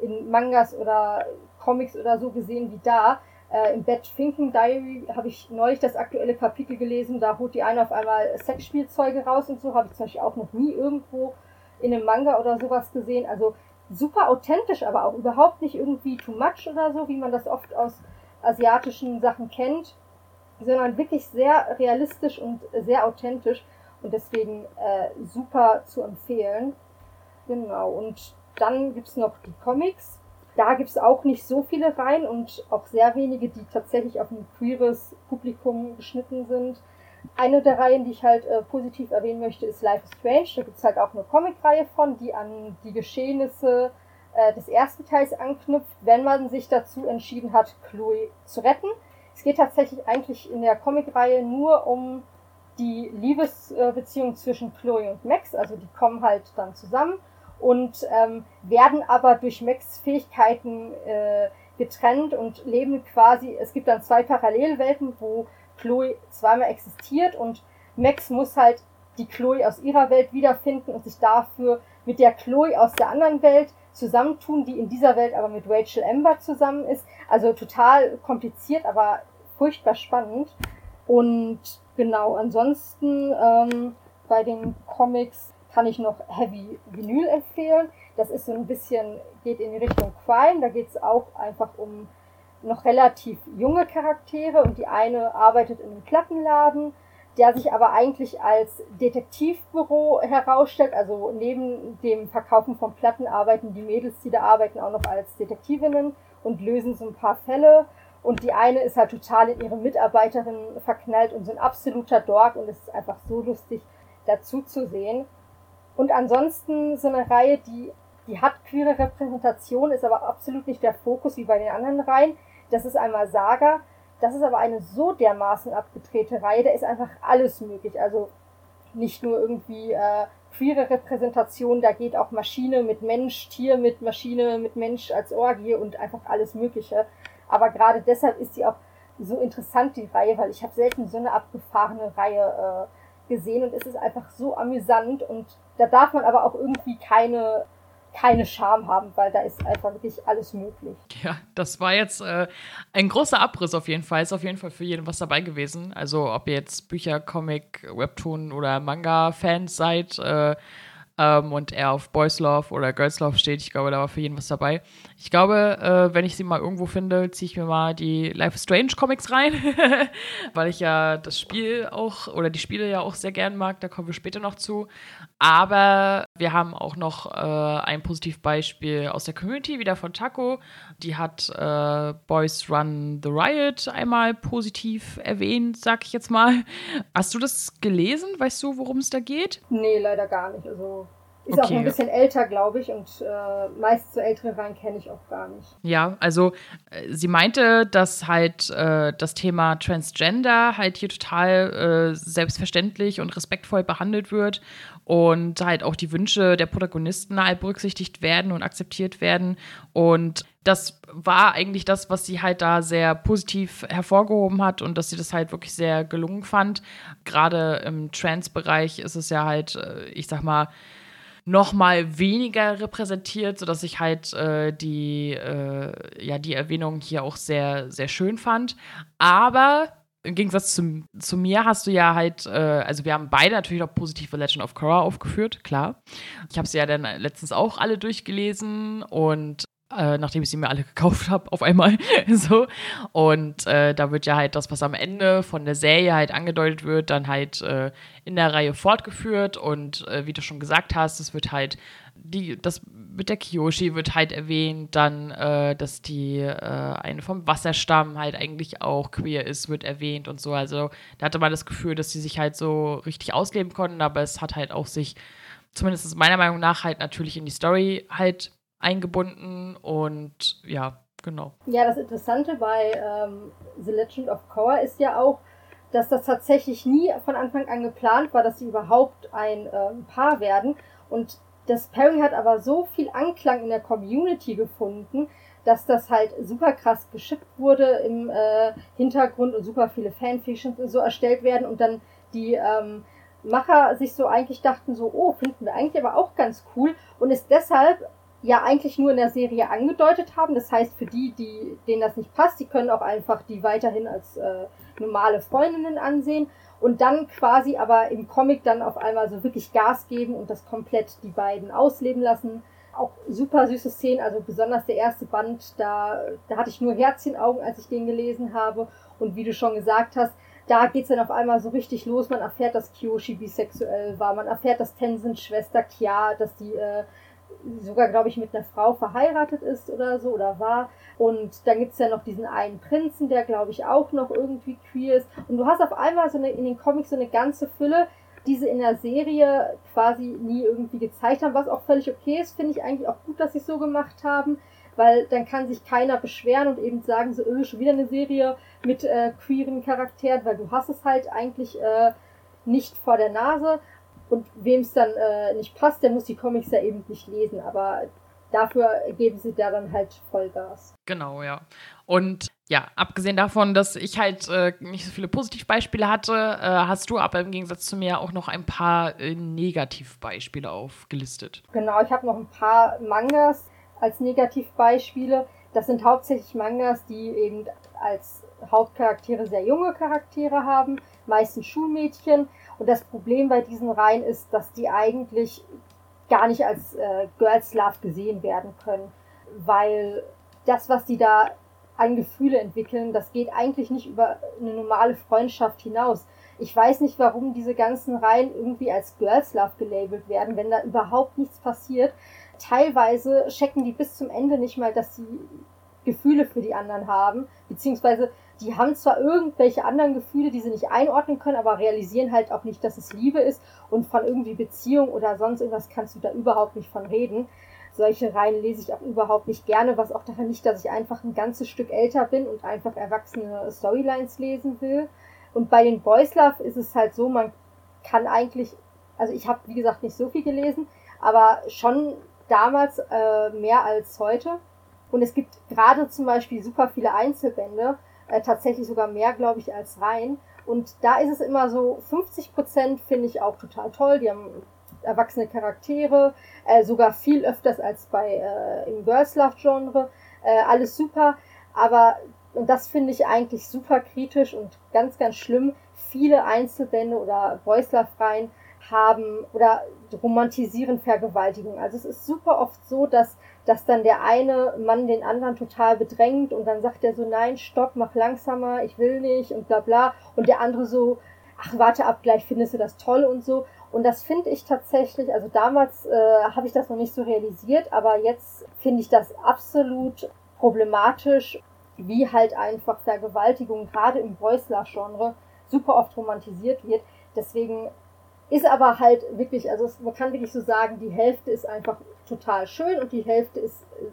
in Mangas oder Comics oder so gesehen wie da. Äh, Im Bad Finken Diary habe ich neulich das aktuelle Kapitel gelesen, da holt die eine auf einmal Sexspielzeuge raus und so, habe ich zum Beispiel auch noch nie irgendwo in einem Manga oder sowas gesehen. Also super authentisch, aber auch überhaupt nicht irgendwie too much oder so, wie man das oft aus asiatischen Sachen kennt, sondern wirklich sehr realistisch und sehr authentisch und deswegen äh, super zu empfehlen. Genau, und dann gibt es noch die Comics. Da gibt es auch nicht so viele rein und auch sehr wenige, die tatsächlich auf ein queeres Publikum geschnitten sind. Eine der Reihen, die ich halt äh, positiv erwähnen möchte, ist Life is Strange. Da gibt es halt auch eine Comicreihe von, die an die Geschehnisse äh, des ersten Teils anknüpft, wenn man sich dazu entschieden hat, Chloe zu retten. Es geht tatsächlich eigentlich in der Comicreihe nur um die Liebesbeziehung zwischen Chloe und Max. Also die kommen halt dann zusammen und ähm, werden aber durch Max Fähigkeiten äh, getrennt und leben quasi, es gibt dann zwei Parallelwelten, wo Chloe zweimal existiert und Max muss halt die Chloe aus ihrer Welt wiederfinden und sich dafür mit der Chloe aus der anderen Welt zusammentun, die in dieser Welt aber mit Rachel Amber zusammen ist. Also total kompliziert, aber furchtbar spannend. Und genau, ansonsten ähm, bei den Comics kann ich noch Heavy Vinyl empfehlen. Das ist so ein bisschen, geht in die Richtung Crime. Da geht es auch einfach um noch relativ junge Charaktere und die eine arbeitet in einem Plattenladen, der sich aber eigentlich als Detektivbüro herausstellt. Also neben dem Verkaufen von Platten arbeiten die Mädels, die da arbeiten, auch noch als Detektivinnen und lösen so ein paar Fälle. Und die eine ist halt total in ihre Mitarbeiterin verknallt und so ein absoluter Dork und es ist einfach so lustig dazu zu sehen. Und ansonsten so eine Reihe, die, die hat queere Repräsentation, ist aber absolut nicht der Fokus wie bei den anderen Reihen. Das ist einmal Saga. Das ist aber eine so dermaßen abgedrehte Reihe, da ist einfach alles möglich. Also nicht nur irgendwie äh, queere Repräsentation, da geht auch Maschine mit Mensch, Tier mit Maschine, mit Mensch als Orgie und einfach alles Mögliche. Aber gerade deshalb ist sie auch so interessant, die Reihe, weil ich habe selten so eine abgefahrene Reihe äh, gesehen und es ist einfach so amüsant und da darf man aber auch irgendwie keine keine Scham haben, weil da ist einfach wirklich alles möglich. Ja, das war jetzt äh, ein großer Abriss auf jeden Fall. Ist auf jeden Fall für jeden was dabei gewesen. Also ob ihr jetzt Bücher, Comic, Webtoon oder Manga-Fans seid, äh, ähm, und er auf Boys Love oder Girls Love steht. Ich glaube, da war für jeden was dabei. Ich glaube, äh, wenn ich sie mal irgendwo finde, ziehe ich mir mal die Life is Strange Comics rein, *laughs* weil ich ja das Spiel auch oder die Spiele ja auch sehr gern mag. Da kommen wir später noch zu. Aber wir haben auch noch äh, ein Positivbeispiel aus der Community, wieder von Taco. Die hat äh, Boys Run the Riot einmal positiv erwähnt, sag ich jetzt mal. Hast du das gelesen? Weißt du, worum es da geht? Nee, leider gar nicht. Also ist okay. auch ein bisschen älter, glaube ich, und äh, meist so ältere Reihen kenne ich auch gar nicht. Ja, also äh, sie meinte, dass halt äh, das Thema Transgender halt hier total äh, selbstverständlich und respektvoll behandelt wird und halt auch die Wünsche der Protagonisten halt berücksichtigt werden und akzeptiert werden. Und das war eigentlich das, was sie halt da sehr positiv hervorgehoben hat und dass sie das halt wirklich sehr gelungen fand. Gerade im Trans-Bereich ist es ja halt, äh, ich sag mal, noch mal weniger repräsentiert, sodass ich halt äh, die, äh, ja, die Erwähnung hier auch sehr, sehr schön fand. Aber im Gegensatz zu, zu mir hast du ja halt, äh, also wir haben beide natürlich auch positive Legend of Korra aufgeführt, klar. Ich habe sie ja dann letztens auch alle durchgelesen und äh, nachdem ich sie mir alle gekauft habe, auf einmal. *laughs* so. Und äh, da wird ja halt das, was am Ende von der Serie halt angedeutet wird, dann halt äh, in der Reihe fortgeführt. Und äh, wie du schon gesagt hast, es wird halt die, das mit der Kiyoshi wird halt erwähnt, dann, äh, dass die eine vom Wasserstamm halt eigentlich auch queer ist, wird erwähnt und so. Also da hatte man das Gefühl, dass sie sich halt so richtig ausleben konnten, aber es hat halt auch sich, zumindest meiner Meinung nach, halt natürlich in die Story halt eingebunden und ja, genau. Ja, das Interessante bei ähm, The Legend of Korra ist ja auch, dass das tatsächlich nie von Anfang an geplant war, dass sie überhaupt ein äh, Paar werden. Und das Pairing hat aber so viel Anklang in der Community gefunden, dass das halt super krass geschippt wurde im äh, Hintergrund und super viele Fanfictions so erstellt werden und dann die ähm, Macher sich so eigentlich dachten so, oh, finden wir eigentlich aber auch ganz cool und ist deshalb ja eigentlich nur in der Serie angedeutet haben. Das heißt, für die, die denen das nicht passt, die können auch einfach die weiterhin als äh, normale Freundinnen ansehen und dann quasi aber im Comic dann auf einmal so wirklich Gas geben und das komplett die beiden ausleben lassen. Auch super süße Szenen, also besonders der erste Band, da, da hatte ich nur Herzchenaugen, als ich den gelesen habe. Und wie du schon gesagt hast, da geht's dann auf einmal so richtig los. Man erfährt, dass Kyoshi bisexuell war. Man erfährt, dass Tensins Schwester Kya, dass die äh, sogar, glaube ich, mit einer Frau verheiratet ist oder so oder war. Und dann gibt's ja noch diesen einen Prinzen, der, glaube ich, auch noch irgendwie queer ist. Und du hast auf einmal so eine, in den Comics so eine ganze Fülle, die sie in der Serie quasi nie irgendwie gezeigt haben, was auch völlig okay ist, finde ich eigentlich auch gut, dass sie es so gemacht haben, weil dann kann sich keiner beschweren und eben sagen, so, öh, schon wieder eine Serie mit äh, queeren Charakteren, weil du hast es halt eigentlich äh, nicht vor der Nase und wem es dann äh, nicht passt, der muss die Comics ja eben nicht lesen, aber dafür geben sie da dann halt Vollgas. Genau, ja. Und ja, abgesehen davon, dass ich halt äh, nicht so viele Positivbeispiele hatte, äh, hast du aber im Gegensatz zu mir auch noch ein paar äh, Negativbeispiele aufgelistet. Genau, ich habe noch ein paar Mangas als Negativbeispiele. Das sind hauptsächlich Mangas, die eben als Hauptcharaktere sehr junge Charaktere haben, meistens Schulmädchen. Und das Problem bei diesen Reihen ist, dass die eigentlich gar nicht als äh, Girls Love gesehen werden können, weil das, was die da an Gefühle entwickeln, das geht eigentlich nicht über eine normale Freundschaft hinaus. Ich weiß nicht, warum diese ganzen Reihen irgendwie als Girls Love gelabelt werden, wenn da überhaupt nichts passiert. Teilweise checken die bis zum Ende nicht mal, dass sie Gefühle für die anderen haben, beziehungsweise die haben zwar irgendwelche anderen Gefühle, die sie nicht einordnen können, aber realisieren halt auch nicht, dass es Liebe ist und von irgendwie Beziehung oder sonst irgendwas kannst du da überhaupt nicht von reden solche Reihen lese ich auch überhaupt nicht gerne, was auch daran liegt, dass ich einfach ein ganzes Stück älter bin und einfach erwachsene Storylines lesen will. Und bei den Boys Love ist es halt so, man kann eigentlich, also ich habe wie gesagt nicht so viel gelesen, aber schon damals äh, mehr als heute. Und es gibt gerade zum Beispiel super viele Einzelbände, äh, tatsächlich sogar mehr, glaube ich, als Reihen. Und da ist es immer so, 50 Prozent finde ich auch total toll. Die haben erwachsene Charaktere, äh, sogar viel öfters als bei äh, im Girls Love Genre. Äh, alles super, aber und das finde ich eigentlich super kritisch und ganz, ganz schlimm. Viele Einzelbände oder Boys Love Reihen haben oder romantisieren Vergewaltigung. Also es ist super oft so, dass, dass dann der eine Mann den anderen total bedrängt und dann sagt er so, nein, stopp, mach langsamer, ich will nicht und bla bla. Und der andere so, ach, warte ab, gleich findest du das toll und so. Und das finde ich tatsächlich, also damals äh, habe ich das noch nicht so realisiert, aber jetzt finde ich das absolut problematisch, wie halt einfach Vergewaltigung gerade im Beusler-Genre super oft romantisiert wird. Deswegen ist aber halt wirklich, also man kann wirklich so sagen, die Hälfte ist einfach total schön und die Hälfte ist äh,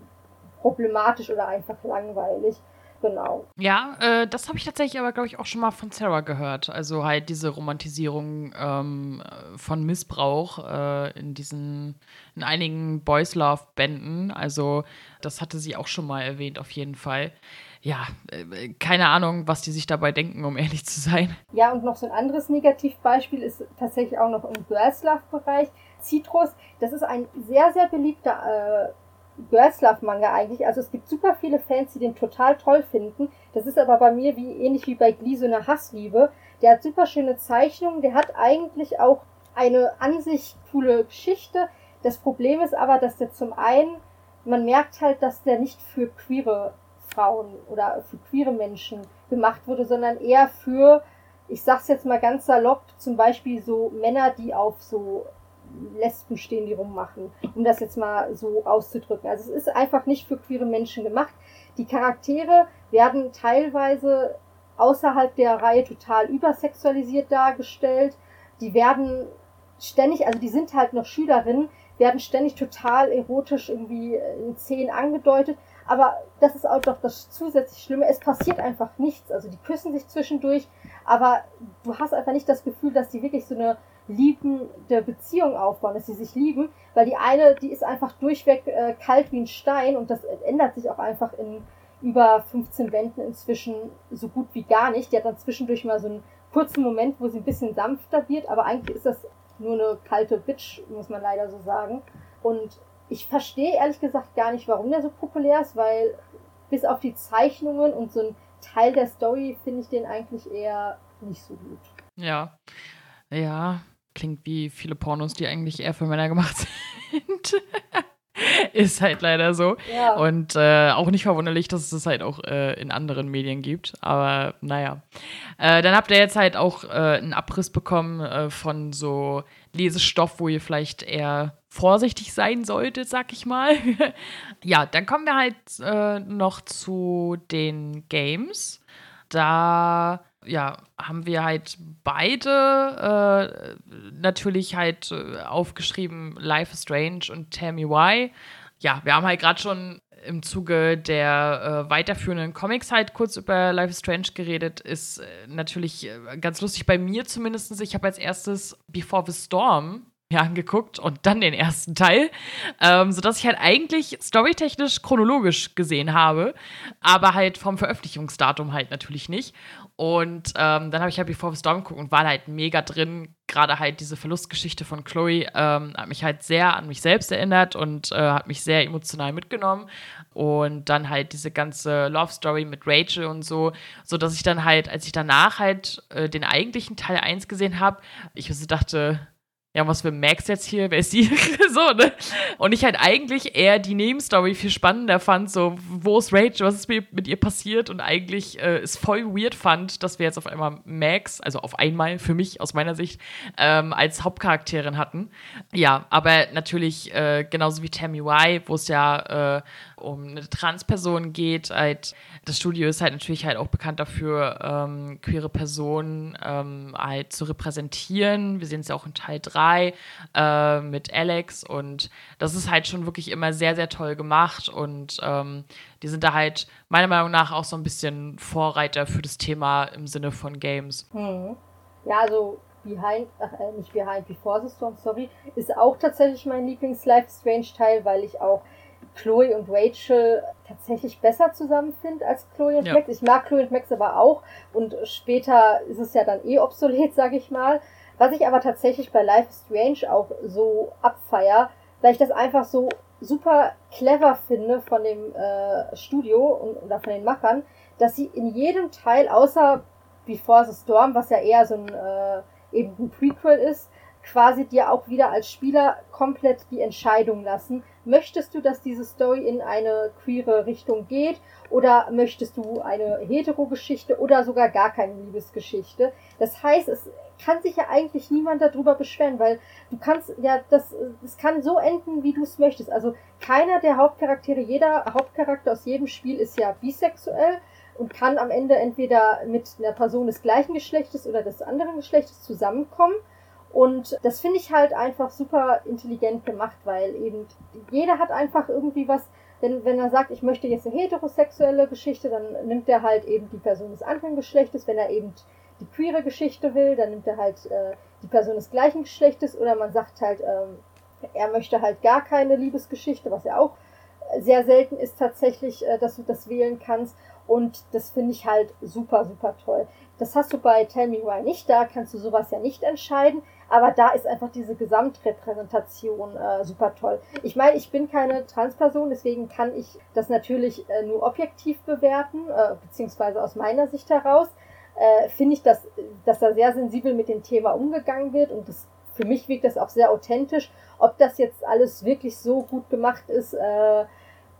problematisch oder einfach langweilig. Genau. Ja, äh, das habe ich tatsächlich aber, glaube ich, auch schon mal von Sarah gehört. Also halt diese Romantisierung ähm, von Missbrauch äh, in diesen, in einigen Boys Love-Bänden. Also das hatte sie auch schon mal erwähnt, auf jeden Fall. Ja, äh, keine Ahnung, was die sich dabei denken, um ehrlich zu sein. Ja, und noch so ein anderes Negativbeispiel ist tatsächlich auch noch im Girls Love-Bereich. Citrus, das ist ein sehr, sehr beliebter äh, Girls Love Manga eigentlich. Also es gibt super viele Fans, die den total toll finden. Das ist aber bei mir wie ähnlich wie bei Glee so eine Hassliebe. Der hat super schöne Zeichnungen, der hat eigentlich auch eine an sich coole Geschichte. Das Problem ist aber, dass der zum einen, man merkt halt, dass der nicht für queere Frauen oder für queere Menschen gemacht wurde, sondern eher für, ich sag's jetzt mal ganz salopp, zum Beispiel so Männer, die auf so Lesben stehen, die rummachen, um das jetzt mal so auszudrücken. Also es ist einfach nicht für queere Menschen gemacht. Die Charaktere werden teilweise außerhalb der Reihe total übersexualisiert dargestellt. Die werden ständig, also die sind halt noch Schülerinnen, werden ständig total erotisch irgendwie in Szenen angedeutet. Aber das ist auch doch das zusätzlich Schlimme. Es passiert einfach nichts. Also die küssen sich zwischendurch, aber du hast einfach nicht das Gefühl, dass die wirklich so eine liebende Beziehung aufbauen, dass sie sich lieben, weil die eine, die ist einfach durchweg äh, kalt wie ein Stein und das ändert sich auch einfach in über 15 Wänden inzwischen so gut wie gar nicht. Die hat dann zwischendurch mal so einen kurzen Moment, wo sie ein bisschen sanfter wird, aber eigentlich ist das nur eine kalte Bitch, muss man leider so sagen. Und ich verstehe ehrlich gesagt gar nicht, warum der so populär ist, weil bis auf die Zeichnungen und so ein Teil der Story finde ich den eigentlich eher nicht so gut. Ja. Ja, klingt wie viele Pornos, die eigentlich eher für Männer gemacht *laughs* sind. ist halt leider so. Ja. Und äh, auch nicht verwunderlich, dass es das halt auch äh, in anderen Medien gibt. Aber naja. Äh, dann habt ihr jetzt halt auch äh, einen Abriss bekommen äh, von so Lesestoff, wo ihr vielleicht eher vorsichtig sein solltet, sag ich mal. *laughs* ja, dann kommen wir halt äh, noch zu den Games. Da ja, haben wir halt beide äh, natürlich halt äh, aufgeschrieben Life is Strange und Tell Me Why. Ja, wir haben halt gerade schon im Zuge der äh, weiterführenden Comics halt kurz über Life is Strange geredet. Ist äh, natürlich äh, ganz lustig bei mir zumindest. Ich habe als erstes Before the Storm mir angeguckt und dann den ersten Teil, ähm, sodass ich halt eigentlich storytechnisch chronologisch gesehen habe, aber halt vom Veröffentlichungsdatum halt natürlich nicht. Und ähm, dann habe ich halt Before the Storm geguckt und war halt mega drin. Gerade halt diese Verlustgeschichte von Chloe ähm, hat mich halt sehr an mich selbst erinnert und äh, hat mich sehr emotional mitgenommen. Und dann halt diese ganze Love Story mit Rachel und so, so dass ich dann halt, als ich danach halt äh, den eigentlichen Teil 1 gesehen habe, ich so dachte, ja, was für Max jetzt hier, wer ist sie? *laughs* so, ne? Und ich halt eigentlich eher die Nebenstory viel spannender fand, so, wo ist Rachel, was ist mit ihr passiert und eigentlich äh, es voll weird fand, dass wir jetzt auf einmal Max, also auf einmal für mich aus meiner Sicht, ähm, als Hauptcharakterin hatten. Ja, aber natürlich äh, genauso wie Tammy Y, wo es ja äh, um eine Transperson geht, halt, das Studio ist halt natürlich halt auch bekannt dafür, ähm, queere Personen ähm, halt zu repräsentieren. Wir sehen es ja auch in Teil 3 äh, mit Alex und das ist halt schon wirklich immer sehr, sehr toll gemacht und ähm, die sind da halt meiner Meinung nach auch so ein bisschen Vorreiter für das Thema im Sinne von Games. Mhm. Ja, also Behind, äh, nicht Behind, Before the Storm, sorry, ist auch tatsächlich mein Lieblings-Life Strange-Teil, weil ich auch Chloe und Rachel tatsächlich besser zusammen finde als Chloe und ja. Max. Ich mag Chloe und Max aber auch und später ist es ja dann eh obsolet, *laughs* sag ich mal. Was ich aber tatsächlich bei Life is Strange auch so abfeier, weil ich das einfach so super clever finde von dem äh, Studio und, oder von den Machern, dass sie in jedem Teil, außer Before the Storm, was ja eher so ein äh, eben ein Prequel ist, quasi dir auch wieder als Spieler komplett die Entscheidung lassen. Möchtest du, dass diese Story in eine queere Richtung geht oder möchtest du eine hetero-Geschichte oder sogar gar keine Liebesgeschichte? Das heißt, es kann sich ja eigentlich niemand darüber beschweren, weil du kannst ja das, es kann so enden, wie du es möchtest. Also keiner der Hauptcharaktere, jeder Hauptcharakter aus jedem Spiel ist ja bisexuell und kann am Ende entweder mit einer Person des gleichen Geschlechtes oder des anderen Geschlechtes zusammenkommen und das finde ich halt einfach super intelligent gemacht, weil eben jeder hat einfach irgendwie was, wenn, wenn er sagt, ich möchte jetzt eine heterosexuelle Geschichte, dann nimmt er halt eben die Person des anderen Geschlechtes. Wenn er eben die queere Geschichte will, dann nimmt er halt äh, die Person des gleichen Geschlechtes. Oder man sagt halt, ähm, er möchte halt gar keine Liebesgeschichte, was ja auch sehr selten ist tatsächlich, äh, dass du das wählen kannst. Und das finde ich halt super, super toll. Das hast du bei Tell Me Why nicht, da kannst du sowas ja nicht entscheiden. Aber da ist einfach diese Gesamtrepräsentation äh, super toll. Ich meine, ich bin keine Transperson, deswegen kann ich das natürlich äh, nur objektiv bewerten, äh, beziehungsweise aus meiner Sicht heraus. Äh, Finde ich, dass, dass da sehr sensibel mit dem Thema umgegangen wird und das, für mich wirkt das auch sehr authentisch. Ob das jetzt alles wirklich so gut gemacht ist äh,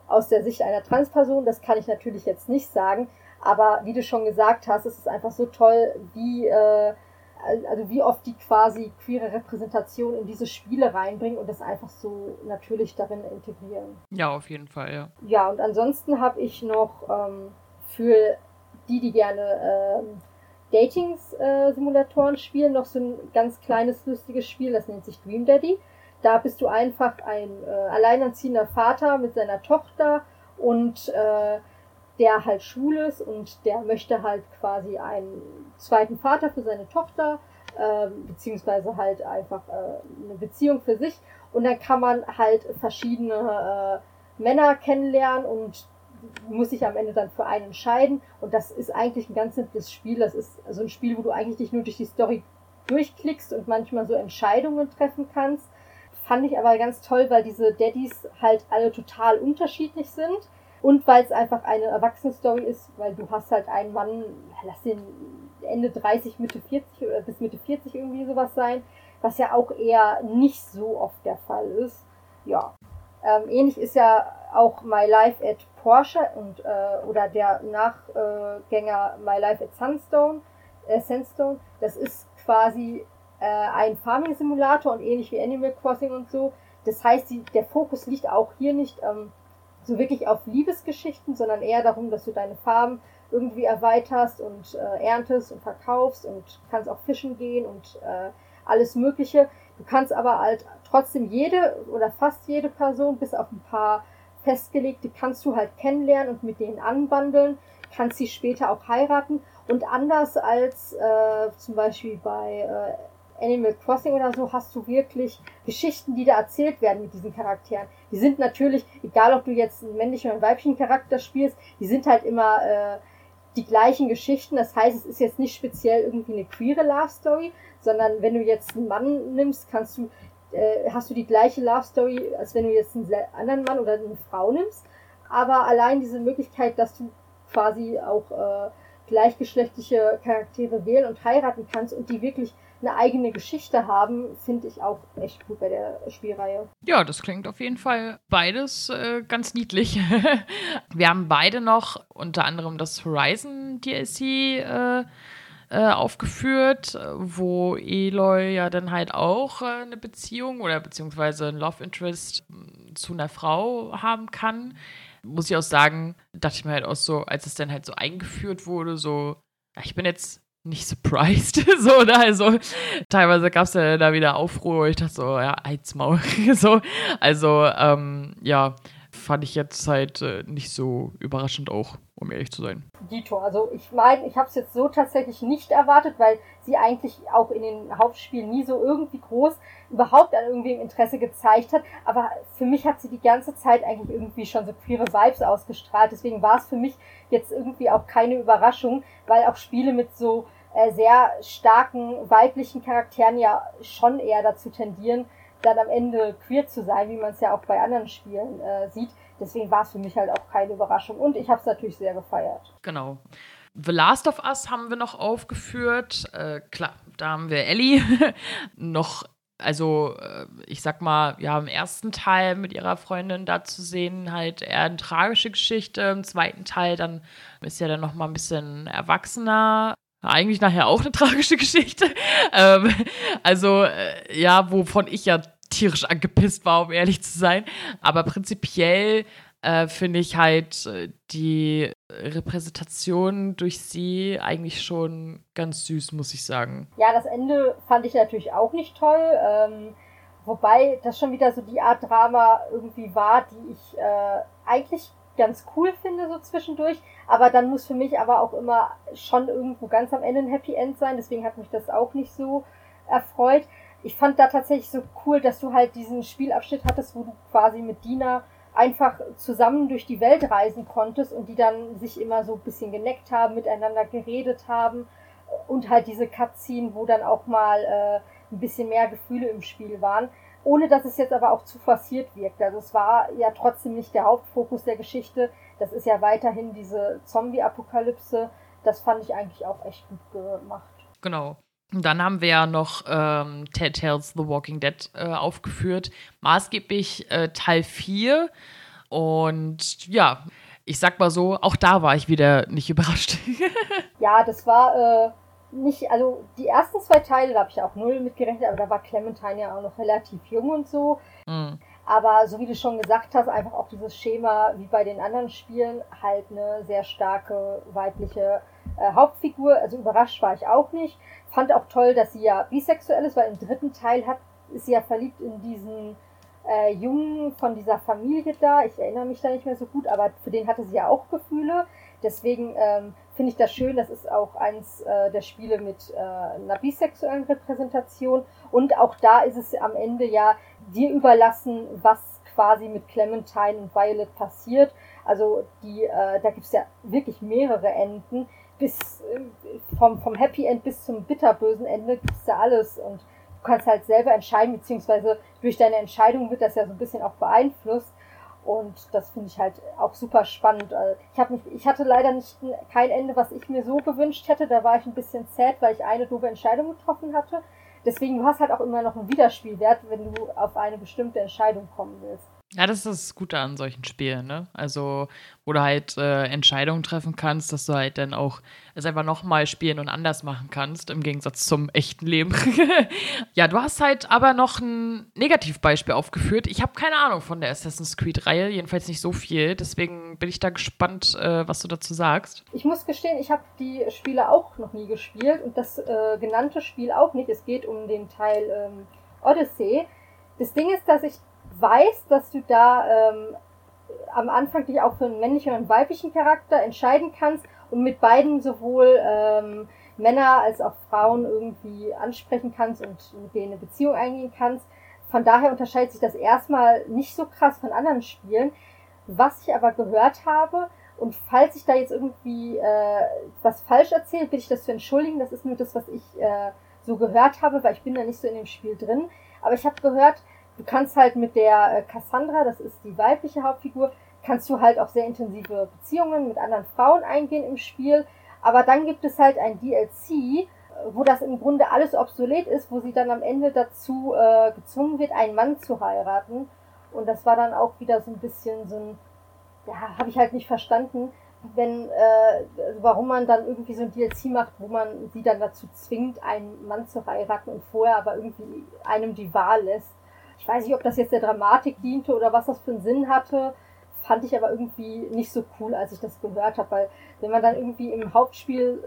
aus der Sicht einer Transperson, das kann ich natürlich jetzt nicht sagen. Aber wie du schon gesagt hast, ist es einfach so toll, wie äh, also wie oft die quasi queere Repräsentation in diese Spiele reinbringen und das einfach so natürlich darin integrieren. Ja, auf jeden Fall, ja. Ja, und ansonsten habe ich noch ähm, für die, die gerne ähm, Datings-Simulatoren äh, spielen, noch so ein ganz kleines, lustiges Spiel, das nennt sich Dream Daddy. Da bist du einfach ein äh, alleinerziehender Vater mit seiner Tochter und äh, der halt schwul ist und der möchte halt quasi einen zweiten Vater für seine Tochter, äh, beziehungsweise halt einfach äh, eine Beziehung für sich. Und dann kann man halt verschiedene äh, Männer kennenlernen und muss sich am Ende dann für einen entscheiden. Und das ist eigentlich ein ganz simples Spiel. Das ist so ein Spiel, wo du eigentlich dich nur durch die Story durchklickst und manchmal so Entscheidungen treffen kannst. Fand ich aber ganz toll, weil diese Daddys halt alle total unterschiedlich sind. Und weil es einfach eine Erwachsene-Story ist, weil du hast halt einen Mann, lass den Ende 30, Mitte 40 oder bis Mitte 40 irgendwie sowas sein, was ja auch eher nicht so oft der Fall ist. Ja. Ähm, ähnlich ist ja auch My Life at Porsche und äh, oder der Nachgänger My Life at Sunstone, äh, Sandstone. Das ist quasi äh, ein Farming-Simulator und ähnlich wie Animal Crossing und so. Das heißt, die, der Fokus liegt auch hier nicht ähm, so wirklich auf Liebesgeschichten, sondern eher darum, dass du deine Farm irgendwie erweiterst und äh, erntest und verkaufst und kannst auch fischen gehen und äh, alles Mögliche. Du kannst aber halt trotzdem jede oder fast jede Person, bis auf ein paar festgelegte, kannst du halt kennenlernen und mit denen anbandeln, kannst sie später auch heiraten. Und anders als äh, zum Beispiel bei äh, Animal Crossing oder so, hast du wirklich Geschichten, die da erzählt werden mit diesen Charakteren. Die sind natürlich, egal ob du jetzt einen männlichen oder einen weiblichen Charakter spielst, die sind halt immer äh, die gleichen Geschichten. Das heißt, es ist jetzt nicht speziell irgendwie eine queere Love Story, sondern wenn du jetzt einen Mann nimmst, kannst du äh, hast du die gleiche Love Story, als wenn du jetzt einen anderen Mann oder eine Frau nimmst. Aber allein diese Möglichkeit, dass du quasi auch äh, gleichgeschlechtliche Charaktere wählen und heiraten kannst und die wirklich eine eigene Geschichte haben, finde ich auch echt gut bei der Spielreihe. Ja, das klingt auf jeden Fall beides äh, ganz niedlich. *laughs* Wir haben beide noch unter anderem das Horizon DLC äh, äh, aufgeführt, wo Eloy ja dann halt auch äh, eine Beziehung oder beziehungsweise ein Love Interest zu einer Frau haben kann. Muss ich auch sagen, dachte ich mir halt auch so, als es dann halt so eingeführt wurde, so, ich bin jetzt nicht surprised. *laughs* so, oder? Also, teilweise gab es ja da wieder Aufruhr. Ich dachte so, ja, Eizmaul. *laughs* so, also, ähm, ja, fand ich jetzt halt äh, nicht so überraschend auch, um ehrlich zu sein. Dito, also ich meine, ich habe es jetzt so tatsächlich nicht erwartet, weil sie eigentlich auch in den Hauptspielen nie so irgendwie groß überhaupt an irgendwem Interesse gezeigt hat. Aber für mich hat sie die ganze Zeit eigentlich irgendwie schon so queere Vibes ausgestrahlt. Deswegen war es für mich jetzt irgendwie auch keine Überraschung, weil auch Spiele mit so äh, sehr starken weiblichen Charakteren ja schon eher dazu tendieren, dann am Ende queer zu sein, wie man es ja auch bei anderen Spielen äh, sieht. Deswegen war es für mich halt auch keine Überraschung und ich habe es natürlich sehr gefeiert. Genau. The Last of Us haben wir noch aufgeführt. Äh, klar, da haben wir Ellie *laughs* noch also äh, ich sag mal, ja, im ersten Teil mit ihrer Freundin da zu sehen, halt eher eine tragische Geschichte. Im zweiten Teil dann ist ja dann noch mal ein bisschen erwachsener. Eigentlich nachher auch eine tragische *laughs* Geschichte. ähm, also äh, ja, wovon ich ja tierisch angepisst war, um ehrlich zu sein. Aber prinzipiell äh, finde ich halt äh, die Repräsentation durch sie eigentlich schon ganz süß, muss ich sagen. Ja, das Ende fand ich natürlich auch nicht toll. Ähm, wobei das schon wieder so die Art Drama irgendwie war, die ich äh, eigentlich ganz cool finde, so zwischendurch. Aber dann muss für mich aber auch immer schon irgendwo ganz am Ende ein Happy End sein. Deswegen hat mich das auch nicht so erfreut ich fand da tatsächlich so cool, dass du halt diesen Spielabschnitt hattest, wo du quasi mit Dina einfach zusammen durch die Welt reisen konntest und die dann sich immer so ein bisschen geneckt haben, miteinander geredet haben und halt diese Cutscene, wo dann auch mal äh, ein bisschen mehr Gefühle im Spiel waren, ohne dass es jetzt aber auch zu forciert wirkt. Also es war ja trotzdem nicht der Hauptfokus der Geschichte, das ist ja weiterhin diese Zombie-Apokalypse, das fand ich eigentlich auch echt gut gemacht. Genau. Dann haben wir ja noch ähm, Tales The Walking Dead äh, aufgeführt, maßgeblich äh, Teil 4. Und ja, ich sag mal so, auch da war ich wieder nicht *laughs* überrascht. ja, das war äh, nicht, also die ersten zwei Teile, da habe ich auch null mitgerechnet, aber da war Clementine ja auch noch relativ jung und so. Mhm. Aber so wie du schon gesagt hast, einfach auch dieses Schema wie bei den anderen Spielen, halt eine sehr starke weibliche äh, Hauptfigur. Also überrascht war ich auch nicht. Fand auch toll, dass sie ja bisexuell ist, weil im dritten Teil hat, ist sie ja verliebt in diesen äh, Jungen von dieser Familie da. Ich erinnere mich da nicht mehr so gut, aber für den hatte sie ja auch Gefühle. Deswegen ähm, finde ich das schön. Das ist auch eins äh, der Spiele mit äh, einer bisexuellen Repräsentation. Und auch da ist es am Ende ja dir überlassen, was quasi mit Clementine und Violet passiert. Also die, äh, da gibt's ja wirklich mehrere Enden. Bis äh, vom, vom Happy End bis zum bitterbösen Ende gibt's da alles. Und du kannst halt selber entscheiden, beziehungsweise durch deine Entscheidung wird das ja so ein bisschen auch beeinflusst. Und das finde ich halt auch super spannend. Also ich, hab ich hatte leider nicht kein Ende, was ich mir so gewünscht hätte. Da war ich ein bisschen sad, weil ich eine doofe Entscheidung getroffen hatte. Deswegen, du hast halt auch immer noch einen Wiederspielwert, wenn du auf eine bestimmte Entscheidung kommen willst. Ja, das ist das Gute an solchen Spielen, ne? Also, wo du halt äh, Entscheidungen treffen kannst, dass du halt dann auch es einfach nochmal spielen und anders machen kannst, im Gegensatz zum echten Leben. *laughs* ja, du hast halt aber noch ein Negativbeispiel aufgeführt. Ich habe keine Ahnung von der Assassin's Creed-Reihe, jedenfalls nicht so viel. Deswegen bin ich da gespannt, äh, was du dazu sagst. Ich muss gestehen, ich habe die Spiele auch noch nie gespielt und das äh, genannte Spiel auch nicht. Es geht um den Teil ähm, Odyssey. Das Ding ist, dass ich weiß, dass du da ähm, am Anfang dich auch für einen männlichen und einen weiblichen Charakter entscheiden kannst und mit beiden sowohl ähm, Männer als auch Frauen irgendwie ansprechen kannst und mit denen eine Beziehung eingehen kannst. Von daher unterscheidet sich das erstmal nicht so krass von anderen Spielen. Was ich aber gehört habe, und falls ich da jetzt irgendwie äh, was falsch erzähle, bitte ich das zu entschuldigen. Das ist nur das, was ich äh, so gehört habe, weil ich bin da nicht so in dem Spiel drin. Aber ich habe gehört, du kannst halt mit der äh, Cassandra, das ist die weibliche Hauptfigur, kannst du halt auch sehr intensive Beziehungen mit anderen Frauen eingehen im Spiel. Aber dann gibt es halt ein DLC, äh, wo das im Grunde alles obsolet ist, wo sie dann am Ende dazu äh, gezwungen wird, einen Mann zu heiraten. Und das war dann auch wieder so ein bisschen so ein, ja, habe ich halt nicht verstanden, wenn, äh, warum man dann irgendwie so ein DLC macht, wo man sie dann dazu zwingt, einen Mann zu heiraten und vorher aber irgendwie einem die Wahl lässt. Ich weiß nicht, ob das jetzt der Dramatik diente oder was das für einen Sinn hatte. Fand ich aber irgendwie nicht so cool, als ich das gehört habe, weil wenn man dann irgendwie im Hauptspiel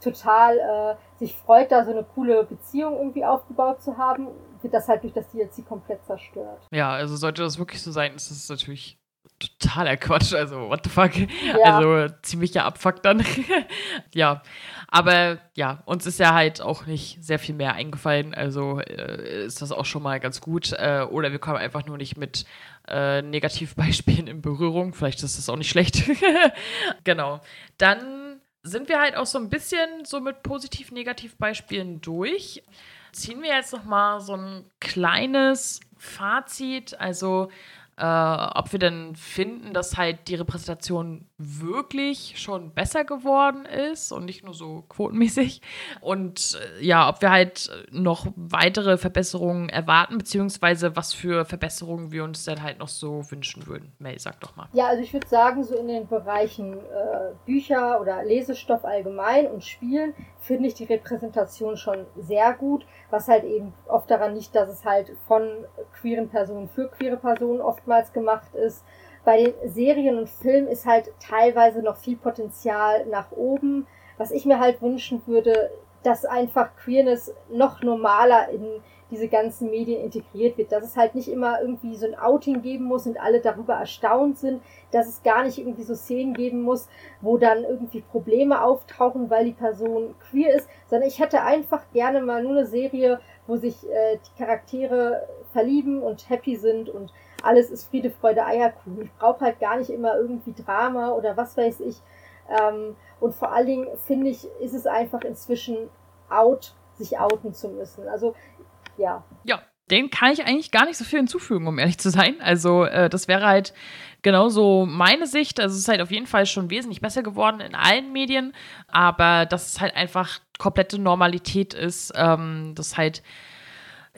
total äh, sich freut, da so eine coole Beziehung irgendwie aufgebaut zu haben, wird das halt durch das DLC komplett zerstört. Ja, also sollte das wirklich so sein, ist das natürlich totaler Quatsch. Also, what the fuck? Ja. Also, ziemlicher Abfuck dann. *laughs* ja. Aber ja, uns ist ja halt auch nicht sehr viel mehr eingefallen. Also äh, ist das auch schon mal ganz gut. Äh, oder wir kommen einfach nur nicht mit äh, Negativbeispielen in Berührung. Vielleicht ist das auch nicht schlecht. *laughs* genau. Dann sind wir halt auch so ein bisschen so mit Positiv-Negativ-Beispielen durch. Ziehen wir jetzt noch mal so ein kleines Fazit. Also äh, ob wir denn finden, dass halt die Repräsentation wirklich schon besser geworden ist und nicht nur so quotenmäßig. Und äh, ja, ob wir halt noch weitere Verbesserungen erwarten, beziehungsweise was für Verbesserungen wir uns dann halt noch so wünschen würden. Mel, sag doch mal. Ja, also ich würde sagen, so in den Bereichen äh, Bücher oder Lesestoff allgemein und Spielen finde ich die Repräsentation schon sehr gut, was halt eben oft daran liegt, dass es halt von queeren Personen für queere Personen oftmals gemacht ist. Bei den Serien und Filmen ist halt teilweise noch viel Potenzial nach oben. Was ich mir halt wünschen würde, dass einfach Queerness noch normaler in diese ganzen Medien integriert wird, dass es halt nicht immer irgendwie so ein Outing geben muss und alle darüber erstaunt sind, dass es gar nicht irgendwie so Szenen geben muss, wo dann irgendwie Probleme auftauchen, weil die Person queer ist, sondern ich hätte einfach gerne mal nur eine Serie, wo sich äh, die Charaktere verlieben und happy sind und alles ist Friede, Freude, Eierkuchen. Ich brauche halt gar nicht immer irgendwie Drama oder was weiß ich. Ähm, und vor allen Dingen finde ich, ist es einfach inzwischen out, sich outen zu müssen. Also ja. Ja, den kann ich eigentlich gar nicht so viel hinzufügen, um ehrlich zu sein. Also, äh, das wäre halt genauso meine Sicht. Also, es ist halt auf jeden Fall schon wesentlich besser geworden in allen Medien, aber dass es halt einfach komplette Normalität ist, ähm, dass halt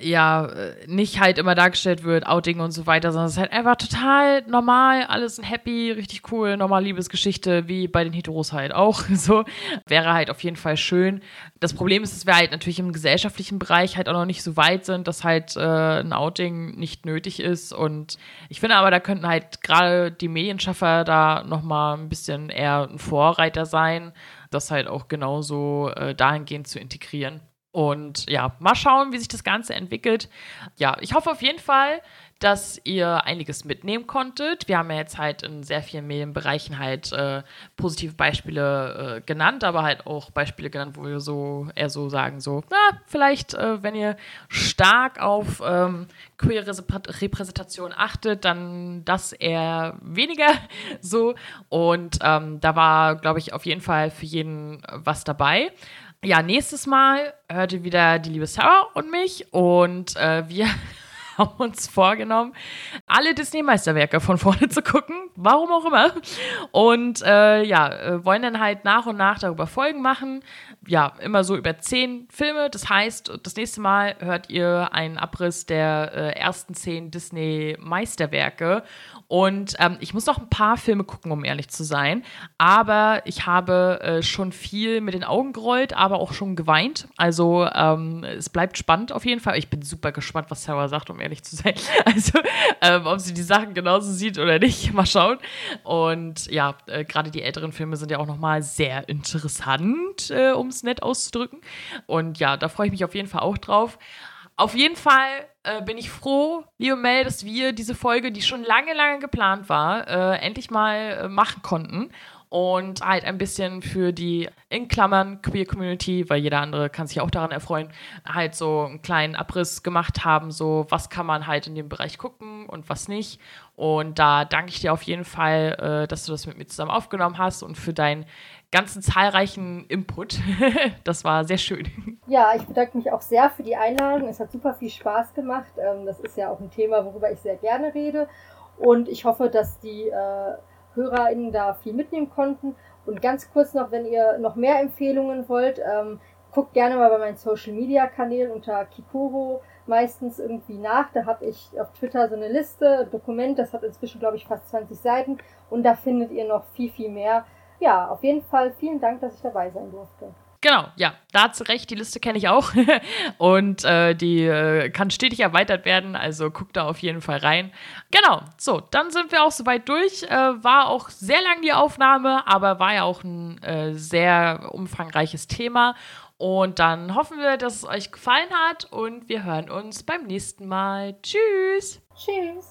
ja, äh, nicht halt immer dargestellt wird, Outing und so weiter, sondern es ist halt einfach total normal, alles ein happy, richtig cool, normal Liebesgeschichte, wie bei den Heteros halt auch. *laughs* So wäre halt auf jeden Fall schön. Das Problem ist, dass wir halt natürlich im gesellschaftlichen Bereich halt auch noch nicht so weit sind, dass halt äh, ein Outing nicht nötig ist. Und ich finde aber, da könnten halt gerade die Medienschaffer da nochmal ein bisschen eher ein Vorreiter sein, das halt auch genauso äh, dahingehend zu integrieren. Und ja, mal schauen, wie sich das Ganze entwickelt. Ja, ich hoffe auf jeden Fall, dass ihr einiges mitnehmen konntet. Wir haben ja jetzt halt in sehr vielen Medienbereichen halt äh, positive Beispiele äh, genannt, aber halt auch Beispiele genannt, wo wir so eher so sagen, so, na, vielleicht, äh, wenn ihr stark auf ähm, queere Repräsentation achtet, dann das eher weniger *laughs* so. Und ähm, da war, glaube ich, auf jeden Fall für jeden was dabei. Ja, nächstes Mal hört ihr wieder die liebe Sarah und mich und äh, wir *laughs* haben uns vorgenommen, alle Disney-Meisterwerke von vorne *laughs* zu gucken, warum auch immer. Und äh, ja, äh, wollen dann halt nach und nach darüber Folgen machen. Ja, immer so über zehn Filme. Das heißt, das nächste Mal hört ihr einen Abriss der äh, ersten zehn Disney-Meisterwerke. Und ähm, ich muss noch ein paar Filme gucken, um ehrlich zu sein. Aber ich habe äh, schon viel mit den Augen gerollt, aber auch schon geweint. Also ähm, es bleibt spannend auf jeden Fall. Ich bin super gespannt, was Sarah sagt, um ehrlich zu sein. *laughs* Also ähm, ob sie die Sachen genauso sieht oder nicht, *laughs* mal schauen. Und ja, äh, gerade die älteren Filme sind ja auch nochmal sehr interessant, äh, um es nett auszudrücken. Und ja, da freue ich mich auf jeden Fall auch drauf. Auf jeden Fall äh, bin ich froh, liebe Mel, dass wir diese Folge, die schon lange, lange geplant war, äh, endlich mal äh, machen konnten. Und halt ein bisschen für die, in Klammern, Queer Community, weil jeder andere kann sich auch daran erfreuen, halt so einen kleinen Abriss gemacht haben, so was kann man halt in dem Bereich gucken und was nicht. Und da danke ich dir auf jeden Fall, äh, dass du das mit mir zusammen aufgenommen hast und für deinen ganzen zahlreichen Input. *laughs* das war sehr schön. Ja, ich bedanke mich auch sehr für die Einladung. Es hat super viel Spaß gemacht. Ähm, das ist ja auch ein Thema, worüber ich sehr gerne rede. Und ich hoffe, dass die äh, HörerInnen da viel mitnehmen konnten. Und ganz kurz noch, wenn ihr noch mehr Empfehlungen wollt, ähm, guckt gerne mal bei meinen Social Media Kanälen unter Kikoro meistens irgendwie nach. Da habe ich auf Twitter so eine Liste, ein Dokument, das hat inzwischen, glaube ich, fast 20 Seiten. Und da findet ihr noch viel, viel mehr ja, auf jeden Fall vielen Dank, dass ich dabei sein durfte. Genau, ja, da zu Recht, die Liste kenne ich auch. *laughs* und äh, die äh, kann stetig erweitert werden, also guckt da auf jeden Fall rein. Genau, so, dann sind wir auch soweit durch. Äh, war auch sehr lang die Aufnahme, aber war ja auch ein äh, sehr umfangreiches Thema. Und dann hoffen wir, dass es euch gefallen hat und wir hören uns beim nächsten Mal. Tschüss! Tschüss!